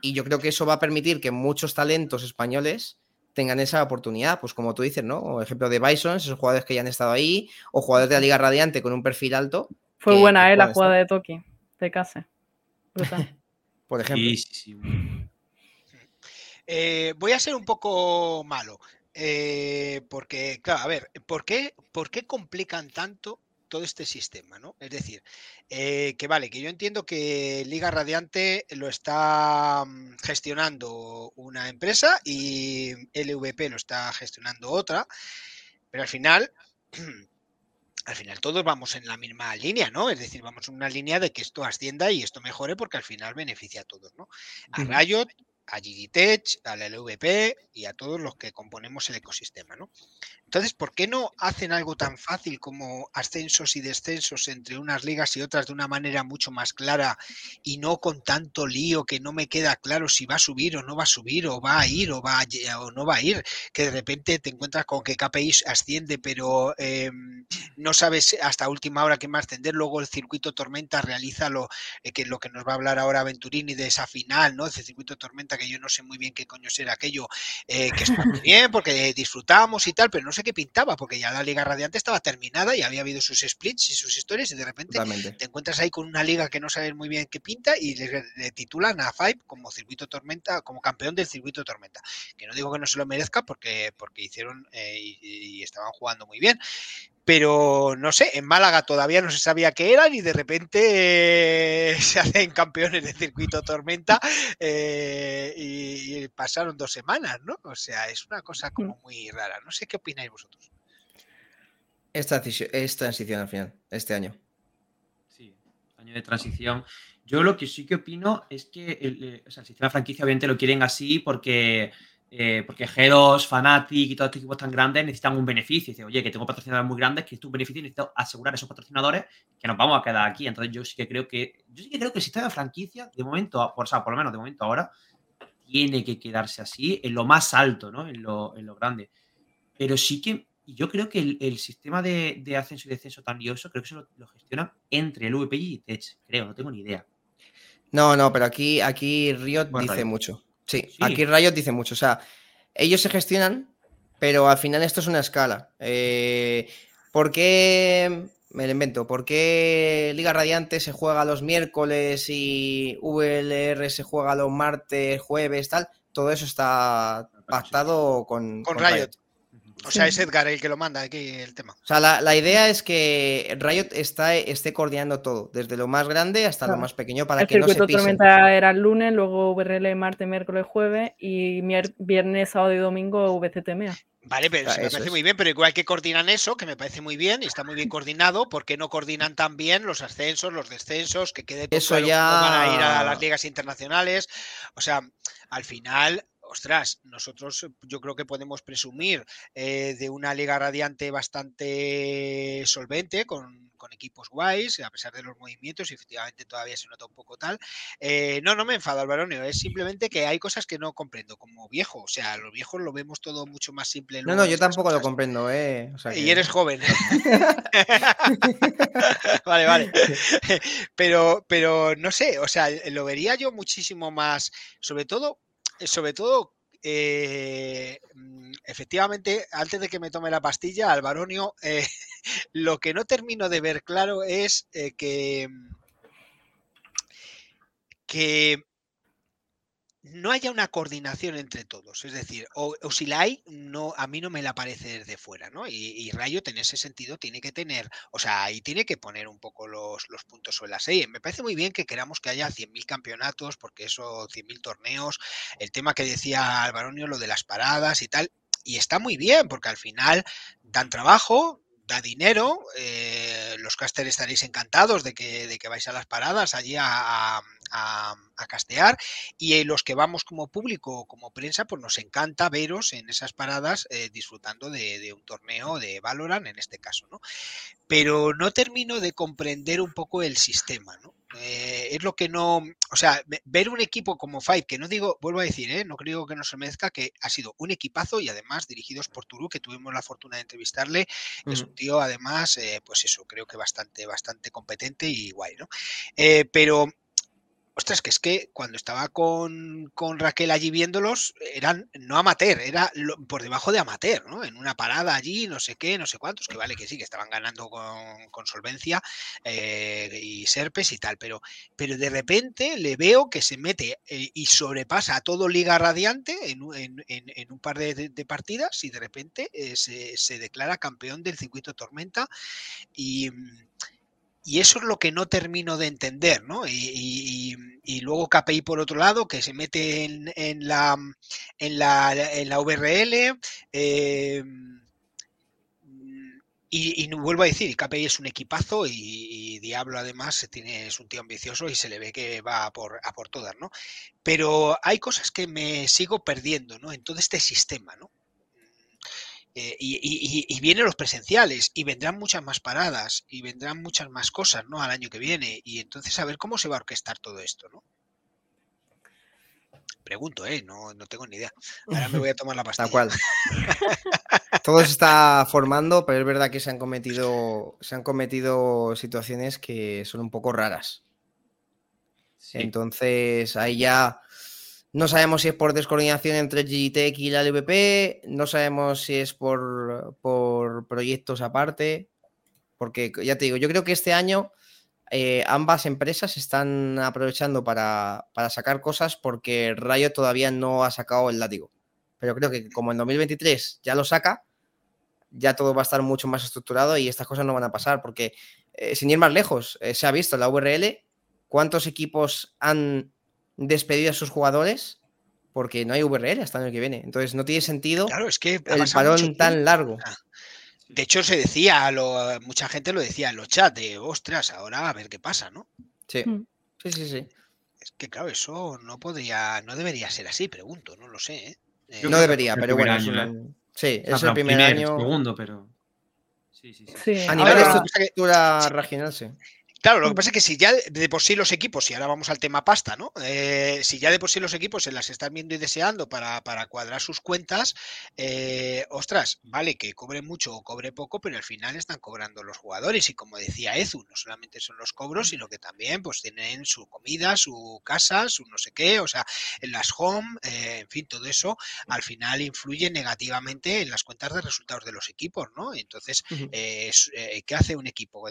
y yo creo que eso va a permitir que muchos talentos españoles tengan esa oportunidad, pues como tú dices, ¿no? O ejemplo de Bison, esos jugadores que ya han estado ahí, o jugadores de la Liga Radiante con un perfil alto. Fue buena, ¿eh? La jugada de Toki, de casa. Por ejemplo. Eh, voy a ser un poco malo. Eh, porque, claro, a ver, ¿por qué, ¿por qué complican tanto todo este sistema, ¿no? Es decir, eh, que vale, que yo entiendo que Liga Radiante lo está mm, gestionando una empresa y LVP lo está gestionando otra, pero al final al final todos vamos en la misma línea, ¿no? Es decir, vamos en una línea de que esto ascienda y esto mejore porque al final beneficia a todos, ¿no? A Riot, a Gigitech, al LVP y a todos los que componemos el ecosistema, ¿no? Entonces, ¿por qué no hacen algo tan fácil como ascensos y descensos entre unas ligas y otras de una manera mucho más clara y no con tanto lío que no me queda claro si va a subir o no va a subir o va a ir o va o no va a ir? Que de repente te encuentras con que KPI asciende, pero em, no sabes hasta última hora qué más ascender. Luego el circuito Tormenta realiza lo eh, que lo que nos va a hablar ahora Venturini de esa final, ¿no? Ese circuito Tormenta que yo no sé muy bien qué coño será aquello, eh, que está muy bien porque disfrutamos y tal, pero no sé qué pintaba, porque ya la Liga Radiante estaba terminada y había habido sus splits y sus historias, y de repente te encuentras ahí con una liga que no sabes muy bien qué pinta y le, titulan a Five como circuito tormenta, como campeón del circuito tormenta. Que no digo que no se lo merezca porque, porque hicieron eh, y, estaban jugando muy bien, pero no sé, en Málaga todavía no se sabía qué eran y de repente eh, se hacen campeones de circuito tormenta eh, y, y pasaron dos semanas, ¿no? O sea, es una cosa como muy rara. No sé qué opináis vosotros. Es transición, es transición al final, este año. Sí, año de transición. Yo lo que sí que opino es que el, eh, o sea, el sistema de franquicia obviamente lo quieren así porque, eh, porque G2, Fnatic y todos estos equipos tan grandes necesitan un beneficio. Dice, oye, que tengo patrocinadores muy grandes, que es un beneficio y necesito asegurar a esos patrocinadores que nos vamos a quedar aquí. Entonces yo sí que creo que, yo sí que creo que el sistema de franquicia, de momento, por, o sea, por lo menos de momento ahora, tiene que quedarse así en lo más alto, ¿no? En lo, en lo grande. Pero sí que yo creo que el, el sistema de, de, ascenso y descenso tan lioso, creo que se lo, lo gestionan entre el VPI y Tech, creo, no tengo ni idea. No, no, pero aquí, aquí Riot bueno, dice Riot. mucho. Sí, sí, aquí Riot dice mucho. O sea, ellos se gestionan, pero al final esto es una escala. Eh, ¿Por qué, me lo invento, por qué Liga Radiante se juega los miércoles y VLR se juega los martes, jueves, tal? Todo eso está pactado con, con, con Riot. Riot. O sea, es Edgar el que lo manda aquí el tema. O sea, la, la idea es que Riot está, esté coordinando todo, desde lo más grande hasta claro. lo más pequeño, para el que no se pisen. tormenta era el lunes, luego VRL martes, miércoles, jueves y viernes, sábado y domingo VCTMA. Vale, pero me parece es. muy bien, pero igual que coordinan eso, que me parece muy bien y está muy bien coordinado, ¿por qué no coordinan también los ascensos, los descensos, que quede eso claro ya van a ir a las ligas internacionales? O sea, al final ostras, nosotros yo creo que podemos presumir eh, de una liga radiante bastante solvente, con, con, equipos guays, a pesar de los movimientos, y efectivamente todavía se nota un poco tal. Eh, no, no me enfado, Alvaronio, es simplemente que hay cosas que no comprendo, como viejo, o sea, los viejos lo vemos todo mucho más simple. No, no, yo tampoco cosas. lo comprendo, ¿eh? O sea, que... Y eres joven. vale, vale. pero, pero no sé, o sea, lo vería yo muchísimo más, sobre todo sobre todo, eh, efectivamente, antes de que me tome la pastilla, Alvaronio, eh, lo que no termino de ver claro es eh, que, que no haya una coordinación entre todos. Es decir, o, si la hay, no, a mí no me la parece desde fuera, ¿no? Y, Riot en ese sentido tiene que tener, o sea, ahí tiene que poner un poco los, los puntos sobre las seis. Me parece muy bien que queramos que haya 100.000 campeonatos, porque eso, 100.000 torneos, el tema que decía Alvaronio, lo de las paradas y tal, y está muy bien, porque al final dan trabajo, da dinero. Eh, los casters estaréis encantados de que, de que, vais a las paradas allí a, a, castear. Y los que vamos como público, como prensa, pues nos encanta veros en esas paradas eh, disfrutando de, de, un torneo de Valorant, en este caso, ¿no? Pero no termino de comprender un poco el sistema, ¿no? Eh, es lo que no, o sea, ver un equipo como Five, que no digo, vuelvo a decir, ¿eh? no creo que no se mezca, que ha sido un equipazo y además dirigidos por Turu, que tuvimos la fortuna de entrevistarle, uh -huh. es un tío además, eh, pues eso, creo que bastante, bastante competente y guay, ¿no? Pero ostras, que es que cuando estaba con, con, Raquel allí viéndolos, eran no amateur, era por debajo de amateur, ¿no? En una parada allí, no sé qué, no sé cuántos, que vale que sí, que estaban ganando con, con solvencia eh, y serpes y tal, pero, pero de repente le veo que se mete eh, y sobrepasa a todo Liga Radiante en, en, un par de, partidas y de repente eh, se, se declara campeón del circuito Tormenta y y eso es lo que no termino de entender, ¿no? Y, luego KPI por otro lado, que se mete en, la, en, la, en la VRL. Eh, y, vuelvo a decir, KPI es un equipazo y, Diablo además es un tío ambicioso y se le ve que va a por, a por todas, ¿no? Pero hay cosas que me sigo perdiendo, ¿no? En todo este sistema, ¿no? Eh, y, y, y, vienen los presenciales y vendrán muchas más paradas y vendrán muchas más cosas ¿no? al año que viene y entonces a ver cómo se va a orquestar todo esto ¿no? pregunto ¿eh? no, no tengo ni idea ahora me voy a tomar la pastilla Tal cual. todo se está formando pero es verdad que se han cometido se han cometido situaciones que son un poco raras sí. entonces ahí ya no sabemos si es por descoordinación entre Gtech y la LVP, no sabemos si es por, por proyectos aparte, porque ya te digo, yo creo que este año eh, ambas empresas están aprovechando para, para, sacar cosas porque Rayo todavía no ha sacado el látigo. Pero creo que como en 2023 ya lo saca, ya todo va a estar mucho más estructurado y estas cosas no van a pasar, porque eh, sin ir más lejos, eh, se ha visto la URL cuántos equipos han despedido a sus jugadores porque no hay VRL hasta el año que viene. Entonces no tiene sentido Claro, es que el parón tan largo. De hecho, se decía, lo- mucha gente lo decía en los chats, de ostras, ahora a ver qué pasa, ¿no? Sí, Mm. sí, sí. sí. Es que claro, eso no podría, no debería ser así, pregunto, no lo sé, ¿eh? Eh, No debería, el pero bueno, es año, una- sí, es el primer primer, año. segundo, pero. Sí, sí, sí. Sí, A nivel de ahora- estructura regional, sí. Claro, lo que Mm. pasa es que si ya de por sí los equipos, y ahora vamos al tema pasta, ¿no? Eh, si ya de por sí los equipos se las están viendo y deseando para, para cuadrar sus cuentas, eh, ostras, vale, que cobre mucho o cobre poco, pero al final están cobrando los jugadores. Y como decía Ezu, no solamente son los cobros, sino que también pues tienen su comida, su casa, su no sé qué, o sea, en las home, eh, en fin, todo eso al final influye negativamente en las cuentas de resultados de los equipos, ¿no? Entonces, eh, ¿qué hace un equipo?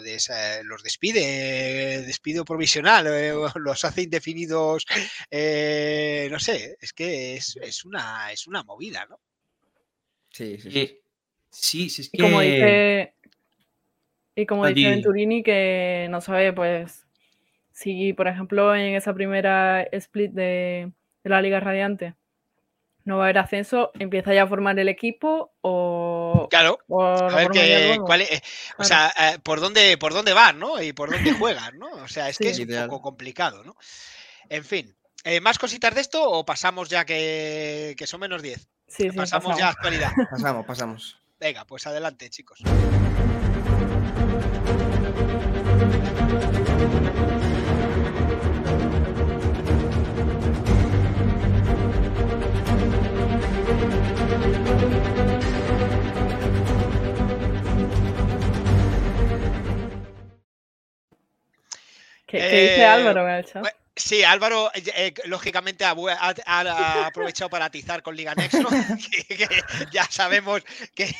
Los despide, eh, despido provisional, eh, los hace indefinidos, eh, no sé, es que es, es una, es una movida, ¿no? Sí, sí, sí. Sí, sí, es Y como que. dice, y como dice di- Venturini, que no sabe, pues, si, por ejemplo, en esa primera split de, de la Liga Radiante no va a haber ascenso, empieza ya a formar el equipo o, Claro. o A ver luego. cuál es- eh, o Claro. sea, eh, por dónde, por dónde van, ¿no? Y por dónde juegan, ¿no? O sea, es que es un poco complicado, ¿no? En fin, eh, ¿más cositas de esto o pasamos ya que, que son menos 10? Sí, sí, pasamos ya a pasamos. actualidad. Pasamos, pasamos. Venga, pues adelante, chicos. ¿Qué, qué dice Eh, Álvaro en el chat? Bue- Sí, Álvaro, eh, eh, lógicamente, ha, bu- ha- ha aprovechado para atizar con Liga Next, ¿no? que, que ya sabemos que,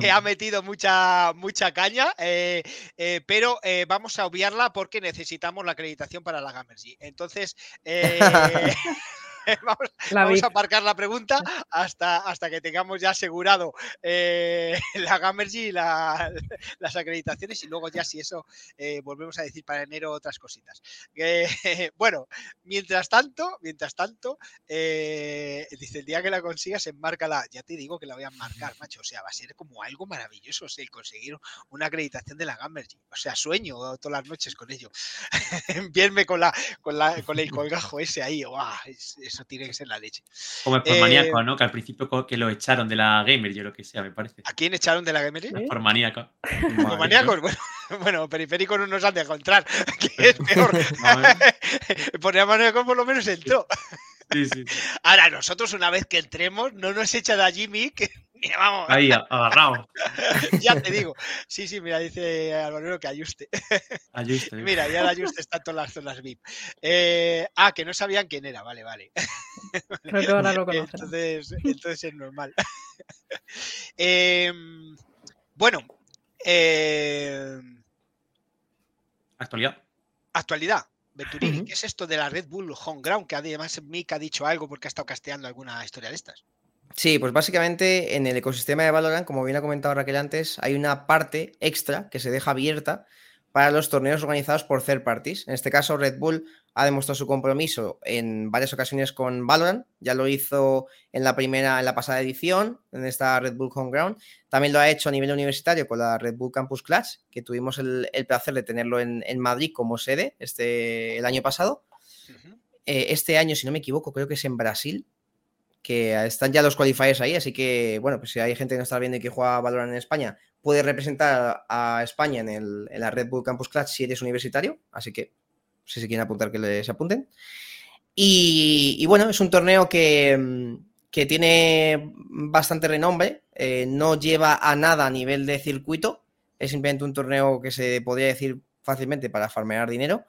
que ha metido mucha, mucha caña, eh, eh, pero vamos a obviarla porque necesitamos la acreditación para la Gamergy. Entonces, eh, vamos, a aparcar la pregunta hasta, hasta que tengamos ya asegurado eh, la Gamergy y la- las acreditaciones y luego ya si eso eh, volvemos a decir para enero otras cositas. Eh, bueno, mientras tanto, mientras tanto, dice el día que la consigas, enmárcala. Ya te digo que la voy a enmarcar, macho. O sea, va a ser como algo maravilloso o sea, el conseguir una acreditación de la Gamergy. O sea, sueño todas las noches con ello. Verme con la, con la, con el colgajo ese ahí. ¡guau! Es- eso tiene que ser la leche. Como es por Eh, maníaco, ¿no? Que al principio que lo echaron de la gamer, yo lo que sea, me parece. ¿A quién echaron de la Gamergy? ¿Sí? Por maníaco. Como maníacos, bueno, bueno, periféricos no nos han de encontrar, que es peor. Por maníacos por lo menos entró. Sí, sí. Ahora, nosotros una vez que entremos, no nos echan a Jimmy, que mira, vamos, Ahí, agarrado. ya te digo. Sí, sí, mira, dice Alvarero que ayuste. Ayuste. Mira, ya el ayuste está en todas las zonas VIP. Eh, ah, que no sabían quién era, vale, vale. Creo que ahora lo conocerán. Entonces, entonces es normal. Em, bueno, eh, Actualidad. actualidad. Venturini. ¿qué es esto de la Red Bull Home Ground? Que además Mick ha dicho algo porque ha estado casteando alguna historia de estas. Sí, pues básicamente en el ecosistema de Valorant, como bien ha comentado Raquel antes, hay una parte extra que se deja abierta para los torneos organizados por third parties. En este caso, Red Bull ha demostrado su compromiso en varias ocasiones con Valorant. Ya lo hizo en la primera, en la pasada edición, en esta Red Bull Homeground. También lo ha hecho a nivel universitario con la Red Bull Campus Clash, que tuvimos el, el placer de tenerlo en, en Madrid como sede este, el año pasado. Eh, este año, si no me equivoco, creo que es en Brasil, que están ya los qualifiers ahí, así que, bueno, pues si hay gente que no está viendo y que juega Valorant en España, puede representar a España en, el- en la Red Bull Campus Clash si eres universitario, así que si se quieren apuntar, que les apunten. Y, bueno, es un torneo que, mm, que tiene bastante renombre, eh, no lleva a nada a nivel de circuito, es simplemente un torneo que se podría decir fácilmente para farmear dinero.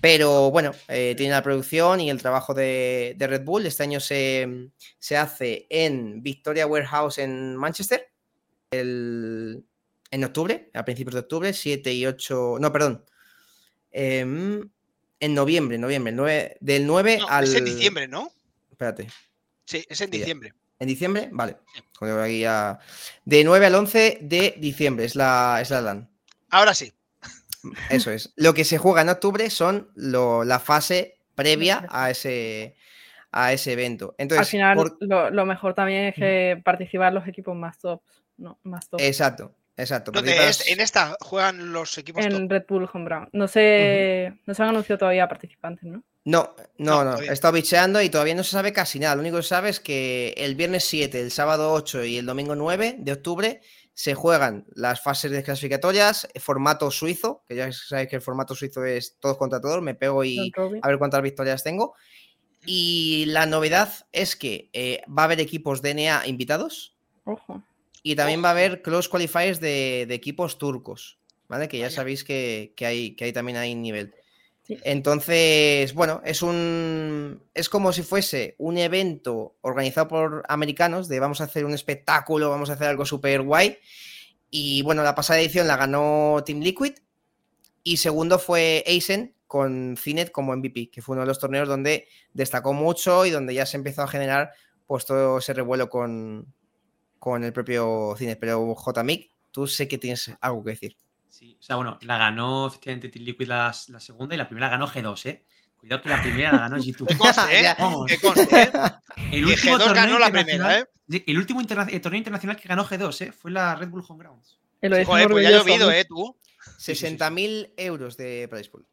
Pero bueno, eh, tiene la producción y el trabajo de, de Red Bull. Este año se, se hace en Victoria Warehouse en Manchester el- en octubre, a principios de octubre, 7 y 8, no, perdón, em, en noviembre, noviembre, el 9 del 9 No, al... Es en diciembre, ¿no? Espérate, Sí, es en diciembre. ¿En diciembre? Vale. De 9 al 11 de diciembre es la, es la LAN. Ahora sí. Eso es. Lo que se juega en octubre son la fase previa a ese, a ese evento. Entonces, Al final, lo, mejor también es que participan los equipos más tops. No, más tops. Exacto, exacto. en esta juegan los equipos En Red Bull Home Brown. No sé, no se han anunciado todavía participantes, ¿no? No, no, no. He estado bicheando y todavía no se sabe casi nada. Lo único que se sabe es que el viernes 7, el sábado 8 y el domingo 9 de octubre se juegan las fases de clasificatorias, formato suizo, que ya sabéis que el formato suizo es todos contra todos, me pego y a ver cuántas victorias tengo. Y la novedad es que eh, va a haber equipos DNA invitados. Ojo. Y también va a haber close qualifiers de, equipos turcos, ¿vale? Que ya sabéis que, hay, que hay también ahí nivel. Entonces, bueno, es un. Es como si fuese un evento organizado por americanos de vamos a hacer un espectáculo, vamos a hacer algo súper guay. Y bueno, la pasada edición la ganó Team Liquid. Y segundo fue Aizen con Cinet como MVP, que fue uno de los torneos donde destacó mucho y donde ya se empezó a generar pues todo ese revuelo con, con el propio Cinet. Pero JMIC, tú sé que tienes algo que decir. Sí, o sea, bueno, la ganó efectivamente Team Liquid la, segunda y la primera ganó G2, ¿eh? Cuidado que la primera la ganó G2. ¿Qué conste, eh? ¿Qué conste, eh? El último G2 ganó la primera, ¿eh? El último torneo internacional que ganó G2, ¿eh? Fue la Red Bull Home Grounds. Joder, pues ya ha llovido, ¿eh? Tú. 60.000 euros de price pool.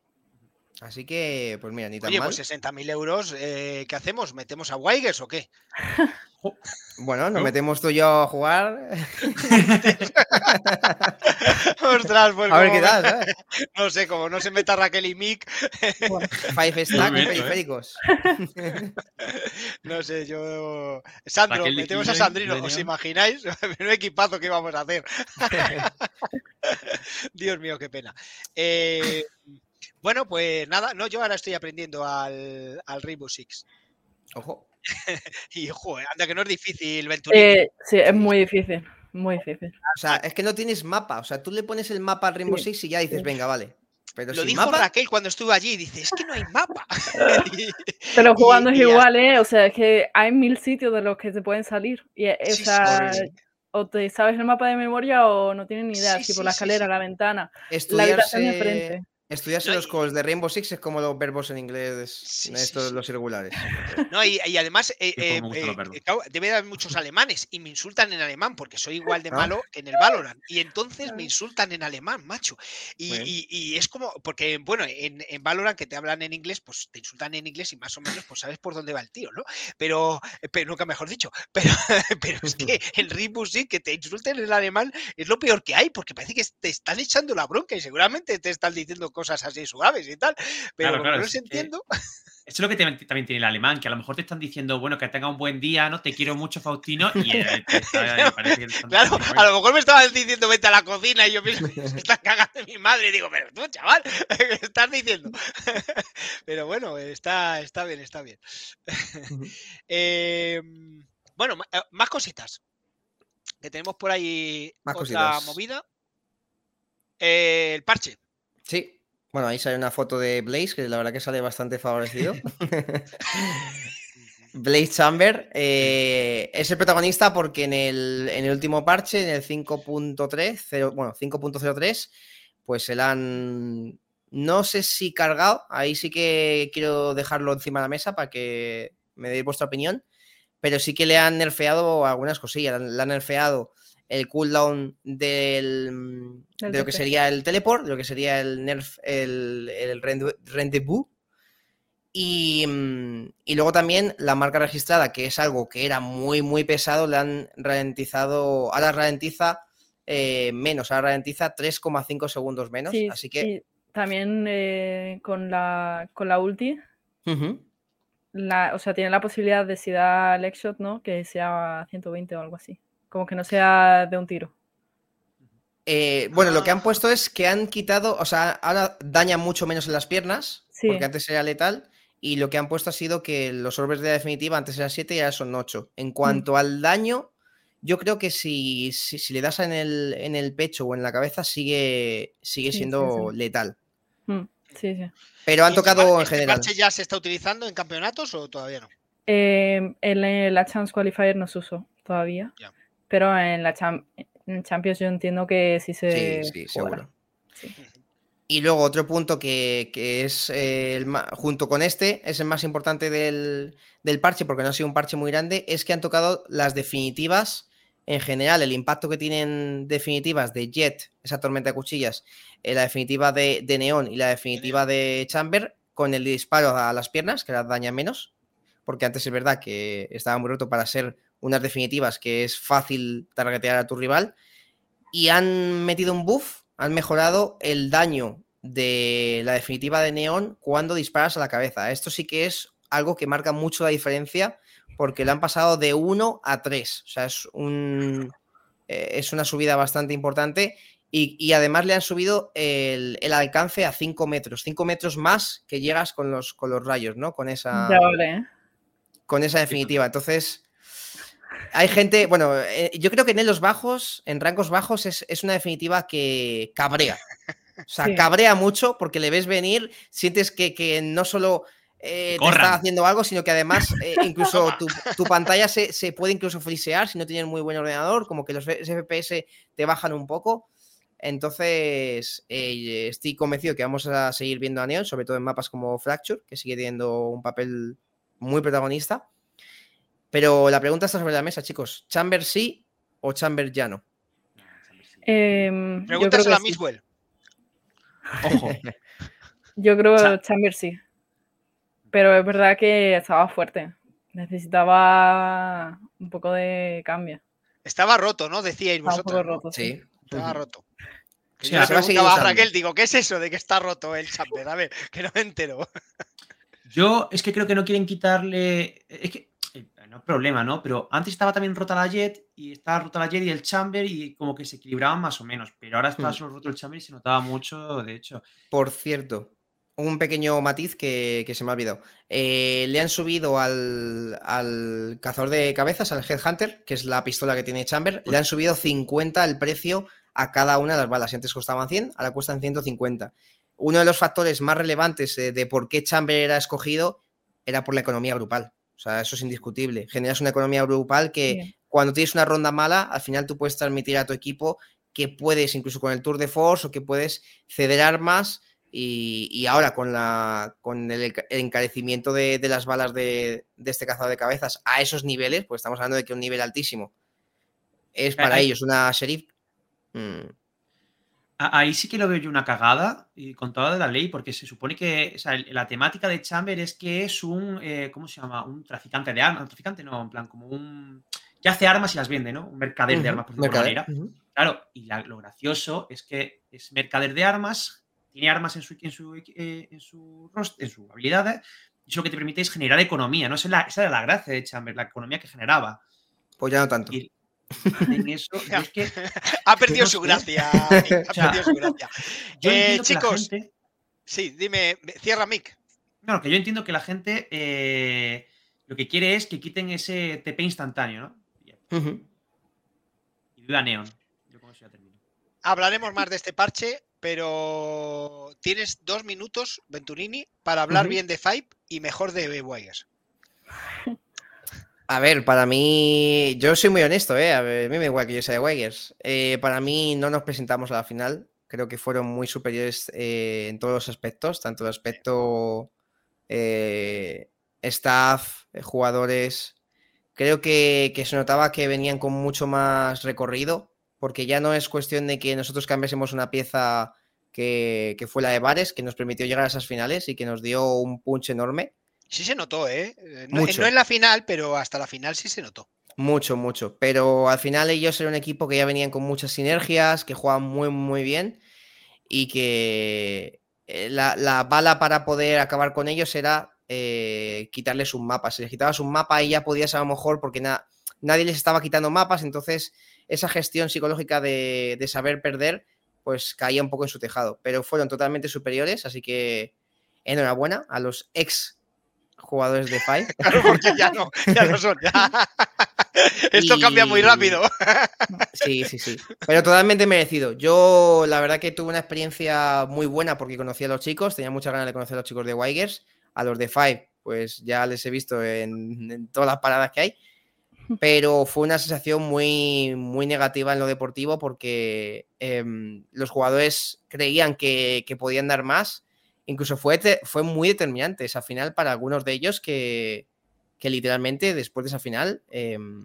Así que, pues mira, ni tan Oye, mal. pues 60.000 euros, eh, ¿qué hacemos? ¿Metemos a Weigers o qué? Bueno, nos metemos tú y yo a jugar. Ostras, pues a ver qué tal, ¿eh? No sé, como no se meta Raquel y Mick. Five stack periféricos. No sé, yo. Sandro, metemos a Sandrino, ¿os imagináis? Un equipazo que íbamos a hacer. Dios mío, qué pena. Eh, bueno, pues nada, no, yo ahora estoy aprendiendo al, al Rainbow Six. Ojo. y joder, anda que no es difícil, eh, sí, es muy difícil, muy difícil. O sea, es que no tienes mapa, o sea, tú le pones el mapa al Rainbow Six y ya dices, venga, vale. Pero Lo dijo Raquel cuando estuvo allí, dice, es que no hay mapa. Pero jugando es igual, ¿eh? O sea, es que hay mil sitios de los que se pueden salir. Y, eh, o, te sabes el mapa de memoria o no tienes ni idea, si por la escalera, la ventana, la habitación de frente. Estudiarse los calls de Rainbow Six es como los verbos en inglés, estos los irregulares. No, y, además eh, eh, eh, debe haber muchos alemanes y me insultan en alemán porque soy igual de ah. malo que en el Valorant. Y entonces me insultan en alemán, macho. Y, es como, porque bueno, en, en, Valorant que te hablan en inglés, pues te insultan en inglés y más o menos pues sabes por dónde va el tío, ¿no? Pero, pero nunca mejor dicho, pero, pero es que en Rainbow Six que te insulten en alemán es lo peor que hay porque parece que te están echando la bronca y seguramente te están diciendo cosas así suaves y tal, pero no los entiendo. Eso es lo que también tiene el alemán, que a lo mejor te están diciendo, bueno, que tenga un buen día, ¿no? Te quiero mucho, Faustino, y Claro, a lo mejor me estabas diciendo vete a la cocina y yo mismo me están cagando mi madre y digo, pero tú, chaval, ¿qué estás diciendo? pero bueno, está, está bien, está bien. Em, bueno, eh, más cositas. Que tenemos por ahí más otra movida. Eh, el parche. Sí, bueno, ahí sale una foto de Blaze, que la verdad que sale bastante favorecido. Blaze Chamber eh, es el protagonista porque en el, último parche, en el 5.3, bueno, 5.03, pues se la han, no sé si cargado, ahí sí que quiero dejarlo encima de la mesa para que me deis vuestra opinión, pero sí que le han nerfeado algunas cosillas, le han nerfeado el cooldown del, mm, de lo que sería el teleport, de lo que sería el nerf, el, el rendezvous. Y, mm, y, luego también la marca registrada, que es algo que era muy, muy pesado, le han ralentizado, ahora ralentiza eh, menos, ahora ralentiza 3,5 segundos menos. así que... También eh, con, la, con la ulti, la, o sea, tiene la posibilidad de si da el shot, ¿no? Que sea 120 o algo así. Como que no sea de un tiro. Eh, bueno, lo que han puesto es que han quitado, o sea, ahora daña mucho menos en las piernas, porque antes era letal, y lo que han puesto ha sido que los orbes de la definitiva antes eran 7 y ahora son 8. En cuanto mm. al daño, yo creo que si, si, le das en el, en el, pecho o en la cabeza, sigue, sigue siendo letal. Mm, sí, sí. Pero han tocado en general. ¿Este ya se está utilizando en campeonatos o todavía no? Eh, en la Chance Qualifier no se usó todavía. Pero en la Champions yo entiendo que sí se. Sí, sí, seguro. Y luego otro punto que, es eh, el, junto con este, es el más importante del, del, parche, porque no ha sido un parche muy grande, es que han tocado las definitivas en general, el impacto que tienen definitivas de Jet, esa tormenta de cuchillas, eh, la definitiva de, de Neon y la definitiva de Chamber, con el disparo a las piernas, que las daña menos, porque antes es verdad que estaba muy roto para ser unas definitivas que es fácil targetear a tu rival, y han metido un buff han mejorado el daño de la definitiva de Neon cuando disparas a la cabeza. Esto sí que es algo que marca mucho la diferencia porque le han pasado de 1 a 3. O sea, es, un, eh, es una subida bastante importante y, además le han subido el, alcance a 5 metros. 5 metros más que llegas con los, con los rayos, ¿no? Con esa, con esa definitiva. Entonces, hay gente, bueno, eh, yo creo que en los bajos, en rangos bajos, es, una definitiva que cabrea. O sea, cabrea mucho porque le ves venir, sientes que, no solo eh, te está haciendo algo, sino que además eh, incluso tu, pantalla se, puede incluso frisear si no tienes muy buen ordenador, como que los FPS te bajan un poco. Entonces, estoy convencido que vamos a seguir viendo a Neon, sobre todo en mapas como Fracture, que sigue teniendo un papel muy protagonista. Pero la pregunta está sobre la mesa, chicos. ¿Chamber sí o Chamber ya no? Eh, a Miswell. Ojo. yo creo que Chamber sí. Pero es verdad que estaba fuerte. Necesitaba un poco de cambio. Estaba roto, ¿no? Decíais vosotros. Un poco roto, sí. Estaba roto. Sí, a Raquel, digo, ¿qué es eso de que está roto el Chamber? A ver, que no me entero. Yo es que creo que no quieren quitarle. Es que no problema, ¿no? Pero antes estaba también rota la Jet y estaba rota la Jet y el Chamber y como que se equilibraban más o menos. Pero ahora está hmm. solo roto el Chamber y se notaba mucho, de hecho. Por cierto, un pequeño matiz que, se me ha olvidado. Eh, le han subido al, al, cazador de cabezas, al Headhunter, que es la pistola que tiene Chamber, le han subido 50 el precio a cada una de las balas. Antes costaban 100, ahora cuestan 150. Uno de los factores más relevantes de, de por qué Chamber era escogido era por la economía grupal. O sea, eso es indiscutible. Generas una economía grupal que cuando tienes una ronda mala, al final tú puedes transmitir a tu equipo que puedes, incluso con el Tour de Force, o que puedes ceder armas. Y, ahora con, la, con el, encarecimiento de, las balas de, este cazador de cabezas a esos niveles, pues estamos hablando de que un nivel altísimo es para ellos una sheriff. Mm, Ahí sí que lo veo yo una cagada y con toda de la ley, porque se supone que la temática de Chamber es que es un, eh, ¿cómo se llama? Un traficante de armas, un traficante no, en plan, como un, que hace armas y las vende, ¿no? Un mercader de armas, por decirlo manera. Claro, y lo gracioso es que es mercader de armas, tiene armas en su, en su, eh, en su, en su habilidad, y eso lo que te permite es generar economía, ¿no? Esa, era la gracia de Chamber, la economía que generaba. Pues ya no tanto. Ha perdido su gracia. chicos, sí, dime, cierra Mick. No, que yo entiendo que la gente eh, lo que quiere es que quiten ese TP instantáneo, ¿no? Y viva Neon. Hablaremos más de este parche, pero tienes dos minutos, Venturini, para hablar bien de Five y mejor de Wires. A ver, para mí, yo soy muy honesto, ¿eh? A, mí me da igual que yo sea de Weigers. Eh, para mí no nos presentamos a la final. Creo que fueron muy superiores eh, en todos los aspectos, tanto el aspecto eh, staff, jugadores. Creo que, se notaba que venían con mucho más recorrido, porque ya no es cuestión de que nosotros cambiásemos una pieza que, que fue la de Bares, que nos permitió llegar a esas finales y que nos dio un punch enorme Sí se notó, ¿eh? eh no, no, en la final, pero hasta la final sí se notó. Mucho, mucho. Pero al final ellos eran un equipo que ya venían con muchas sinergias, que jugaban muy, muy bien y que eh, la, bala para poder acabar con ellos era eh, quitarles un mapa. Si les quitabas un mapa, ahí ya podías a lo mejor, porque nadie les estaba quitando mapas, entonces esa gestión psicológica de, de saber perder, pues caía un poco en su tejado. Pero fueron totalmente superiores, así que enhorabuena a los ex jugadores de Five. Claro, porque ya no, ya no son. Esto cambia muy rápido. Sí, sí, sí. Pero totalmente merecido. Yo, la verdad que tuve una experiencia muy buena porque conocí a los chicos, tenía muchas ganas de conocer a los chicos de Wigers, a los de Five, pues ya les he visto en, todas las paradas que hay. Pero fue una sensación muy, muy negativa en lo deportivo porque em, los jugadores creían que, podían dar más. Incluso fue, fue muy determinante esa final para algunos de ellos que, literalmente después de esa final em,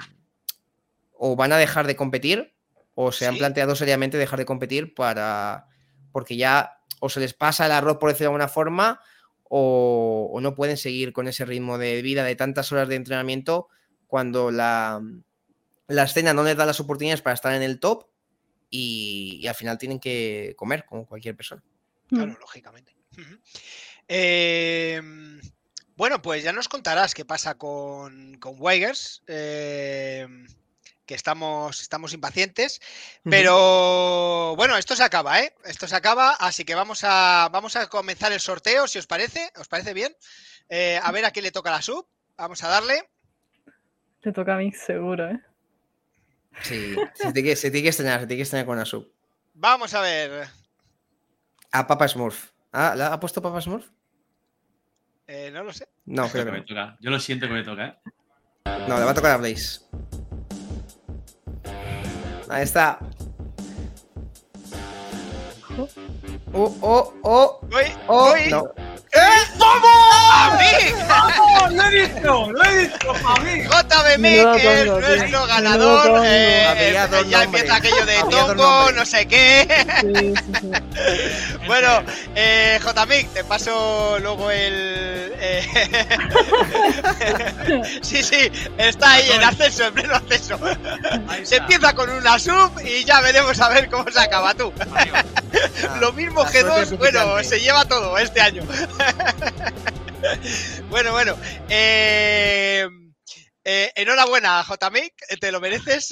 o van a dejar de competir o se han planteado seriamente dejar de competir para porque ya o se les pasa el arroz, por decirlo de alguna forma, o, no pueden seguir con ese ritmo de vida de tantas horas de entrenamiento cuando la, la escena no les da las oportunidades para estar en el top y, al final tienen que comer como cualquier persona. Claro, lógicamente. Em, bueno, pues ya nos contarás qué pasa con, con Weigers. Em, que estamos, estamos impacientes. Pero bueno, esto se acaba, ¿eh? Esto se acaba, así que vamos a, vamos a comenzar el sorteo, si os parece. ¿Os parece bien? Eh, a ver a quién le toca la sub. Vamos a darle. Te toca a mí, seguro, ¿eh? Sí, se tiene que, se tiene que estrenar, se tiene que estrenar con la sub. Vamos a ver. A Papa Smurf. ¿Ah, ¿La ha puesto Papa Smurf? Eh, no lo sé. No, creo que me toca. Yo lo siento que me toca, ¿eh? No, le va a tocar a Blaze. Ahí está. Oh, oh, oh. oh, No. ¡Vamos! ¡Lo he visto! ¡Lo he visto, mí! JBM, que es nuestro ganador. Eh, ya empieza aquello de Tongo, no sé qué. bueno, eh, JMIC, te paso luego el. Eh... sí, sí, está ahí en ascenso, en pleno ascenso. Se empieza con una sub y ya veremos a ver cómo se acaba tú. Lo mismo que dos, bueno, se lleva todo este año. bueno, bueno. Eh, eh, enhorabuena, JMIC, te lo mereces.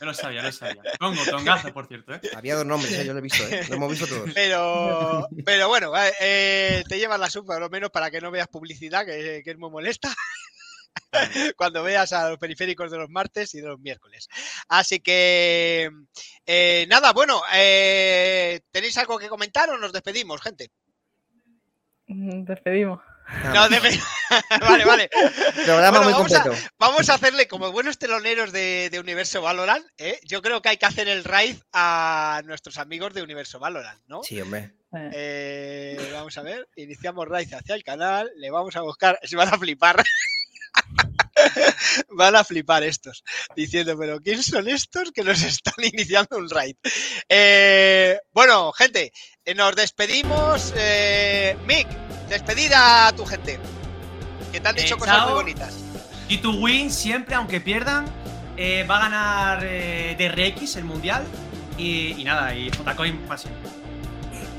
Yo lo sabía, lo sabía. Tongo, tongazo, por cierto. ¿eh? Había dos nombres, yo lo he visto, lo hemos visto todos. Pero, pero bueno, te llevas la sub por lo menos para que no veas publicidad, que, es muy molesta cuando veas a los periféricos de los martes y de los miércoles. Así que, nada, bueno, ¿tenéis algo que comentar o nos despedimos, gente? Despedimos. No, vale, vale. vamos, A, hacerle como buenos teloneros de, Universo Valorant. ¿eh? Yo creo que hay que hacer el raid a nuestros amigos de Universo Valorant, ¿no? Sí, hombre. Eh, vamos a ver. Iniciamos raid hacia el canal. Le vamos a buscar. Se van a flipar. Van a flipar estos, diciendo, pero ¿quién son estos que nos están iniciando un raid? Eh, bueno, gente, eh, nos despedimos. Eh, Mick, despedida a tu gente, que te han dicho cosas muy bonitas. Y tu win siempre, aunque pierdan, va a ganar DRX el mundial. Y, nada, y J-Coin para siempre.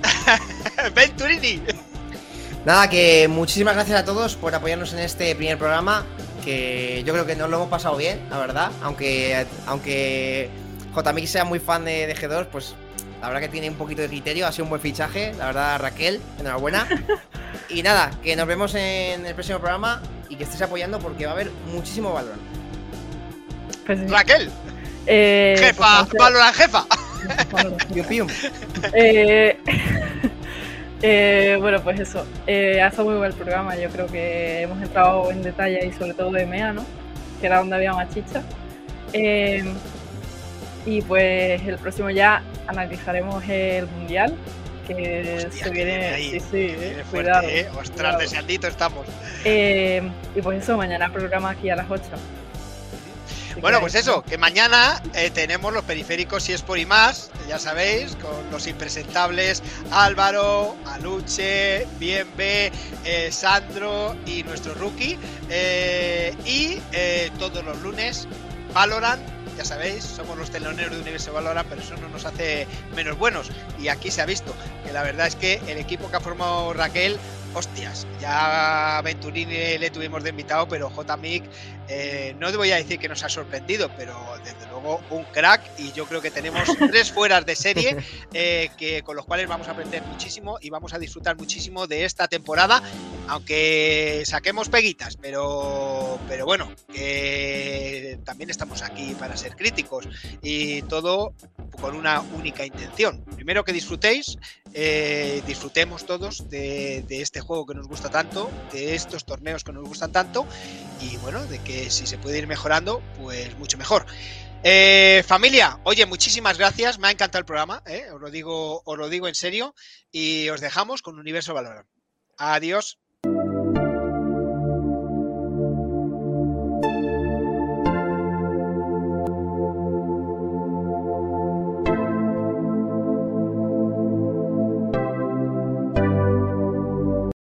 Venturini. Nada, que muchísimas gracias a todos por apoyarnos en este primer programa que yo creo que nos lo hemos pasado bien, la verdad. Aunque, aunque JMX sea muy fan de, G2, pues la verdad que tiene un poquito de criterio, ha sido un buen fichaje, la verdad Raquel, enhorabuena. y nada, que nos vemos en el próximo programa y que estés apoyando porque va a haber muchísimo valor. Pues Raquel. Eh, jefa, pues, jefa. eh, eh, bueno, pues eso. Eh, ha estado muy buen el programa. Yo creo que hemos entrado en detalle y sobre todo de MEA, ¿no? Que era donde había más chicha. Eh, y pues el próximo ya analizaremos el mundial. Que se viene. sí, sí, cuidado. Ostras, deseandito estamos. y pues eso, mañana programa aquí a las 8. Bueno, pues eso, que mañana eh, tenemos los periféricos si es por y más, ya sabéis, con los impresentables Álvaro, Aluche, Bienve, eh, Sandro y nuestro rookie. Eh, y todos los lunes, Valorant ya sabéis, somos los teloneros de Universo Valorant, pero eso no nos hace menos buenos. Y aquí se ha visto que la verdad es que el equipo que ha formado Raquel hostias. Ya a Venturini le tuvimos de invitado, pero JMIC eh, no te voy a decir que nos ha sorprendido, pero desde luego un crack y yo creo que tenemos tres fueras de serie eh, que, con los cuales vamos a aprender muchísimo y vamos a disfrutar muchísimo de esta temporada, aunque saquemos peguitas, pero, pero bueno, también estamos aquí para ser críticos y todo con una única intención. Primero que disfrutéis eh, disfrutemos todos de, de este juego que nos gusta tanto, de estos torneos que nos gustan tanto y bueno, de que si se puede ir mejorando, pues mucho mejor. Eh, familia, oye, muchísimas gracias, me ha encantado el programa, ¿eh? os, lo digo, os lo digo en serio y os dejamos con Universo Valorant. Adiós.